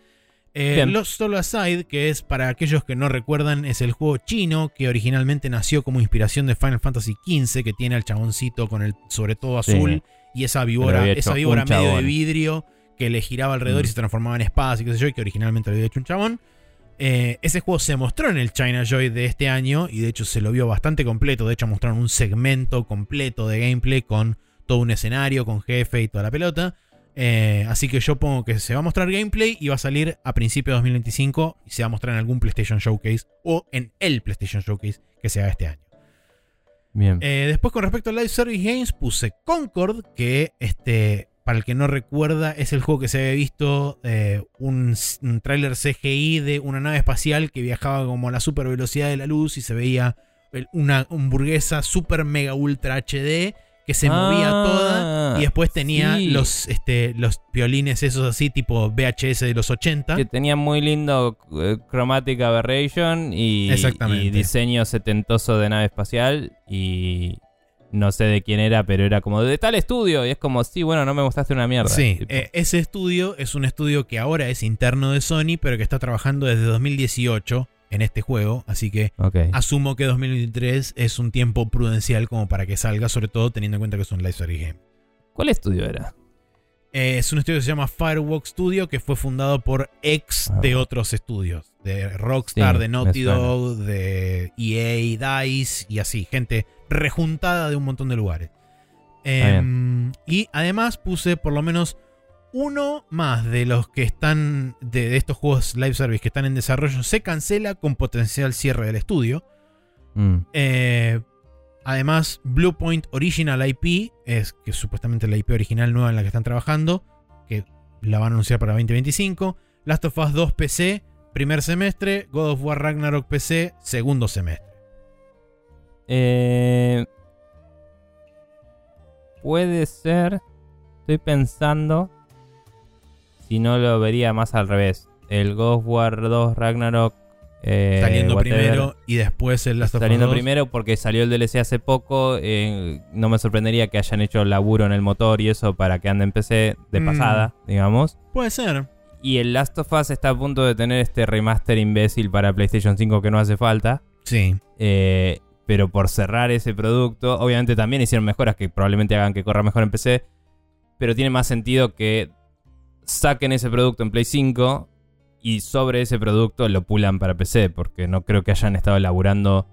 Eh. Lost Solo Aside, que es para aquellos que no recuerdan, es el juego chino que originalmente nació como inspiración de Final Fantasy XV, que tiene al chaboncito con el sobre todo Sí. azul y esa víbora, esa víbora medio de vidrio que le giraba alrededor Mm. y se transformaba en espadas y qué sé yo, y que originalmente lo había hecho un chabón. Eh, ese juego se mostró en el China Joy de este año y de hecho se lo vio bastante completo. De hecho, mostraron un segmento completo de gameplay con todo un escenario, con jefe y toda la pelota. Eh, así que yo pongo que se va a mostrar gameplay y va a salir a principios de 2025 y se va a mostrar en algún PlayStation Showcase o en el PlayStation Showcase que se haga este año. Bien. Eh, después, con respecto a Live Service Games, puse Concord, que este, para el que no recuerda, es el juego que se había visto eh, un, un tráiler CGI de una nave espacial que viajaba como a la super velocidad de la luz y se veía una hamburguesa super mega ultra HD que se movía Ah, toda y después tenía sí. los, este, los violines esos así tipo VHS de los 80. Que tenía muy lindo eh, Chromatic Aberration y, y diseño setentoso de nave espacial. Y no sé de quién era, pero era como de tal estudio. Y es como, sí, bueno, no me mostraste una mierda. Sí, eh, ese estudio es un estudio que ahora es interno de Sony, pero que está trabajando desde 2018 en este juego, así que asumo que 2023 es un tiempo prudencial como para que salga, sobre todo teniendo en cuenta que es un live service game. ¿Cuál estudio era? Eh, es un estudio que se llama Firewalk Studio, que fue fundado por ex Ah. de otros estudios, de Rockstar, Sí, de Naughty. Dog, de EA, DICE y así, gente rejuntada de un montón de lugares. Em, y además puse por lo menos uno más de los que están, de, de estos juegos live service que están en desarrollo, se cancela con potencial cierre del estudio. Mm, Eh, además, Bluepoint Original IP, es que es supuestamente la IP original nueva en la que están trabajando, que la van a anunciar para 2025. Last of Us 2 PC, primer semestre. God of War Ragnarok PC, segundo semestre. Eh, puede ser. Estoy pensando. Si no lo vería más al revés. El of War 2 Ragnarok. eh, saliendo whatever, primero y después el Last of Us Saliendo 2. primero porque salió el DLC hace poco. eh, no me sorprendería que hayan hecho laburo en el motor y eso para que ande en PC de Mm. pasada, digamos. Puede ser. Y el Last of Us está a punto de tener este remaster imbécil para PlayStation 5 que no hace falta. Sí. Eh, pero por cerrar ese producto, obviamente también hicieron mejoras que probablemente hagan que corra mejor en PC. Pero tiene más sentido que saquen ese producto en Play 5 y sobre ese producto lo pulan para PC. Porque no creo que hayan estado elaborando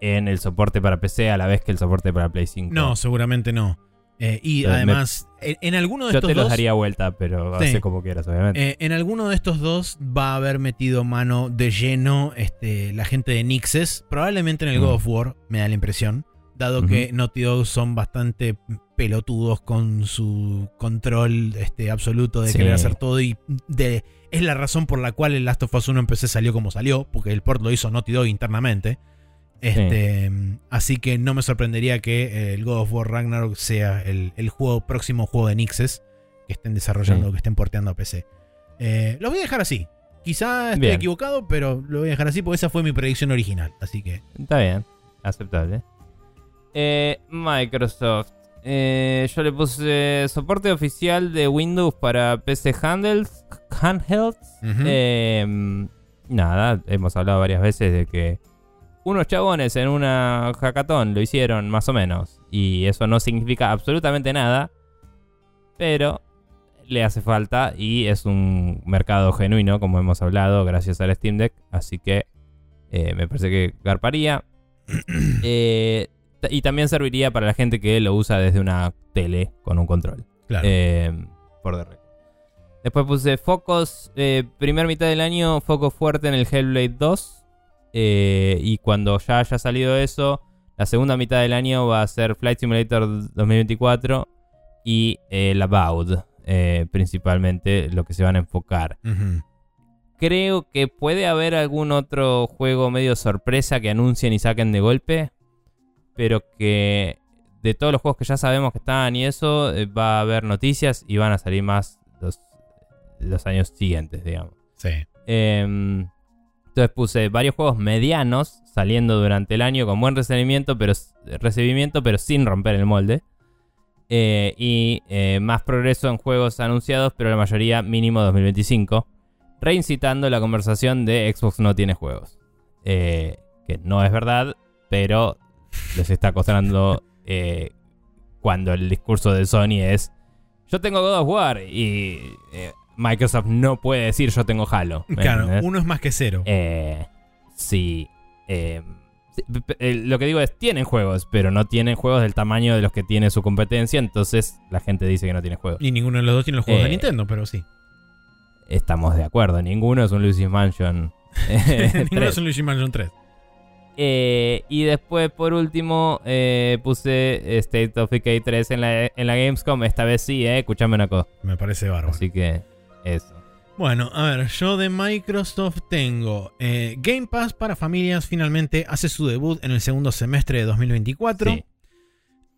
en el soporte para PC a la vez que el soporte para Play 5. No, seguramente no. Eh, y Pero me- además, en, en alguno de Yo estos te los dos. daría vuelta, pero Sí. hace como quieras, obviamente. Eh, en alguno de estos dos va a haber metido mano de lleno este, la gente de Nixes. Probablemente en el Mm. God of War, me da la impresión. Dado que Naughty Dog son bastante pelotudos con su control este, absoluto de Sí. querer hacer todo. Y de, es la razón por la cual el Last of Us 1 en PC salió como salió. Porque el port lo hizo Naughty Dog internamente. Este, Así que no me sorprendería que eh, el God of War Ragnarok sea el, el juego, próximo juego de Nixes que estén desarrollando, Sí. que estén porteando a PC. Eh, los voy a dejar así. Quizá esté Bien. equivocado, pero lo voy a dejar así porque esa fue mi predicción original. Así que. Está bien, aceptable. Eh, Microsoft. Eh, yo le puse soporte oficial de Windows para PC handhelds. handhelds. Eh, nada, hemos hablado varias veces de que unos chabones en una hackathon lo hicieron más o menos. Y eso no significa absolutamente nada. Pero le hace falta y es un mercado genuino, como hemos hablado, gracias al Steam Deck. Así que eh, me parece que garparía. Eh, y también serviría para la gente que lo usa desde una tele con un control. Claro. Eh, por de. Después puse focos. primer mitad del año, foco fuerte en el Hellblade 2. Eh, y cuando ya haya salido eso, la segunda mitad del año va a ser Flight Simulator 2024 y eh, el About. eh, principalmente lo que se van a enfocar. Creo que puede haber algún otro juego medio sorpresa que anuncien y saquen de golpe. Pero que de todos los juegos que ya sabemos que están y eso, eh, va a haber noticias y van a salir más los, los años siguientes, digamos. Sí. Em, entonces puse varios juegos medianos saliendo durante el año con buen recibimiento, pero, recibimiento, pero sin romper el molde. Eh, y eh, más progreso en juegos anunciados, pero la mayoría mínimo 2025. Reincitando la conversación de Xbox no tiene juegos. Eh, que no es verdad, pero les está costando cuando el discurso de Sony es yo tengo God of War y eh, Microsoft no puede decir yo tengo Halo. ¿me Claro, entendés? uno es más que cero. Eh, sí. eh, eh, lo que digo es, tienen juegos, pero no tienen juegos del tamaño de los que tiene su competencia, entonces la gente dice que no tiene juegos. Y ninguno de los dos tiene los juegos de Eh, Nintendo, pero sí. Estamos de acuerdo, ninguno es un Luigi's Mansion. ninguno 3. es un Luigi Mansion 3. Eh, y después, por último, eh, puse State of Decay 3 en la, en la Gamescom. Esta vez sí, eh, escuchame una cosa. Me parece bárbaro. Así que, eso. Bueno, a ver, yo de Microsoft tengo eh, Game Pass para familias finalmente hace su debut en el segundo semestre de 2024. Sí.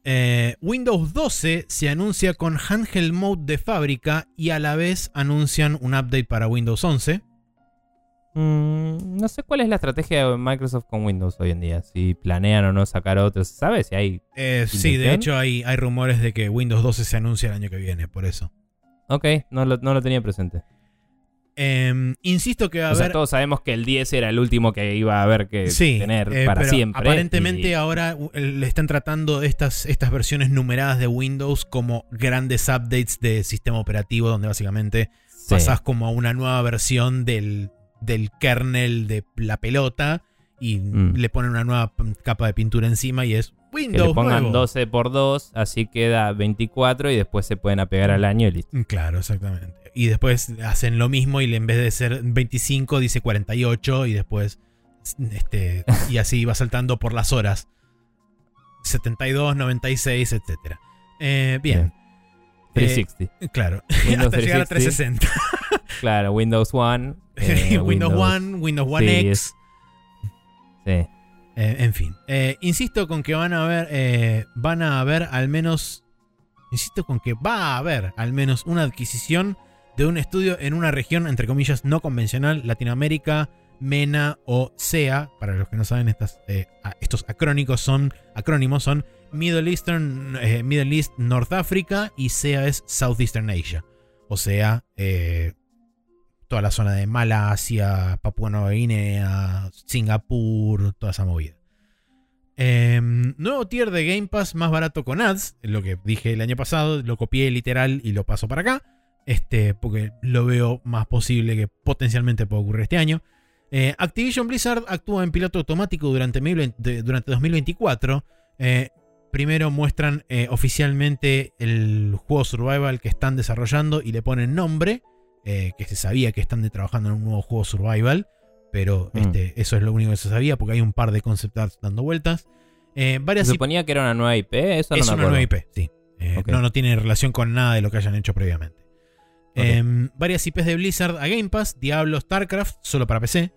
Eh, Windows 12 se anuncia con Handheld Mode de fábrica y a la vez anuncian un update para Windows 11. Mm, no sé cuál es la estrategia de Microsoft con Windows hoy en día. Si planean o no sacar otros. ¿Sabes? Si hay. Eh, sí, de hecho hay, hay rumores de que Windows 12 se anuncia el año que viene, por eso. Ok, no lo, no lo tenía presente. Eh, insisto que va a o sea, todos sabemos que el 10 era el último que iba a haber que Sí, tener eh, para pero siempre. Aparentemente y- ahora le están tratando estas, estas versiones numeradas de Windows como grandes updates de sistema operativo, donde básicamente sí. pasás como a una nueva versión del, del kernel de la pelota y Mm. le ponen una nueva capa de pintura encima y es Que Windows le pongan nuevo. 12 por 2, así queda 24 y después se pueden apegar al año y listo. Mm, Claro, exactamente. Y después hacen lo mismo y en vez de ser 25 dice 48 y después este y así va saltando por las horas. 72, 96, etcétera. Eh, bien, 360. claro. Windows Hasta llegar a 360. 360. Claro, Windows One. eh, Windows One, Windows One Sí, X. Sí. Eh, en fin. Eh, insisto con que van a haber. eh, van a haber al menos. Insisto con que va a haber al menos una adquisición de un estudio en una región, entre comillas, no convencional, Latinoamérica, MENA o SEA. Para los que no saben, estos acrónicos son, acrónimos son Middle Eastern, Middle East, North Africa y SEA es Southeastern Asia. O sea, toda la zona de Malasia, Papua Nueva Guinea, Singapur, toda esa movida. Em, nuevo tier de Game Pass más barato con ads, lo que dije el año pasado, lo copié literal y lo paso para acá, este, porque lo veo más posible que potencialmente pueda ocurrir este año. Eh, Activision Blizzard actúa en piloto automático durante, 2020 durante 2024. Eh, primero muestran eh, oficialmente el juego survival que están desarrollando y le ponen nombre, eh, que se sabía que están trabajando en un nuevo juego survival, pero Mm. este, eso es lo único que se sabía porque hay un par de concept arts dando vueltas. Eh, varias Se suponía que era una nueva IP, eso no es me una nueva IP, sí. Eh, no, no tiene relación con nada de lo que hayan hecho previamente. Em, varias IPs de Blizzard a Game Pass, Diablo, StarCraft, solo para PC,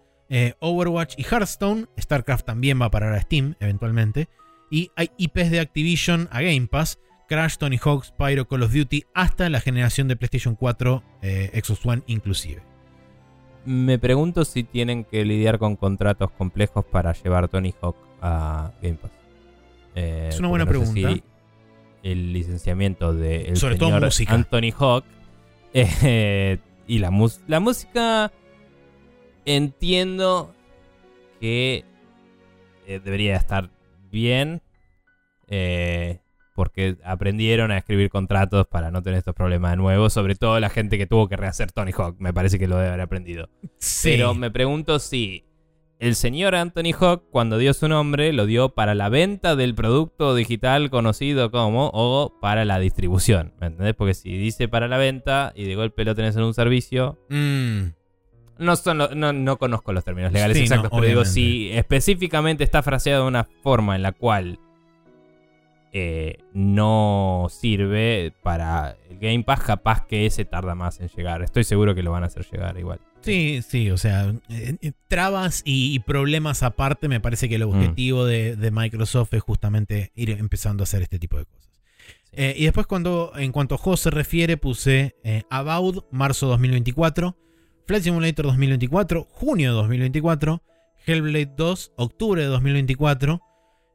Overwatch y Hearthstone, StarCraft también va a parar a Steam eventualmente, y hay IPs de Activision a Game Pass, Crash, Tony Hawk, Spyro, Call of Duty, hasta la generación de PlayStation 4, eh, Xbox One inclusive. me pregunto si tienen que lidiar con contratos complejos para llevar Tony Hawk a Game Pass. Eh, es una buena pregunta. el licenciamiento de el Sobre señor todo música. Anthony Hawk eh, y la, la música entiendo que eh, debería estar bien. Eh, porque aprendieron a escribir contratos para no tener estos problemas de nuevo. Sobre todo la gente que tuvo que rehacer Tony Hawk. Me parece que lo debe haber aprendido. Pero me pregunto si el señor Anthony Hawk, cuando dio su nombre, lo dio para la venta del producto digital conocido como o para la distribución. ¿Me entendés? Porque si dice para la venta y de golpe lo tenés en un servicio. Mm. No, son no, conozco los términos legales exactos, pero digo, si específicamente está fraseado de una forma en la cual eh, no sirve para el Game Pass, capaz que ese tarda más en llegar. Estoy seguro que lo van a hacer llegar igual. Sí, sí, o sea, eh, eh, trabas y, problemas aparte, me parece que el mm. objetivo de, Microsoft es justamente ir empezando a hacer este tipo de cosas. y después cuando, en cuanto a juegos se refiere, puse About, marzo 2024, Flight Simulator 2024, junio 2024, Hellblade 2, octubre de 2024,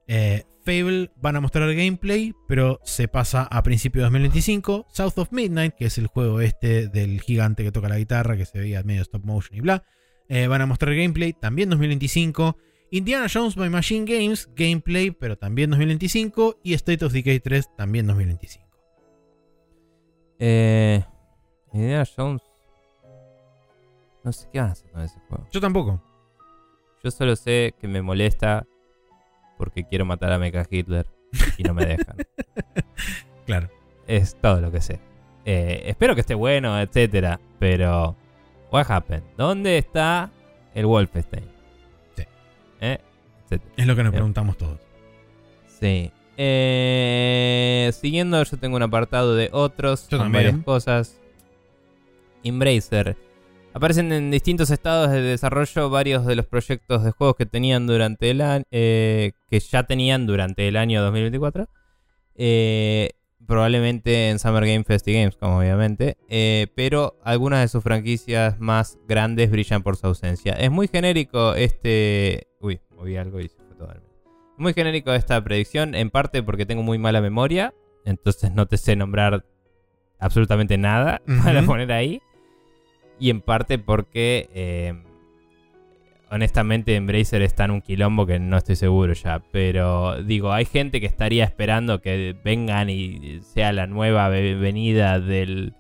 Fable van a mostrar gameplay, pero se pasa a principios de 2025. South of Midnight, que es el juego este del gigante que toca la guitarra, que se veía medio stop motion y bla, eh, van a mostrar gameplay también 2025. Indiana Jones by Machine Games, gameplay, pero también 2025. Y State of Decay 3, también 2025. Eh, Indiana Jones. No sé qué van a hacer con ese juego. Yo tampoco. Yo solo sé que me molesta porque quiero matar a Mecha Hitler y no me dejan. claro. Es todo lo que sé. Eh, espero que esté bueno, etcétera, pero what happened? ¿Dónde está el Wolfenstein? Sí. ¿Eh? Es lo que nos preguntamos todos. Sí. Eh, siguiendo, yo tengo un apartado de otros, yo varias cosas. Embracer Aparecen en distintos estados de desarrollo varios de los proyectos de juegos que tenían durante el año, eh, que ya tenían durante el año 2024. Eh, probablemente en Summer Game Fest y como obviamente. Eh, pero algunas de sus franquicias más grandes brillan por su ausencia. Es muy genérico este. Uy, moví algo y se fue todo. Muy genérico esta predicción, en parte porque tengo muy mala memoria. Entonces no te sé nombrar absolutamente nada para poner ahí y en parte porque eh, honestamente Embracer está en un quilombo que no estoy seguro ya, pero digo, hay gente que estaría esperando que vengan y sea la nueva venida del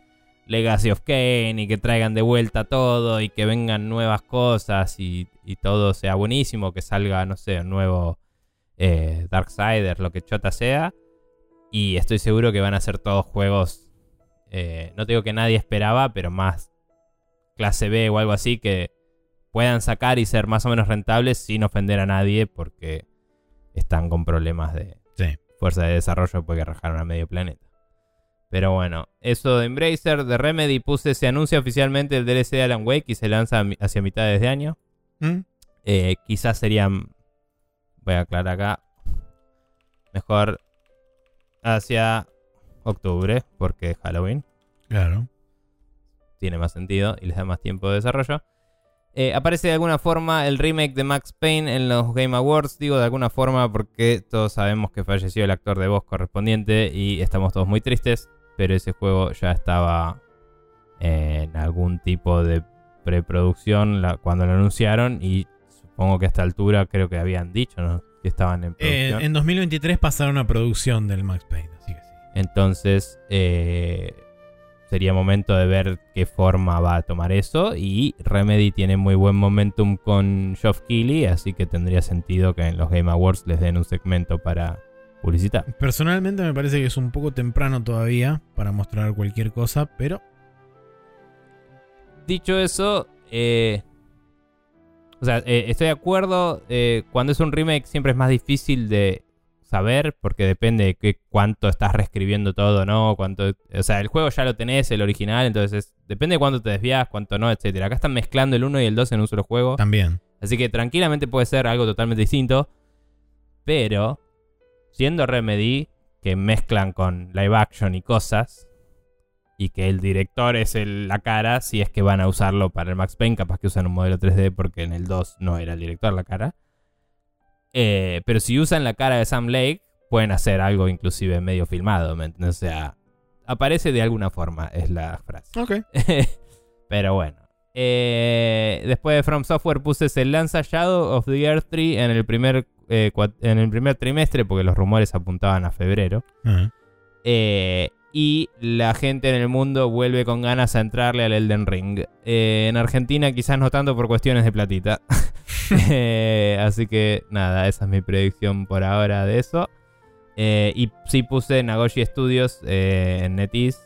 Legacy of Kane y que traigan de vuelta todo y que vengan nuevas cosas y, todo sea buenísimo, que salga, no sé, un nuevo eh, Darksiders, lo que chota sea. Y estoy seguro que van a ser todos juegos, eh, no digo que nadie esperaba, pero más clase B o algo así que puedan sacar y ser más o menos rentables sin ofender a nadie porque están con problemas de fuerza de desarrollo porque rajaron a medio planeta. Pero bueno, eso de Embracer, de Remedy, puse, se anuncia oficialmente el DLC de Alan Wake y se lanza hacia mitades de año. ¿Mm? Eh, quizás serían, voy a aclarar acá, mejor hacia octubre porque es Halloween. Claro tiene más sentido y les da más tiempo de desarrollo. Eh, aparece de alguna forma el remake de Max Payne en los Game Awards. Digo de alguna forma porque todos sabemos que falleció el actor de voz correspondiente y estamos todos muy tristes. Pero ese juego ya estaba en algún tipo de preproducción cuando lo anunciaron y supongo que a esta altura creo que habían dicho que estaban en eh, producción. en 2023 pasaron a producción del Max Payne, así que sí. Entonces, eh, sería momento de ver qué forma va a tomar eso. Y Remedy tiene muy buen momentum con Geoff Keighley, así que tendría sentido que en los Game Awards les den un segmento para publicitar. Personalmente me parece que es un poco temprano todavía para mostrar cualquier cosa, pero... Dicho eso, eh, o sea, eh, estoy de acuerdo, eh, cuando es un remake siempre es más difícil de saber, porque depende de qué, cuánto estás reescribiendo todo, ¿no? Cuánto, o sea, el juego ya lo tenés, el original, entonces depende de cuánto te desvías, cuánto no, etcétera. Acá están mezclando el 1 y el 2 en un solo juego. También. Así que tranquilamente puede ser algo totalmente distinto. Pero, siendo Remedy, que mezclan con live action y cosas, y que el director es el- la cara, si es que van a usarlo para el Max Payne, capaz que usan un modelo 3D porque en el 2 no era el director la cara. Eh, pero si usan la cara de Sam Lake, pueden hacer algo inclusive medio filmado, ¿me? O sea, aparece de alguna forma, es la frase. Ok. Pero bueno. Eh, después de From Software puse se lanza Shadow of the Earth 3 en el primer, eh, en el primer trimestre, porque los rumores apuntaban a febrero. Ajá. Eh, y la gente en el mundo vuelve con ganas a entrarle al Elden Ring. Eh, en Argentina quizás no tanto por cuestiones de platita. Eh, así que nada, esa es mi predicción por ahora de eso. Eh, y sí puse Nagoshi Studios en NetEase.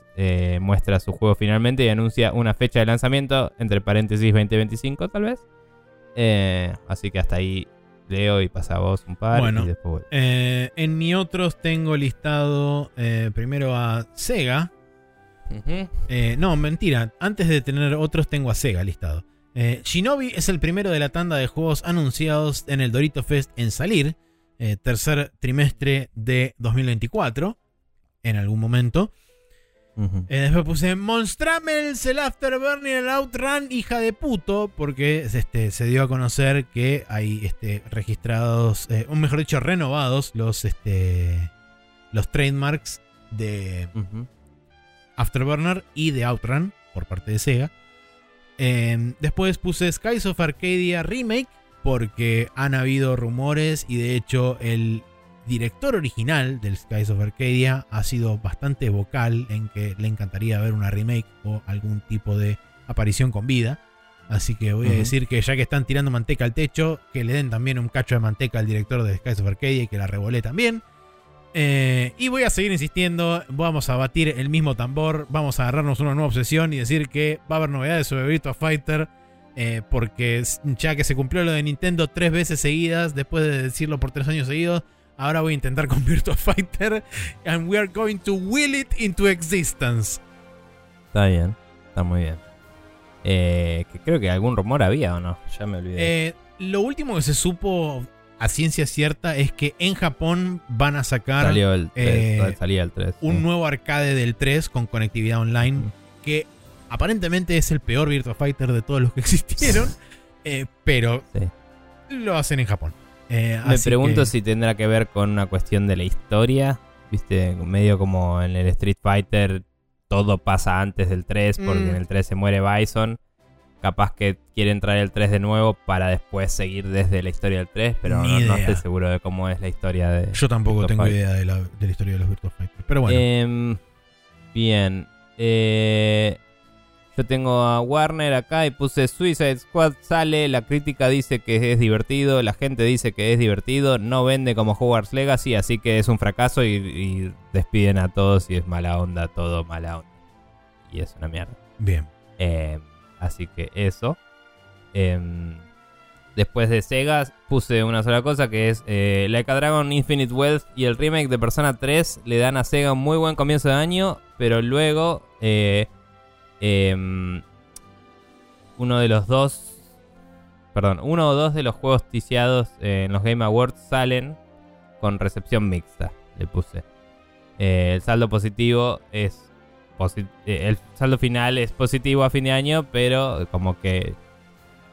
muestra su juego finalmente y anuncia una fecha de lanzamiento, entre paréntesis 2025 tal vez. Así que hasta ahí leo y pasa a vos un par. Bueno. y después voy. Eh, en mi otros tengo listado eh, primero a Sega. Eh, no, mentira. Antes de tener otros tengo a Sega listado. Eh, Shinobi es el primero de la tanda de juegos anunciados en el Dorito Fest en salir. eh, tercer trimestre de 2024. En algún momento. Eh, después puse Monstramels, el Afterburner, el Outrun, hija de puto, porque este, se dio a conocer que hay este, registrados, eh, o mejor dicho, renovados los, este, los trademarks de. Afterburner y de Outrun por parte de Sega. Eh, después puse Skies of Arcadia Remake porque han habido rumores y de hecho el director original del Skies of Arcadia ha sido bastante vocal en que le encantaría ver una remake o algún tipo de aparición con vida. Así que voy a decir que ya que están tirando manteca al techo, que le den también un cacho de manteca al director de Skies of Arcadia y que la revolé también. Eh, y voy a seguir insistiendo, vamos a batir el mismo tambor, vamos a agarrarnos una nueva obsesión y decir que va a haber novedades sobre Virtua Fighter, eh, porque ya que se cumplió lo de Nintendo tres veces seguidas, después de decirlo por tres años seguidos, ahora voy a intentar con Virtua Fighter, and we are going to will it into existence. Está bien, está muy bien. Eh, que creo que algún rumor había o no, ya me olvidé. Eh, lo último que se supo a ciencia cierta es que en Japón van a sacar Salió el 3, eh, salía el 3. un sí. nuevo arcade del 3 con conectividad online. Que aparentemente es el peor Virtua Fighter de todos los que existieron, pero Sí. lo hacen en Japón. Eh, Me así pregunto que- si tendrá que ver con una cuestión de la historia. Viste, medio como en el Street Fighter todo pasa antes del 3 porque Mm. en el 3 se muere Bison. Capaz que quieren traer el 3 de nuevo para después seguir desde la historia del 3, pero no, estoy seguro de cómo es la historia de... Yo tampoco Virtua tengo Fighter. idea de la, de la historia de los Virtua Fighter. Pero bueno, Em, bien. Eh, yo tengo a Warner acá y puse Suicide Squad sale, la crítica dice que es divertido, la gente dice que es divertido, no vende como Hogwarts Legacy, así que es un fracaso y, y despiden a todos y es mala onda, todo mala onda. Y es una mierda. bien. Em, así que eso. Em, después de Sega puse una sola cosa que es eh, Like a Dragon Infinite Wealth y el remake de Persona 3 le dan a Sega un muy buen comienzo de año, pero luego eh, em, uno de los dos, perdón, uno o dos de los juegos ticiados eh, en los Game Awards salen con recepción mixta, le puse. Eh, el saldo positivo es posi- eh, el saldo final es positivo a fin de año, pero como que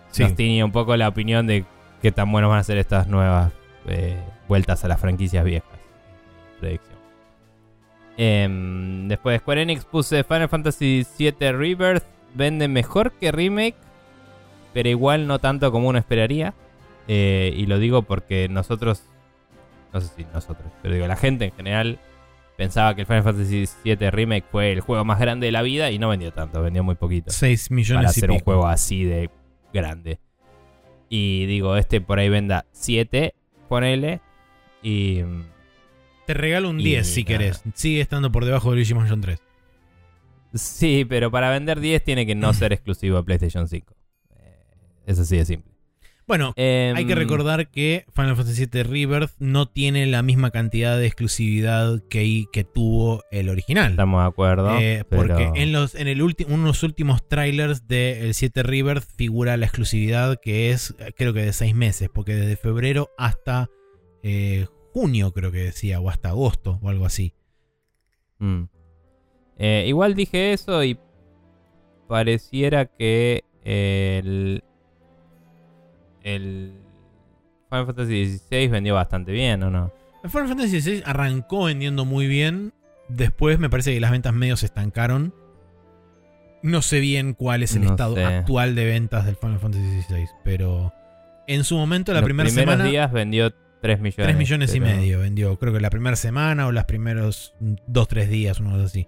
Sí. nos tiñe un poco la opinión de qué tan buenos van a ser estas nuevas vueltas a las franquicias viejas. Predicción. Em, después de Square Enix puse Final Fantasy VII Rebirth. Vende mejor que Remake, pero igual no tanto como uno esperaría. Eh, y lo digo porque nosotros, no sé si nosotros, pero digo, la gente en general pensaba que el Final Fantasy VII Remake fue el juego más grande de la vida y no vendió tanto, vendió muy poquito 6 millones para y hacer un pico. juego así de grande. Y digo, este por ahí venda 7, ponele. Y Te regalo un Y 10 si querés. Sigue estando por debajo de Luigi Mansion 3. sí, pero para vender 10 tiene que no ser exclusivo de PlayStation 5. Eh, es así de simple. Bueno, Em, hay que recordar que Final Fantasy VII Rebirth no tiene la misma cantidad de exclusividad que, que tuvo el original. Estamos de acuerdo. Eh, porque en los en el último unos últimos trailers del 7 Rebirth figura la exclusividad que es creo que de 6 meses, porque desde febrero hasta eh, junio creo que decía, o hasta agosto o algo así. Mm. Eh, igual dije eso y pareciera que el, el Final Fantasy XVI vendió bastante bien, ¿o no? El Final Fantasy XVI arrancó vendiendo muy bien. Después me parece que las ventas medio se estancaron. No sé bien cuál es el No estado sé. actual de ventas del Final Fantasy XVI, pero en su momento la Los primera semana días vendió 3 millones. 3 millones y medio vendió. Creo que la primera semana o los primeros 2, 3 días, cosa así.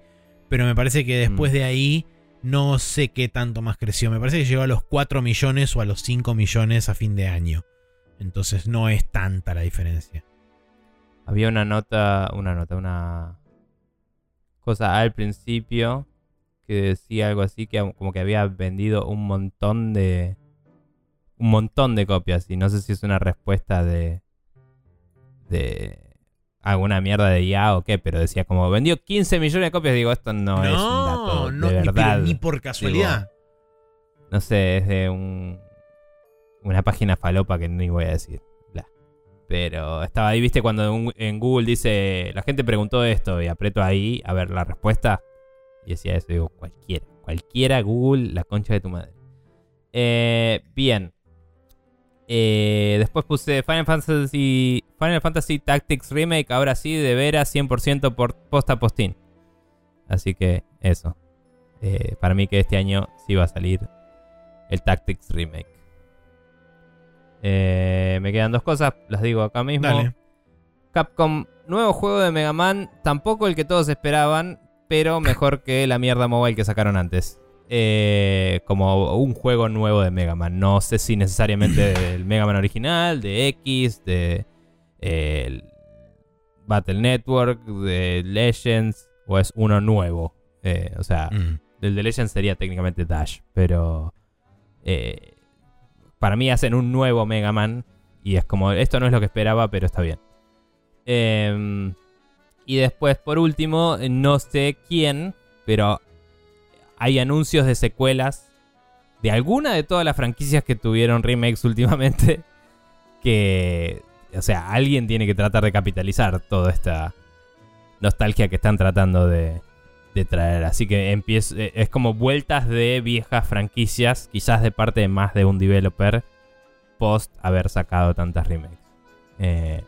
Pero me parece que después Mm. de ahí no sé qué tanto más creció. Me parece que llegó a los 4 millones o a los 5 millones a fin de año. Entonces no es tanta la diferencia. Había una nota, una nota, una cosa al principio que decía algo así que como que había vendido un montón de un montón de copias y no sé si es una respuesta de de alguna mierda de IA o qué, pero decía como vendió 15 millones de copias, digo, esto no, es un dato no, de verdad. ni por casualidad. No sé, es de un una página falopa que ni voy a decir. Bla. Pero estaba ahí, viste, cuando un- en Google dice, la gente preguntó esto y aprieto ahí a ver la respuesta. Y decía eso, digo, cualquiera. Cualquiera, Google, la concha de tu madre. Eh, bien. Eh, después puse Final Fantasy, Final Fantasy Tactics Remake, ahora sí, de veras, 100% por posta postín. Así que eso. Eh, para mí que este año sí va a salir el Tactics Remake. Eh, me quedan dos cosas, las digo acá mismo. Dale. Capcom, nuevo juego de Mega Man, tampoco el que todos esperaban, pero mejor que la mierda mobile que sacaron antes. Eh, como un juego nuevo de Mega Man. No sé si necesariamente del Mega Man original, de X, de eh, Battle Network, de Legends, o es uno nuevo. Eh, o sea, Mm. el de Legends sería técnicamente Dash, pero eh, para mí hacen un nuevo Mega Man y es como, esto no es lo que esperaba, pero está bien. Em, y después, por último, no sé quién, pero hay anuncios de secuelas de alguna de todas las franquicias que tuvieron remakes últimamente. Que, o sea, alguien tiene que tratar de capitalizar toda esta nostalgia que están tratando de, de traer. Así que empiezo, eh, es como vueltas de viejas franquicias, quizás de parte de más de un developer, post haber sacado tantas remakes. Eh,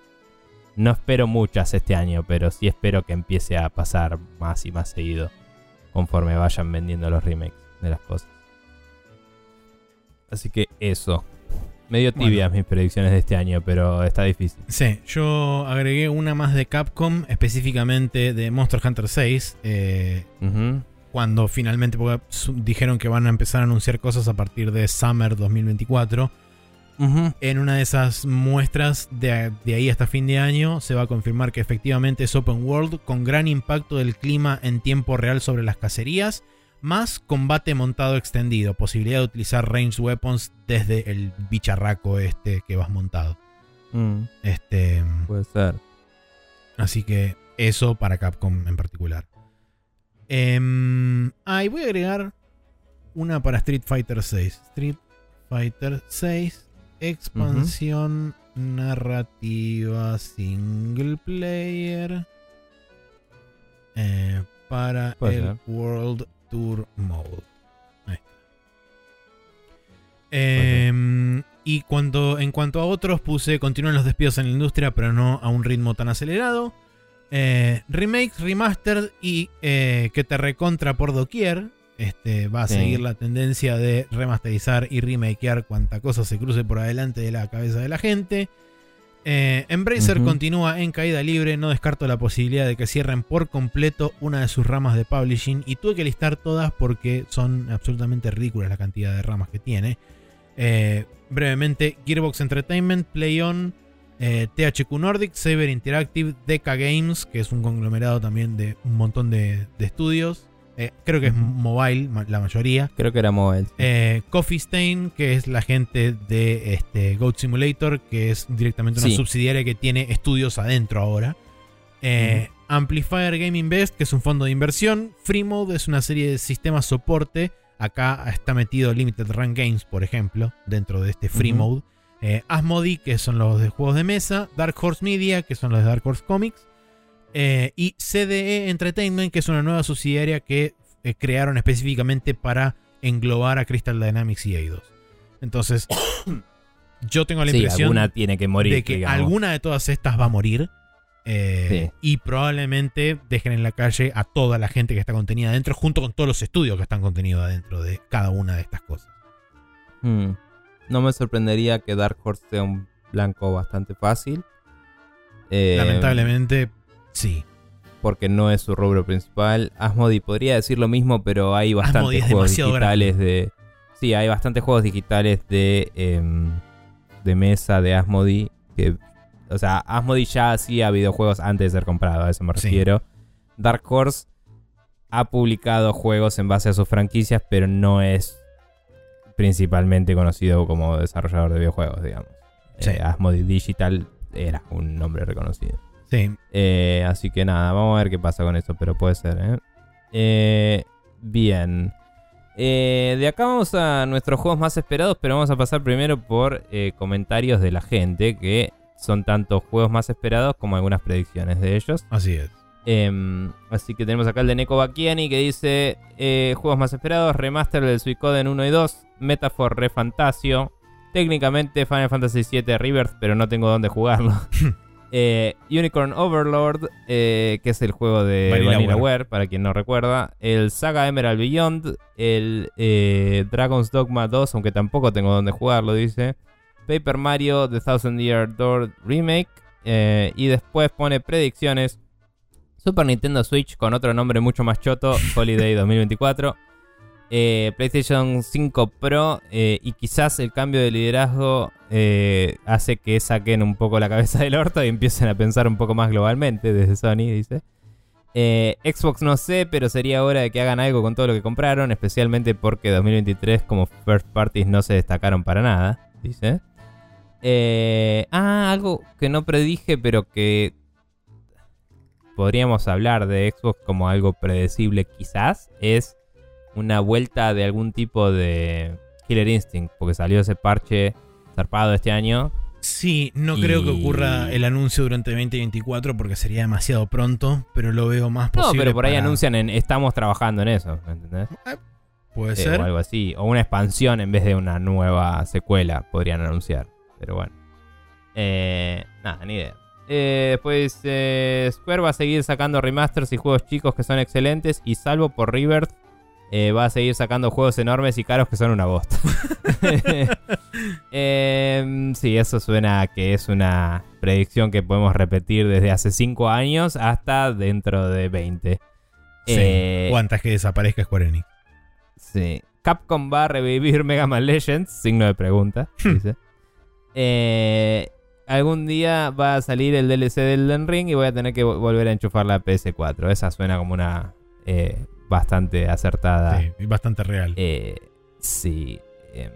no espero muchas este año, pero sí espero que empiece a pasar más y más seguido conforme vayan vendiendo los remakes de las cosas. Así que eso. Medio Bueno. tibias mis predicciones de este año, pero está difícil. Sí, yo agregué una más de Capcom, específicamente de Monster Hunter 6. eh, cuando finalmente dijeron que van a empezar a anunciar cosas a partir de Summer 2024. En una de esas muestras de, de ahí hasta fin de año se va a confirmar que efectivamente es open world con gran impacto del clima en tiempo real sobre las cacerías, más combate montado extendido, posibilidad de utilizar ranged weapons desde el bicharraco este que vas montado. Mm, Este, puede ser. así que eso para Capcom en particular. Em, ah, y voy a agregar una para Street Fighter 6. Street Fighter 6, expansión narrativa single player eh, para Puede el ser. World Tour Mode. Em, y cuando, en cuanto a otros, puse continúan los despidos en la industria, pero no a un ritmo tan acelerado. Eh, remakes, remastered y eh, que te recontra por doquier. Este, va a Sí. seguir la tendencia de remasterizar y remakear cuanta cosa se cruce por adelante de la cabeza de la gente. Eh, Embracer continúa en caída libre, no descarto la posibilidad de que cierren por completo una de sus ramas de publishing y tuve que listar todas porque son absolutamente ridículas la cantidad de ramas que tiene. Eh, brevemente, Gearbox Entertainment, PlayOn, eh, THQ Nordic, Saber Interactive, DK Games, que es un conglomerado también de un montón de, de estudios. Eh, creo que es mobile la mayoría. Creo que era mobile. Eh, Coffee Stain, que es la gente de este, Goat Simulator, que es directamente una Sí. subsidiaria que tiene estudios adentro ahora. Eh, Amplifier Gaming Best, que es un fondo de inversión. Free Mode es una serie de sistemas soporte. Acá está metido Limited Run Games, por ejemplo, dentro de este Free Ujú. Mode. Eh, Asmodee, que son los de juegos de mesa. Dark Horse Media, que son los de Dark Horse Comics. Eh, y CDE Entertainment, que es una nueva subsidiaria que eh, crearon específicamente para englobar a Crystal Dynamics y Eidos. Entonces, yo tengo la Sí, impresión alguna tiene que morir. de que digamos. alguna de todas estas va a morir. eh, Sí. Y probablemente dejen en la calle a toda la gente que está contenida adentro, junto con todos los estudios que están contenidos adentro de cada una de estas cosas. Hmm. No me sorprendería que Dark Horse sea un blanco bastante fácil. Eh, Lamentablemente, sí. Porque no es su rubro principal. Asmodee podría decir lo mismo, pero hay bastantes es juegos digitales de. Sí, hay bastantes juegos digitales de. em, de mesa de Asmodee. Que, o sea, Asmodee ya hacía videojuegos antes de ser comprado, a eso me Sí. refiero. Dark Horse ha publicado juegos en base a sus franquicias, pero no es principalmente conocido como desarrollador de videojuegos, digamos. Sí. Eh, Asmodee Digital era un nombre reconocido. Sí. Eh, así que nada, vamos a ver qué pasa con eso, pero puede ser, ¿eh? Eh, bien. Eh, de acá vamos a nuestros juegos más esperados, pero vamos a pasar primero por eh, comentarios de la gente, que son tanto juegos más esperados como algunas predicciones de ellos. Así es. Em, así que tenemos acá el de Neko Bakiani que dice: eh, Juegos más esperados, remaster del Suicoden 1 y 2, Metaphor Refantasio. Técnicamente Final Fantasy VII Rebirth, pero no tengo dónde jugarlo. Eh, Unicorn Overlord, eh, que es el juego de Vanillaware. Vanillaware, para quien no recuerda. El Saga Emerald Beyond. El eh, Dragon's Dogma 2, aunque tampoco tengo dónde jugarlo, dice. Paper Mario The Thousand Year Door Remake. y después pone predicciones. Super Nintendo Switch con otro nombre mucho más choto, Holiday 2024. Eh, PlayStation 5 Pro eh, y quizás el cambio de liderazgo eh, hace que saquen un poco la cabeza del orto y empiecen a pensar un poco más globalmente desde Sony, dice. Xbox no sé, pero sería hora de que hagan algo con todo lo que compraron, especialmente porque 2023 como first parties no se destacaron para nada, dice. Ah, algo que no predije, pero que podríamos hablar de Xbox como algo predecible quizás, es una vuelta de algún tipo de Killer Instinct, porque salió ese parche zarpado este año. Sí, no Y- creo que ocurra el anuncio durante 2024 porque sería demasiado pronto, pero lo veo más No, posible. pero por ahí para- anuncian en estamos trabajando en eso, ¿entendés? Puede Eh, ser. o algo así. O una expansión en vez de una nueva secuela podrían anunciar. Pero bueno. Eh, nada, ni idea. Eh, después eh, Square va a seguir sacando remasters y juegos chicos que son excelentes. Y salvo por Rebirth, eh, va a seguir sacando juegos enormes y caros que son una bosta. Eh, sí, eso suena a que es una predicción que podemos repetir desde hace 5 años hasta dentro de 20. Sí. Eh, o antes que desaparezca Square Enix. Sí. Capcom va a revivir Mega Man Legends, signo de pregunta, Hmm. dice. Eh, algún día va a salir el DLC del Elden Ring y voy a tener que vo- volver a enchufar la PS4. Esa suena como una bastante acertada. Sí, bastante real. eh, sí, em,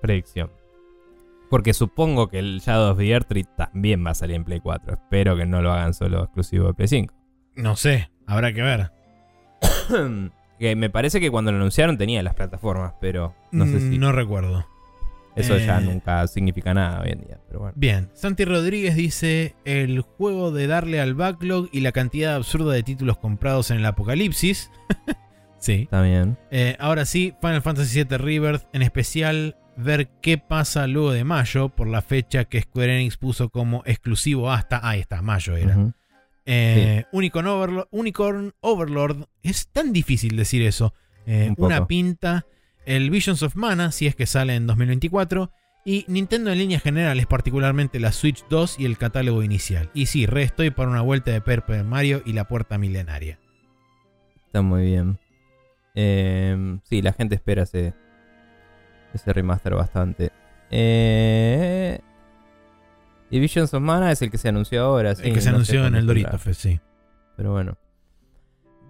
predicción. Porque supongo que el Shadow of the Earth también va a salir en Play 4. Espero que no lo hagan solo exclusivo de Play 5. No sé, habrá que ver. que me parece que cuando lo anunciaron tenía las plataformas, pero no sé Mm, si No recuerdo. Eso ya eh, nunca significa nada hoy en día. Pero bueno. Bien, Santi Rodríguez dice el juego de darle al backlog y la cantidad absurda de títulos comprados en el apocalipsis. sí. Está bien. Eh, ahora sí, Final Fantasy VII Rebirth, en especial ver qué pasa luego de mayo, por la fecha que Square Enix puso como exclusivo hasta... Ahí está, mayo era. Eh, Unicorn, Overlord, Unicorn Overlord, es tan difícil decir eso. Eh, Un una pinta, el Visions of Mana, si es que sale en 2024, y Nintendo en líneas generales, particularmente la Switch 2 y el catálogo inicial. Y sí, re estoy para una vuelta de Paper Mario y la puerta milenaria. Está muy bien. Eh, sí, la gente espera ese, ese remaster bastante. Eh, y Visions of Mana es el que se anunció ahora. sí, el que se no anunció en el. Dorito Fest, sí. Pero bueno.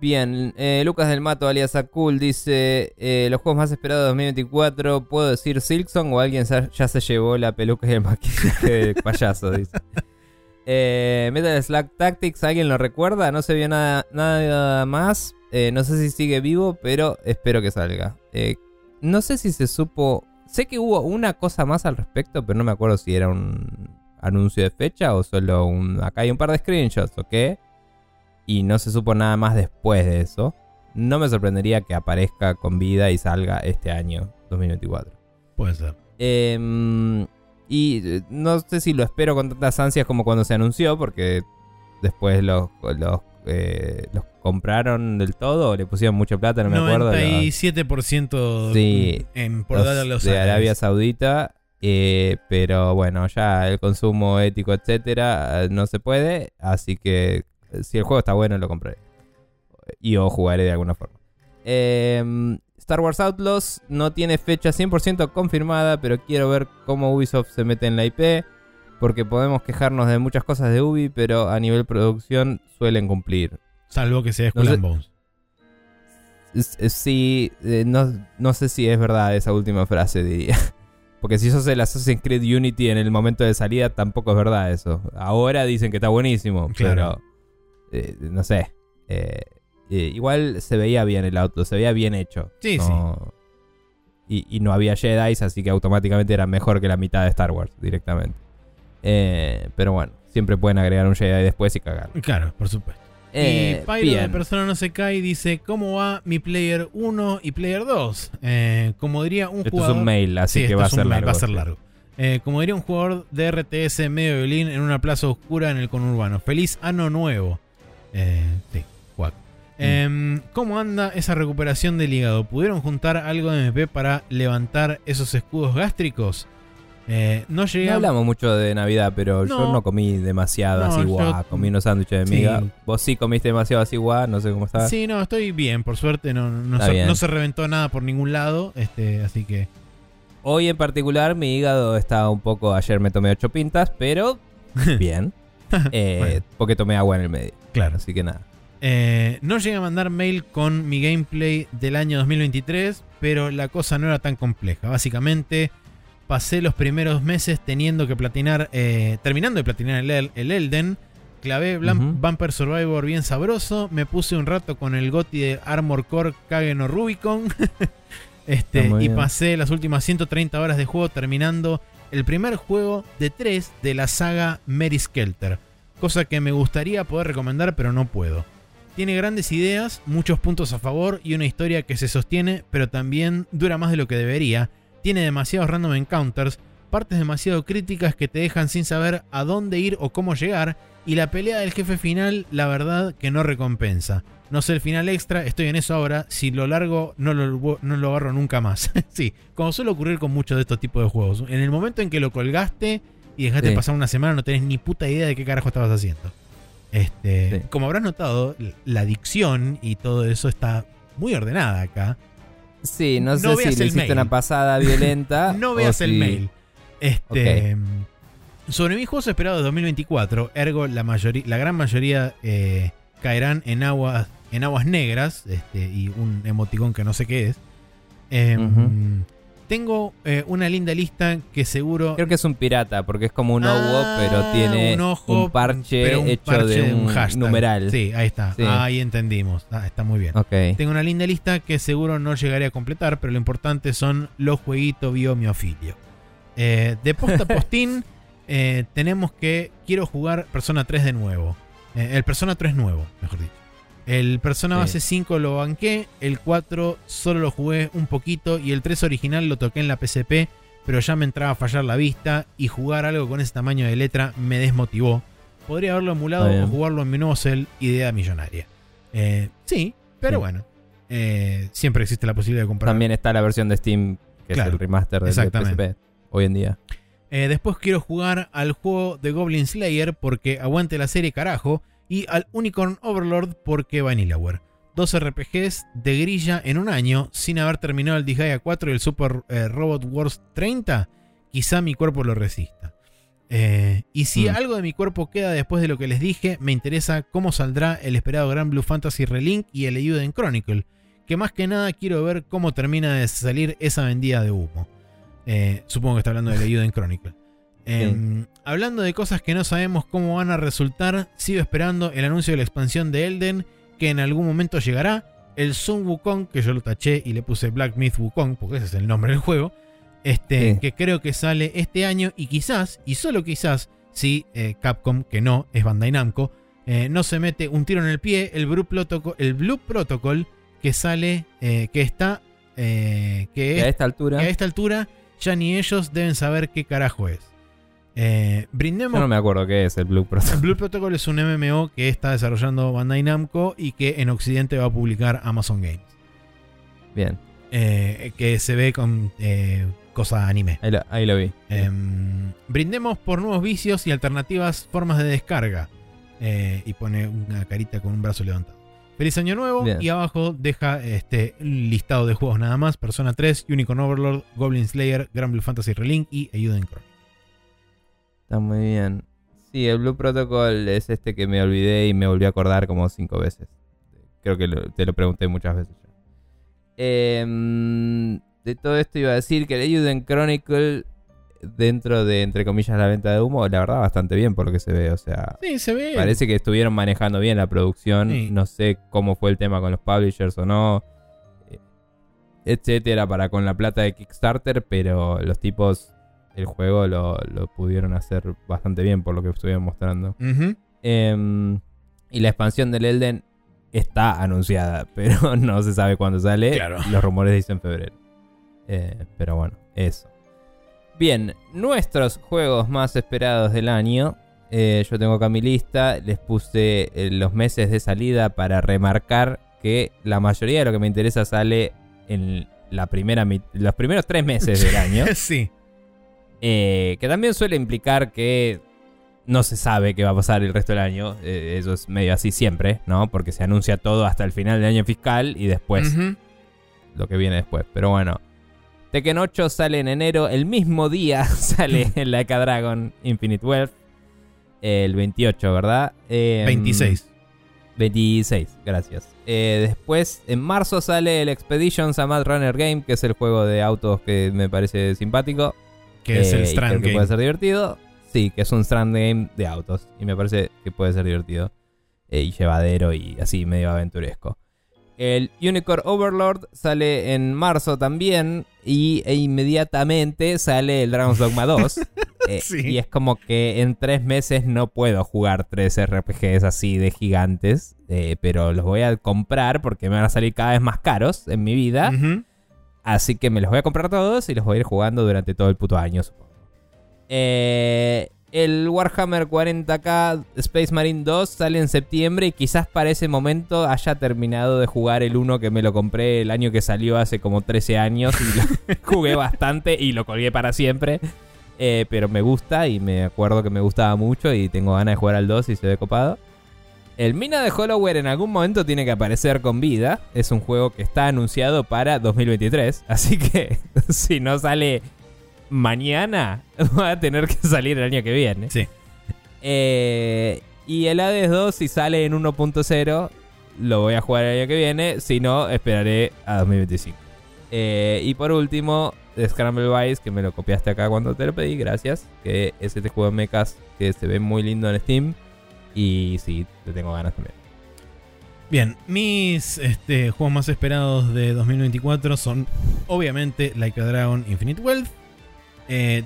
Bien, eh, Lucas del Mato alias Akul dice: eh, Los juegos más esperados de 2024, ¿puedo decir Silksong o alguien ya se llevó la peluca y el maquillaje de payaso? Dice. Eh, Metal Slug Tactics, ¿alguien lo recuerda? No se vio nada, nada más. Eh, no sé si sigue vivo, pero espero que salga. No sé si se supo. Sé que hubo una cosa más al respecto, pero no me acuerdo si era un anuncio de fecha o solo un. Acá hay un par de screenshots, ¿ok? Y no se supo nada más después de eso. No me sorprendería que aparezca con vida y salga este año, 2024. Puede ser. Em, y eh, no sé si lo espero con tantas ansias como cuando se anunció, porque después los, los, eh, los compraron del todo o le pusieron mucha plata, no me acuerdo. 97% Sí, en, por los los de. Arabia Saudita. eh, pero bueno, ya el consumo ético, etcétera, no se puede. Así que si el juego está bueno, lo compraré. Y o jugaré de alguna forma. Em, Star Wars Outlaws no tiene fecha 100% confirmada, pero quiero ver cómo Ubisoft se mete en la IP. Porque podemos quejarnos de muchas cosas de Ubi, pero a nivel producción suelen cumplir. Salvo que sea Skull No sé- and Bones. Sí, eh, no, no sé si es verdad esa última frase, diría. Porque si sos el Assassin's Creed Unity en el momento de salida, tampoco es verdad eso. Ahora dicen que está buenísimo, Claro. pero eh, no sé. Eh, eh, igual se veía bien el auto, se veía bien hecho. Sí, No- Y, y no había Jedi, así que automáticamente era mejor que la mitad de Star Wars directamente. Pero bueno, siempre pueden agregar un Jedi después y cagar. Claro, por supuesto. Y Pyro de. Persona No Se Cae dice: ¿Cómo va mi Player 1 y Player 2? Eh, como diría un Esto jugador. es un mail, así Sí, que va a ser largo. Va a ser sí. largo. Eh, como diría un jugador de RTS medio violín en una plaza oscura en el conurbano. Feliz año nuevo. Eh, sí, guac. Mm. Em, ¿Cómo anda esa recuperación del hígado? ¿Pudieron juntar algo de MP para levantar esos escudos gástricos? Eh, no llegué No hablamos mucho de Navidad, pero yo No. comí demasiado No, así yo- guau. Comí unos sándwiches de Sí. miga. Vos sí comiste demasiado así guau, no sé cómo estás. Sí, no, estoy bien, por suerte. No, no, Está se, bien. no se reventó nada por ningún lado. Este, así que. Hoy en particular mi hígado está un poco... Ayer me tomé ocho pintas, pero bien. Eh, Bueno. Porque tomé agua en el medio. Claro. Así que nada. Eh, no llegué a mandar mail con mi gameplay del año 2023, pero la cosa no era tan compleja. Básicamente, pasé los primeros meses teniendo que platinar, eh, terminando de platinar el, El- el Elden. Clavé Ujú. Bumper Survivor bien sabroso. Me puse un rato con el GOTI de Armor Core Kagen o Rubicon. este, y pasé las últimas 130 horas de juego terminando el primer juego de tres de la saga Mary Skelter. Cosa que me gustaría poder recomendar, pero no puedo. Tiene grandes ideas, muchos puntos a favor y una historia que se sostiene, pero también dura más de lo que debería. Tiene demasiados random encounters, partes demasiado críticas que te dejan sin saber a dónde ir o cómo llegar, y la pelea del jefe final, la verdad que no recompensa. No sé el final extra, estoy en eso ahora. Si lo largo, no lo, no lo agarro nunca más. sí, como suele ocurrir con muchos de estos tipos de juegos. En el momento en que lo colgaste y dejaste Sí. pasar una semana, no tenés ni puta idea de qué carajo estabas haciendo. Este, Sí. Como habrás notado, la adicción y todo eso está muy ordenada acá. Sí, no, No sé veas si le hiciste mail. una pasada violenta. No o veas el si- mail. Este, Sobre mis juegos esperados de 2024, ergo la, mayoría, la gran mayoría eh, caerán en aguas, en aguas negras este, y un emoticón que no sé qué es. Em. Tengo eh, una linda lista que seguro... Creo que es un pirata, porque es como un Ah, owo, pero tiene un, ojo, un parche un hecho parche de un, hashtag. numeral. Sí, ahí está. Sí. Ahí entendimos. Ah, está muy bien. Ok. Tengo una linda lista que seguro no llegaré a completar, pero lo importante son los jueguitos biomiofilio. Eh, de posta a postín, eh, tenemos que quiero jugar Persona 3 de nuevo. Eh, el Persona 3 nuevo, mejor dicho. El Persona Sí. Base 5 lo banqué, el 4 solo lo jugué un poquito y el 3 original lo toqué en la PSP, pero ya me entraba a fallar la vista y jugar algo con ese tamaño de letra me desmotivó. Podría haberlo emulado o jugarlo en mi nuevo cel, idea millonaria. Eh, sí, pero Sí. bueno. eh, siempre existe la posibilidad de comprar. También está la versión de Steam, que Claro, es el remaster del. PSP hoy en día. Eh, después quiero jugar al juego de Goblin Slayer porque aguante la serie carajo. Y al Unicorn Overlord porque Vanillaware. Dos RPGs de grilla en un año sin haber terminado el Disgaea 4 y el Super eh, Robot Wars 30. Quizá mi cuerpo lo resista. Eh, y si Mm. algo de mi cuerpo queda después de lo que les dije, me interesa cómo saldrá el esperado Gran Blue Fantasy Relink y el Eiyuden Chronicle. Que más que nada quiero ver cómo termina de salir esa vendida de humo. Eh, supongo que está hablando del Eiyuden Chronicle. Em, Hablando de cosas que no sabemos cómo van a resultar, sigo esperando el anuncio de la expansión de Elden, que en algún momento llegará. El Sun Wukong, que yo lo taché y le puse Black Myth Wukong, porque ese es el nombre del juego. Este, Sí. que creo que sale este año y quizás, y solo quizás, si eh, Capcom, que no, es Bandai Namco, eh, no se mete un tiro en el pie el Blue Protocol, el Blue Protocol que sale, eh, que está, que, Que a es- esta altura. que a esta altura ya ni ellos deben saber qué carajo es. Eh, brindemos Yo no me acuerdo qué es el Blue Protocol. Blue Protocol es un MMO que está desarrollando Bandai Namco y que en Occidente va a publicar Amazon Games. Bien, Eh, que se ve con eh, cosa anime. ahí lo, ahí lo vi. Em, brindemos por nuevos vicios y alternativas formas de descarga. Eh, y pone una carita con un brazo levantado. Feliz año nuevo. Bien. Y abajo deja este listado de juegos nada más: Persona 3, Unicorn Overlord, Goblin Slayer, Grand Blue Fantasy Relink y Ayuden Chronicle. Está muy bien. Sí, el Blue Protocol es este que me olvidé y me volví a acordar como cinco veces. Creo que lo- te lo pregunté muchas veces ya. Em, de todo esto iba a decir que el Ayuden Chronicle, dentro de, entre comillas, la venta de humo, la verdad bastante bien por lo que se ve. O sea, Sí, se ve. parece que estuvieron manejando bien la producción. Sí. No sé cómo fue el tema con los publishers o no. eh, Etcétera, para con la plata de Kickstarter, pero los tipos el juego lo, lo pudieron hacer bastante bien por lo que estuvieron mostrando. Em, y la expansión del Elden está anunciada, pero no se sabe cuándo sale. Claro. Los rumores dicen febrero. Eh, pero bueno, eso. Bien, nuestros juegos más esperados del año. Eh, yo tengo acá mi lista. Les puse eh, los meses de salida para remarcar que la mayoría de lo que me interesa sale en la primera los primeros tres meses del año. sí. Eh, que también suele implicar que no se sabe qué va a pasar el resto del año. Eh, eso es medio así siempre, ¿no? Porque se anuncia todo hasta el final del año fiscal y después lo que viene después. Pero bueno. Tekken 8 sale en enero. El mismo día sale en Laika Dragon Infinite Wealth. El 28, ¿verdad? Eh, 26. 26, gracias. Eh, después, en marzo sale el Expeditions a Mad Runner Game, que es el juego de autos que me parece simpático. Que es Eh, el y Strand creo que Game. puede ser divertido. Sí, que es un Strand Game de autos. Y me parece que puede ser divertido. Eh, y llevadero y así medio aventuresco. El Unicorn Overlord sale en marzo también. Y e inmediatamente sale el Dragon's Dogma 2. Eh, Sí. Y es como que en tres meses no puedo jugar tres RPGs así de gigantes. eh, pero los voy a comprar porque me van a salir cada vez más caros en mi vida. Ujú. Así que me los voy a comprar todos y los voy a ir jugando durante todo el puto año, supongo. Eh, el Warhammer 40k Space Marine 2 sale en septiembre y quizás para ese momento haya terminado de jugar el 1 que me lo compré el año que salió hace como 13 años y lo jugué bastante y lo colgué para siempre. Eh, pero me gusta y me acuerdo que me gustaba mucho y tengo ganas de jugar al 2 y se ve copado. El Mina de Hollowware en algún momento tiene que aparecer con vida. Es un juego que está anunciado para 2023. Así que si no sale mañana, va a tener que salir el año que viene. Sí. Eh, y el Hades 2, si sale en 1.0, lo voy a jugar el año que viene. Si no, esperaré a 2025. Eh, y por último, Scramble Vice, que me lo copiaste acá cuando te lo pedí, gracias. Que es este juego de mechas que se ve muy lindo en Steam. Y sí, le tengo ganas también. Bien, mis este, juegos más esperados de 2024 son obviamente Like a Dragon Infinite Wealth, eh,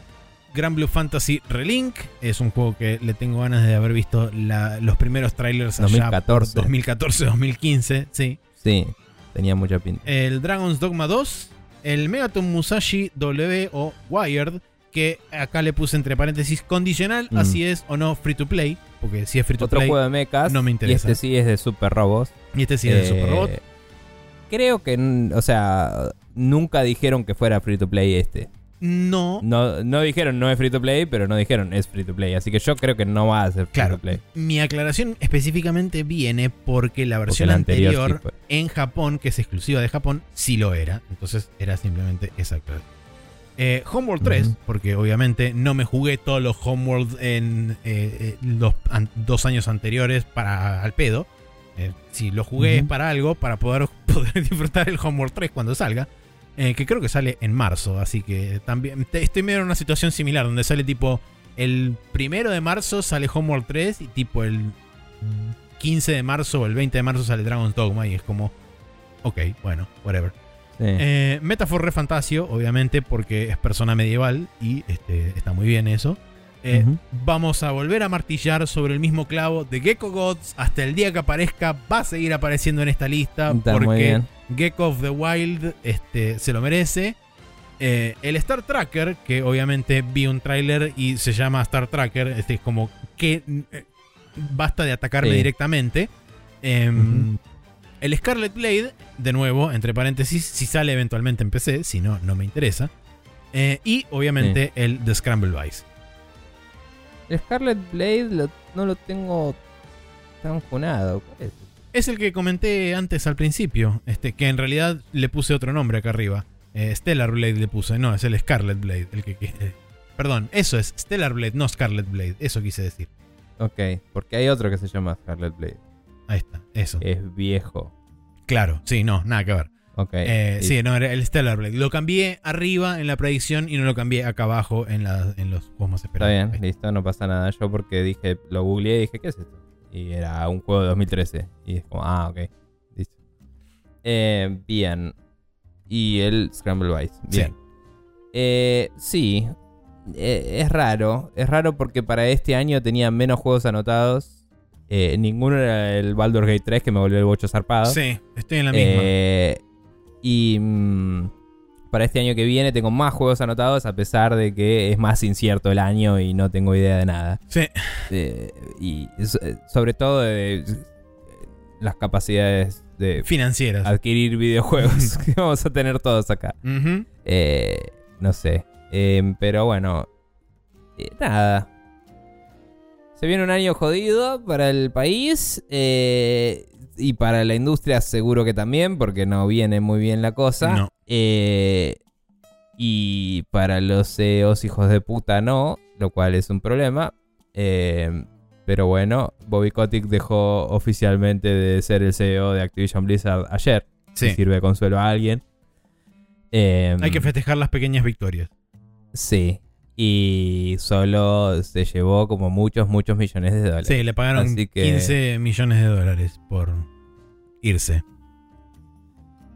Grand Blue Fantasy Relink, es un juego que le tengo ganas de haber visto la- los primeros trailers allá 2014. 2014-2015, sí. Sí, tenía mucha pinta. El Dragon's Dogma 2, el Megaton Musashi W o Wired, que acá le puse entre paréntesis condicional, Mm. así es o no free to play, porque si es free to Otro play, juego de mechas. no me Y interesa. este sí es de Super Robos. y este sí es de Eh, Super Robot. Creo que, o sea, nunca dijeron que fuera free to play este. No, No, no dijeron no es free to play, pero no dijeron es free to play. Así que yo creo que no va a ser free Claro. to play. Mi aclaración específicamente viene porque la versión anterior anterior, sí fue. en Japón, que es exclusiva de Japón, sí lo era. Entonces era simplemente esa aclaración. Eh, Homeworld 3, Ujú. porque obviamente no me jugué todos los Homeworld en eh, eh, los an- dos años anteriores para al pedo. Eh, si lo jugué es para algo, para poder, poder disfrutar el Homeworld 3 cuando salga. que creo que sale en marzo, así que también te- estoy medio en una situación similar, donde sale tipo el primero de marzo sale Homeworld 3 y tipo el 15 de marzo o el 20 de marzo sale Dragon's Dogma y es como, ok, bueno, whatever. Sí. Eh, Re Fantasio, obviamente, porque es persona medieval y este, está muy bien eso. Eh. Vamos a volver a martillar sobre el mismo clavo de Gecko Gods hasta el día que aparezca. Va a seguir apareciendo en esta lista Está porque. Gecko of the Wild este, se lo merece. Eh, el Star Tracker, que obviamente vi un tráiler y se llama Star Tracker, este es como que eh, basta de atacarme Sí. directamente. Em. El Scarlet Blade, de nuevo, entre paréntesis, si sale eventualmente en PC, si no, no me interesa. Eh, y obviamente el The Scramble Vice. El Scarlet Blade lo- no lo tengo tan funado. ¿Cuál es? Es el que comenté antes al principio, este, que en realidad le puse otro nombre acá arriba. Eh, Stellar Blade le puse, no, es el Scarlet Blade. El que, que- eh, perdón, eso es Stellar Blade, no Scarlet Blade, eso quise decir. Ok, porque hay otro que se llama Scarlet Blade. Ahí está, eso. Es viejo. Claro, sí, no, nada que ver. Ok. Eh, sí. sí, no, era el Stellar Blade. Lo cambié arriba en la predicción y no lo cambié acá abajo en, la- en los juegos más Está esperados. bien, Ahí listo, no pasa nada. Yo porque dije, lo googleé y dije, ¿qué es esto? Y era un juego de 2013. Y es como, ah, ok. Listo. Eh, bien. Y el Scramble Vice. Sí. Bien. Eh, sí. Eh, es raro. Es raro porque para este año tenía menos juegos anotados. Eh, ninguno era el Baldur's Gate 3 que me volvió el bocho zarpado. Sí, estoy en la misma. Eh, y mm, para este año que viene tengo más juegos anotados a pesar de que es más incierto el año y no tengo idea de nada. sí, Eh, y so- sobre todo de, las capacidades de financieras. adquirir videojuegos que vamos a tener todos acá. No sé. Pero bueno. nada. Se viene un año jodido para el país. eh, y para la industria seguro que también, porque no viene muy bien la cosa. No. Eh, y para los CEOs hijos de puta no, lo cual es un problema. Eh, pero bueno, Bobby Kotick dejó oficialmente de ser el CEO de Activision Blizzard ayer. Sí. Si sirve de consuelo a alguien. Eh, Hay que festejar las pequeñas victorias. Sí. Y solo se llevó como muchos, muchos millones de dólares. Sí, le pagaron que- 15 millones de dólares por irse.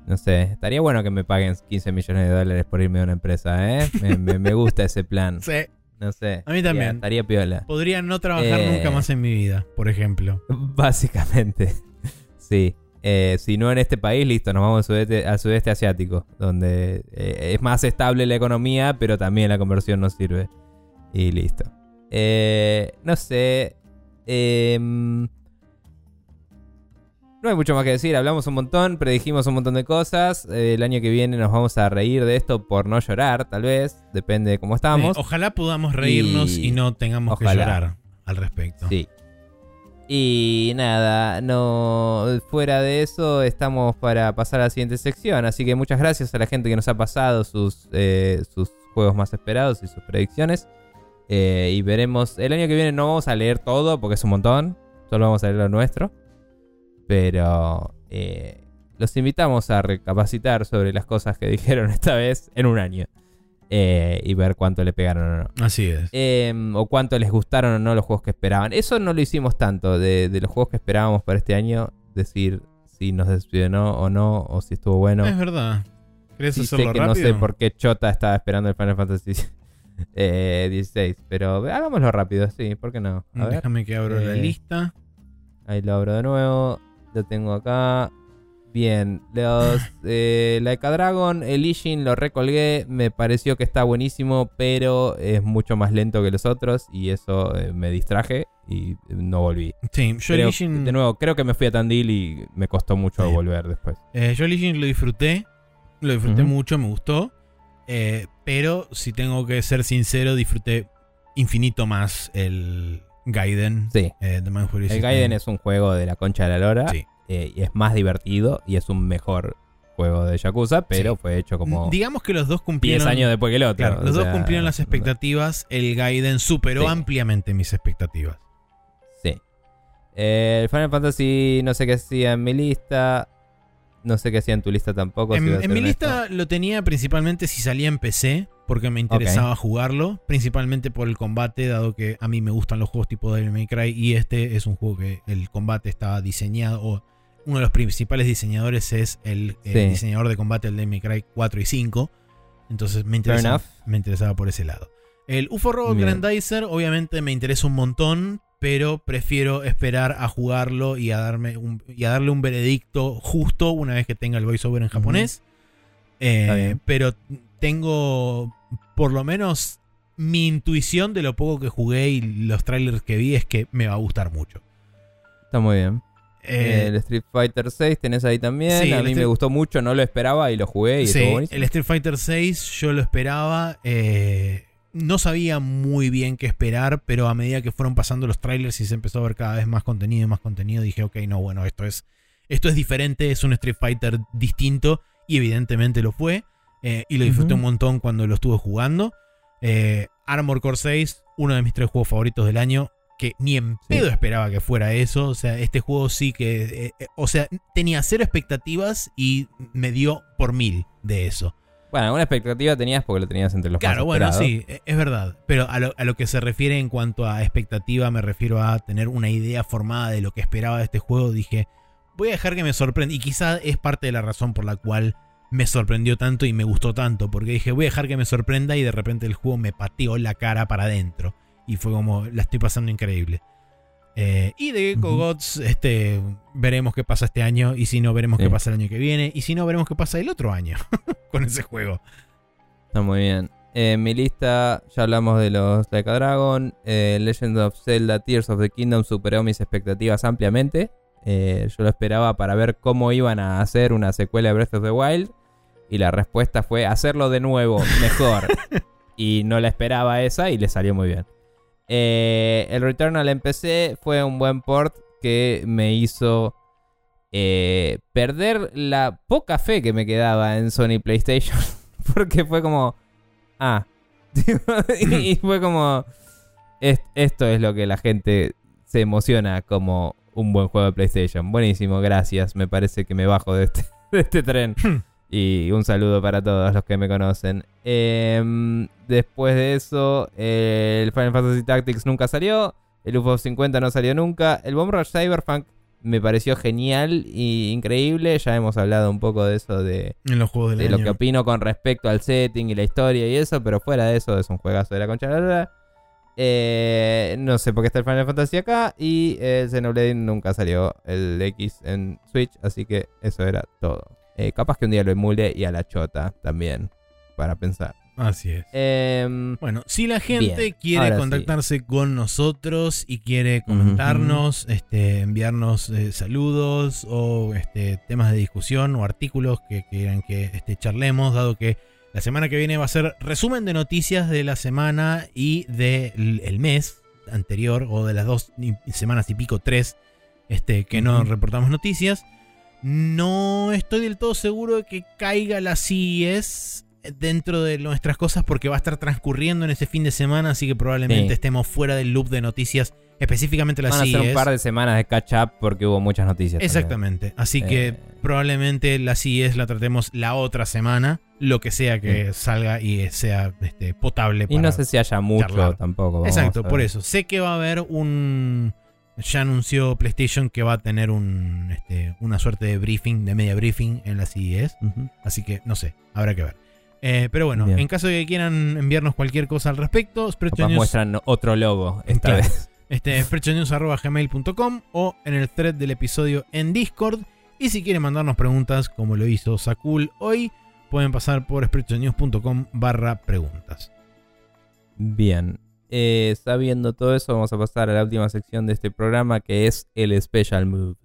No sé, estaría bueno que me paguen 15 millones de dólares por irme a una empresa, ¿eh? Me, me- me gusta ese plan. Sí. No sé. A mí también. Ya, Estaría piola. Podría no trabajar Eh. nunca más en mi vida, por ejemplo. Básicamente. Sí. Eh, si no en este país, listo, nos vamos al sudeste, al sudeste asiático, donde eh, es más estable la economía, pero también la conversión nos sirve. Y listo. Eh, no sé. Em, no hay mucho más que decir, hablamos un montón, predijimos un montón de cosas. El año que viene nos vamos a reír de esto por no llorar, tal vez. Depende de cómo estamos. Ojalá podamos reírnos y, Y- no tengamos que llorar al respecto. Sí. Y nada, no fuera de eso estamos para pasar a la siguiente sección, así que muchas gracias a la gente que nos ha pasado sus, eh, sus juegos más esperados y sus predicciones. Eh, y veremos, el año que viene no vamos a leer todo porque es un montón, solo vamos a leer lo nuestro. Pero eh, los invitamos a recapacitar sobre las cosas que dijeron esta vez en un año. Eh, y ver cuánto le pegaron o no. Así es. Eh, o cuánto les gustaron o no los juegos que esperaban. Eso no lo hicimos tanto de, de los juegos que esperábamos para este año. Decir si nos decepcionó o no, o si estuvo bueno. Es verdad. ¿Querés Sí sé hacerlo que rápido? no sé por qué Chota estaba esperando el Final Fantasy eh, 16. Pero hagámoslo rápido, sí, ¿por qué no? A ver, Déjame que abro la Eh, lista. ahí lo abro de nuevo. Lo tengo acá. Bien, los eh, Laika Dragon, el Ishin lo recolgué, me pareció que está buenísimo, pero es mucho más lento que los otros y eso eh, me distraje y no volví. Sí, yo Creo- el Ishin, de nuevo, creo que me fui a Tandil y me costó mucho Sí. volver después. eh, yo el Ishin lo disfruté. Lo disfruté mucho, me gustó. Eh, pero si tengo que ser sincero, disfruté infinito más el Gaiden. Sí, eh, The Man Who el. Gaiden es un juego de la concha de la lora Sí. Eh, y es más divertido y es un mejor juego de Yakuza, pero Sí. fue hecho como Digamos que los dos 10 cumplieron. años después que el otro. Claro, los dos cumplieron las expectativas. El Gaiden superó Sí. ampliamente mis expectativas. Sí. Eh, el Final Fantasy no sé qué hacía en mi lista. No sé qué hacía en tu lista tampoco. En, mi honesto. lista lo tenía principalmente si salía en PC, porque me interesaba jugarlo, principalmente por el combate, dado que a mí me gustan los juegos tipo Devil May Cry y este es un juego que el combate está diseñado, o uno de los principales diseñadores es el Sí. diseñador de combate del May Cry 4 y 5, entonces me, interesa- me interesaba por ese lado. El UFO Robot Bien. Grandizer obviamente me interesa un montón, pero prefiero esperar a jugarlo y a, darme un- y a darle un veredicto justo una vez que tenga el voiceover en japonés. Eh, pero tengo por lo menos mi intuición de lo poco que jugué y los trailers que vi es que me va a gustar mucho. Está muy bien. Eh, el Street Fighter 6 tenés ahí también. sí, a mí me gustó mucho, no lo esperaba y lo jugué y sí, el Street Fighter 6 yo lo esperaba. eh, no sabía muy bien qué esperar, pero a medida que fueron pasando los trailers y se empezó a ver cada vez más contenido y más contenido, dije, ok, no, bueno, esto es, esto es diferente, es un Street Fighter distinto y evidentemente lo fue. eh, y lo disfruté un montón cuando lo estuve jugando. Armor Core 6, uno de mis tres juegos favoritos del año, que ni en Sí. pedo esperaba que fuera eso. O sea, este juego sí que... eh, eh, o sea, tenía cero expectativas y me dio por mil de eso. Bueno, alguna expectativa tenías porque lo tenías entre los Claro, bueno, sí, e- es verdad. Pero a lo, a lo que se refiere en cuanto a expectativa, me refiero a tener una idea formada de lo que esperaba de este juego. Dije, voy a dejar que me sorprenda. Y quizá es parte de la razón por la cual me sorprendió tanto y me gustó tanto. Porque dije, voy a dejar que me sorprenda y de repente el juego me pateó la cara para adentro. Y fue como, la estoy pasando increíble. Eh, y de Gecko. Gods, este, veremos qué pasa este año. Y si no, veremos Sí. qué pasa el año que viene. Y si no, veremos qué pasa el otro año con ese juego. Está muy bien. En mi lista ya hablamos de los Like a Dragon. eh, Legend of Zelda Tears of the Kingdom superó mis expectativas ampliamente. Eh, yo lo esperaba para ver cómo iban a hacer una secuela de Breath of the Wild. Y la respuesta fue hacerlo de nuevo, mejor. y no la esperaba esa y le salió muy bien. Eh, el Returnal en PC fue un buen port que me hizo eh, perder la poca fe que me quedaba en Sony PlayStation. Porque fue como. Ah. y fue como. "Es- Esto es lo que la gente se emociona como un buen juego de PlayStation. Buenísimo, gracias. Me parece que me bajo de este, de este tren. Y un saludo para todos los que me conocen. Em, después de eso, el Final Fantasy Tactics nunca salió. El UFO 50 no salió nunca. El Bomb Rush Cyberpunk me pareció genial y increíble. Ya hemos hablado un poco de eso de, En los juegos de año. lo que opino con respecto al setting y la historia y eso, pero fuera de eso es un juegazo de la concha la lora. Eh, no sé por qué está el Final Fantasy acá y el Xenoblade nunca salió el X en Switch, así que eso era todo. Eh, capaz que un día lo emule y a la chota también, para pensar. Así es. Em, Bueno, si la gente Bien, quiere sí. contactarse con nosotros y quiere comentarnos, este, enviarnos eh, saludos o este, temas de discusión o artículos que quieran que este, charlemos, dado que la semana que viene va a ser resumen de noticias de la semana y del el mes anterior o de las dos semanas y pico, tres, este, que no reportamos noticias. No estoy del todo seguro de que caiga la CES dentro de nuestras cosas porque va a estar transcurriendo en ese fin de semana, así que probablemente Sí. estemos fuera del loop de noticias, específicamente la van a ser un CES. par de semanas de catch up porque hubo muchas noticias. también. Exactamente, así que Eh. probablemente la CES la tratemos la otra semana, lo que sea que salga y sea este, potable. Y no sé si haya mucho charlar. tampoco. Exacto, por eso. Sé que va a haber un. Ya anunció PlayStation que va a tener un, este, una suerte de briefing, de media briefing en la CES. Ujú. Así que no sé, habrá que ver. Eh, pero bueno, Bien. en caso de que quieran enviarnos cualquier cosa al respecto, Capaz News, muestran otro logo esta Claro. vez. este, spreadshotnews@gmail.com o en el thread del episodio en Discord. Y si quieren mandarnos preguntas, como lo hizo Sakul hoy, pueden pasar por spreadshotnews.com barra preguntas. Bien. Eh, sabiendo todo eso, vamos a pasar a la última sección de este programa que es el Special Move.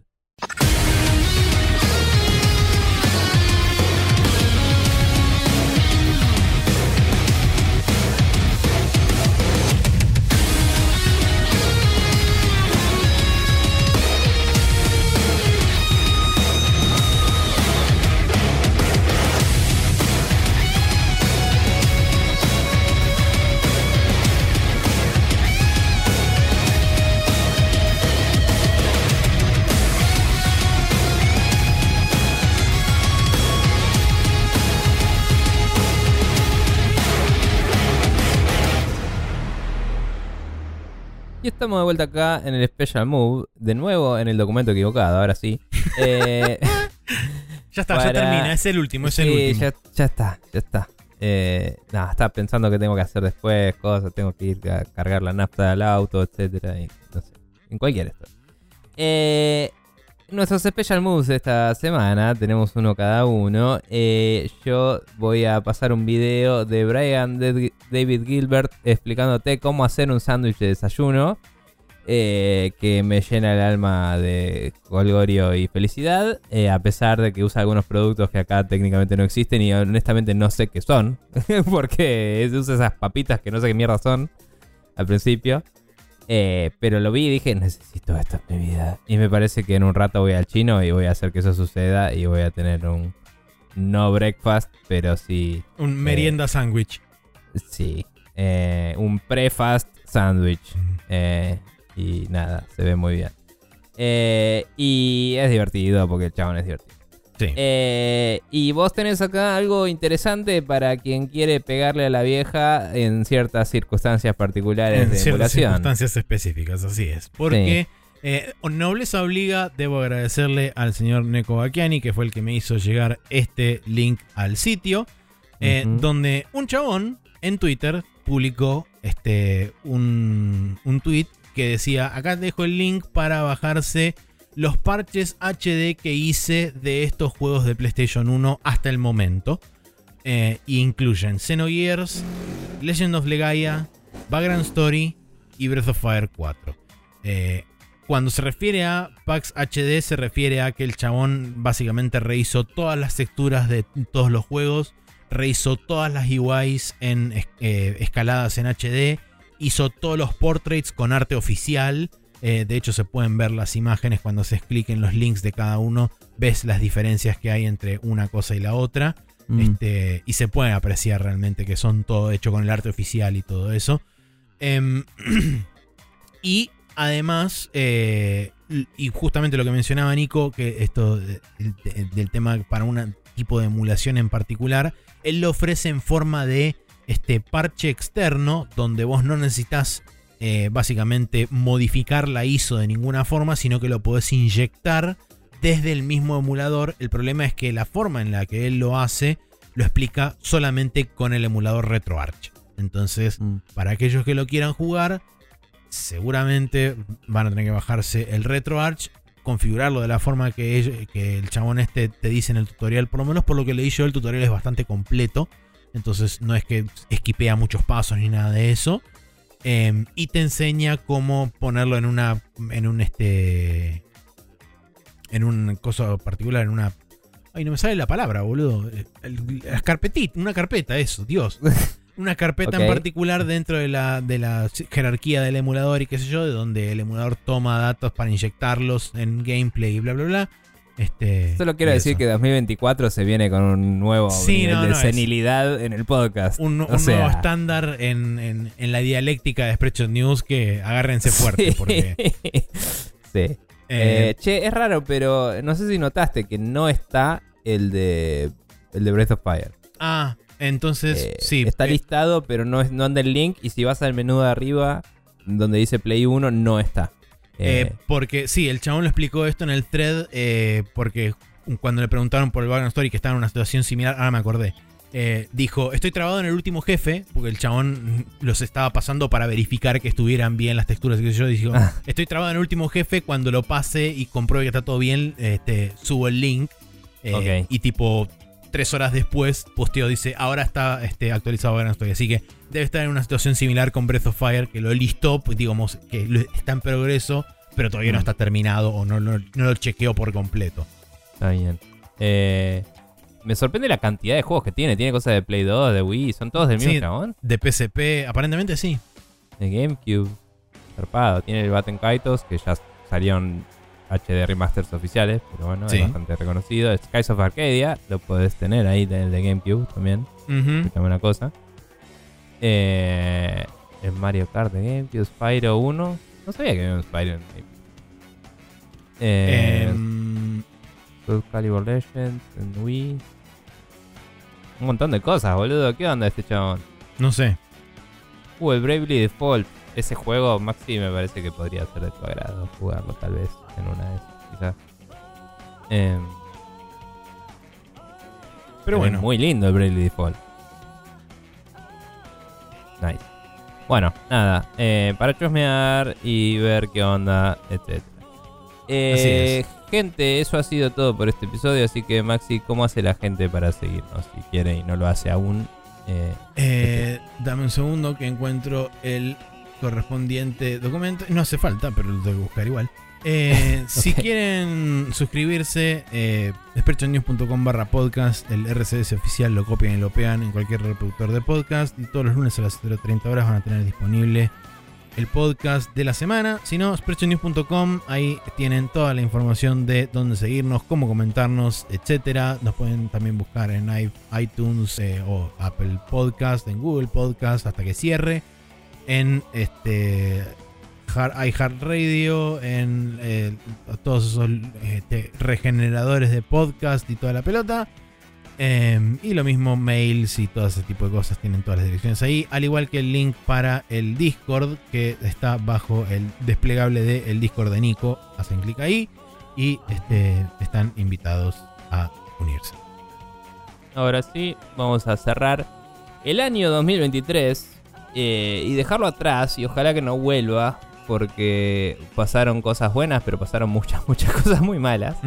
Y estamos de vuelta acá en el Special Move, de nuevo en el documento equivocado, ahora sí. Eh, Ya está, ya termina, es el último, es el último. Ya, ya está, ya está. Eh, nada, estaba pensando que tengo que hacer después, cosas, tengo que ir a cargar la nafta del auto, etcétera, y no sé, en cualquier esto. Eh, nuestros special moves esta semana, tenemos uno cada uno. Eh, yo voy a pasar un video de Brian David Gilbert explicándote cómo hacer un sándwich de desayuno. eh, que me llena el alma de colgorio y felicidad, eh, a pesar de que usa algunos productos que acá técnicamente no existen y honestamente no sé qué son, porque usa esas papitas que no sé qué mierda son al principio. Eh, pero lo vi y dije, necesito esto en mi vida. Y me parece que en un rato voy al chino y voy a hacer que eso suceda y voy a tener un no breakfast, pero sí, Un merienda sándwich. sí, eh, un pre-fast sandwich. Eh, y nada, se ve muy bien. Eh, y es divertido porque el chabón es divertido. Sí. Eh, y vos tenés acá algo interesante para quien quiere pegarle a la vieja en ciertas circunstancias particulares en de ciertas emulación. circunstancias específicas, así es. Porque eh, Nobleza Obliga, debo agradecerle al señor Neko Bakiani, que fue el que me hizo llegar este link al sitio, eh, donde un chabón en Twitter publicó este, un, un tweet que decía, acá dejo el link para bajarse los parches HD que hice de estos juegos de PlayStation 1 hasta el momento. Eh, incluyen Xenogears, Legend of Legaia, Background Story y Breath of Fire 4. Eh, cuando se refiere a packs HD, se refiere a que el chabón básicamente rehizo todas las texturas de todos los juegos, rehizo todas las UIs en, eh, escaladas en HD, hizo todos los portraits con arte oficial. Eh, de hecho, se pueden ver las imágenes cuando se cliquen los links de cada uno. Ves las diferencias que hay entre una cosa y la otra. Mm. Este, y se puede apreciar realmente que son todo hecho con el arte oficial y todo eso. Em, y además, eh, y justamente lo que mencionaba Nico, que esto de- de- del tema para un tipo de emulación en particular, él lo ofrece en forma de este parche externo, donde vos no necesitas eh, básicamente modificar la ISO de ninguna forma, sino que lo podés inyectar desde el mismo emulador. El problema es que la forma en la que él lo hace lo explica solamente con el emulador RetroArch. Entonces, Mm. para aquellos que lo quieran jugar, seguramente van a tener que bajarse el RetroArch, configurarlo de la forma que, el chabón este te dice en el tutorial. Por lo menos por lo que leí yo, el tutorial es bastante completo. Entonces no es que esquipea muchos pasos ni nada de eso. Em, y te enseña cómo ponerlo en una. en un este. en un cosa particular, en una. Ay, no me sale la palabra, boludo. Las carpetitas, una carpeta, eso, Dios. Una carpeta en particular dentro de la, de la jerarquía del emulador y qué sé yo, de donde el emulador toma datos para inyectarlos en gameplay y bla, bla, bla. Este, Solo quiero decir eso. que 2024 se viene con un nuevo Sí, nivel no, de no, sí en el podcast. un, O un sea, nuevo estándar en, en- en la dialéctica de Spreadshot News que agárrense fuerte sí. porque Sí. eh, Eh, che, es raro, pero no sé si notaste que no está el de el de Breath of Fire. ah entonces Eh, sí Está listado, pero no, es, no anda el link. Y si vas al menú de arriba, donde dice Play 1, no está. Eh, Eh, porque sí el chabón lo explicó esto en el thread eh, porque cuando le preguntaron por el background story que estaba en una situación similar ahora me acordé eh, dijo estoy trabado en el último jefe porque el chabón los estaba pasando para verificar que estuvieran bien las texturas sé yo dijo Ah. estoy trabado en el último jefe cuando lo pase y compruebe que está todo bien este subo el link y tipo tres horas después posteo dice ahora está este, actualizado Background Story así que debe estar en una situación similar con Breath of Fire que lo listó pues, digamos que está en progreso pero todavía no está terminado o no, no, no lo chequeó por completo Está bien. Eh, me sorprende la cantidad de juegos que tiene. Tiene cosas de Play 2, de Wii. ¿Son todos del mismo Sí. chabón? de PSP aparentemente sí De GameCube. Zarpado. Tiene el Batten Kaitos, que ya salieron HD remasters oficiales, pero bueno, Sí. es bastante reconocido. Skies of Arcadia, lo podés tener ahí del de GameCube también. Ujú. Escúchame una cosa. Eh, el Mario Kart de GameCube, Spyro 1. No sabía que había un Spyro en GameCube. Eh, Soul Calibur Legends en Wii. Un montón de cosas, boludo. ¿Qué onda este chabón? no sé Uh, el Bravely Default. Ese juego, Maxi, me parece que podría ser de tu agrado jugarlo, tal vez, en una de esas, quizás. Em, pero es bueno Muy lindo el Bravely Default. Nice. Bueno, nada, eh, para chusmear y ver qué onda, etc. Eh, gente, eso ha sido todo por este episodio, así que Maxi, ¿cómo hace la gente para seguirnos si quiere y no lo hace aún? Eh, eh, dame un segundo que encuentro el correspondiente documento. No hace falta, pero lo tengo que buscar igual. Eh, si quieren suscribirse, eh, barra podcast, el RCS oficial lo copian y lo pegan en cualquier reproductor de podcast y todos los lunes a las 0.30 horas van a tener disponible el podcast de la semana. Si no, sprechonews.com, ahí tienen toda la información de dónde seguirnos, cómo comentarnos, etcétera. Nos pueden también buscar en iTunes eh, o Apple Podcast, en Google Podcast hasta que cierre. En este iHeartRadio, en eh, todos esos este, regeneradores de podcast y toda la pelota. Em, y lo mismo, mails y todo ese tipo de cosas tienen todas las direcciones ahí. Al igual que el link para el Discord que está bajo el desplegable del Discord de Nico. Hacen clic ahí y este, están invitados a unirse. Ahora sí, vamos a cerrar el año 2023 eh, y dejarlo atrás y ojalá que no vuelva porque pasaron cosas buenas, pero pasaron muchas, muchas cosas muy malas.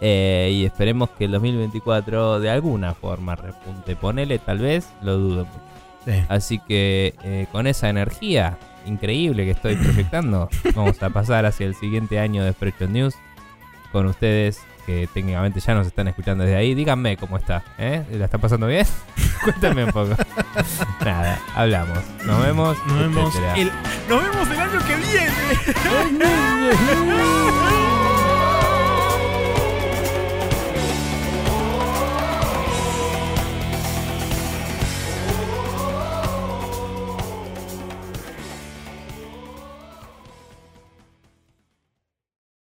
Eh, y esperemos que el 2024 de alguna forma repunte. Ponele, tal vez, lo dudo mucho. Así que eh, con esa energía increíble que estoy proyectando, vamos a pasar hacia el siguiente año de Spreadshot News con ustedes que técnicamente ya nos están escuchando desde ahí. Díganme cómo está, ¿eh? ¿La está pasando bien? Cuéntame un poco. Nada, hablamos. Nos vemos. Nos vemos, el, nos vemos el año que viene.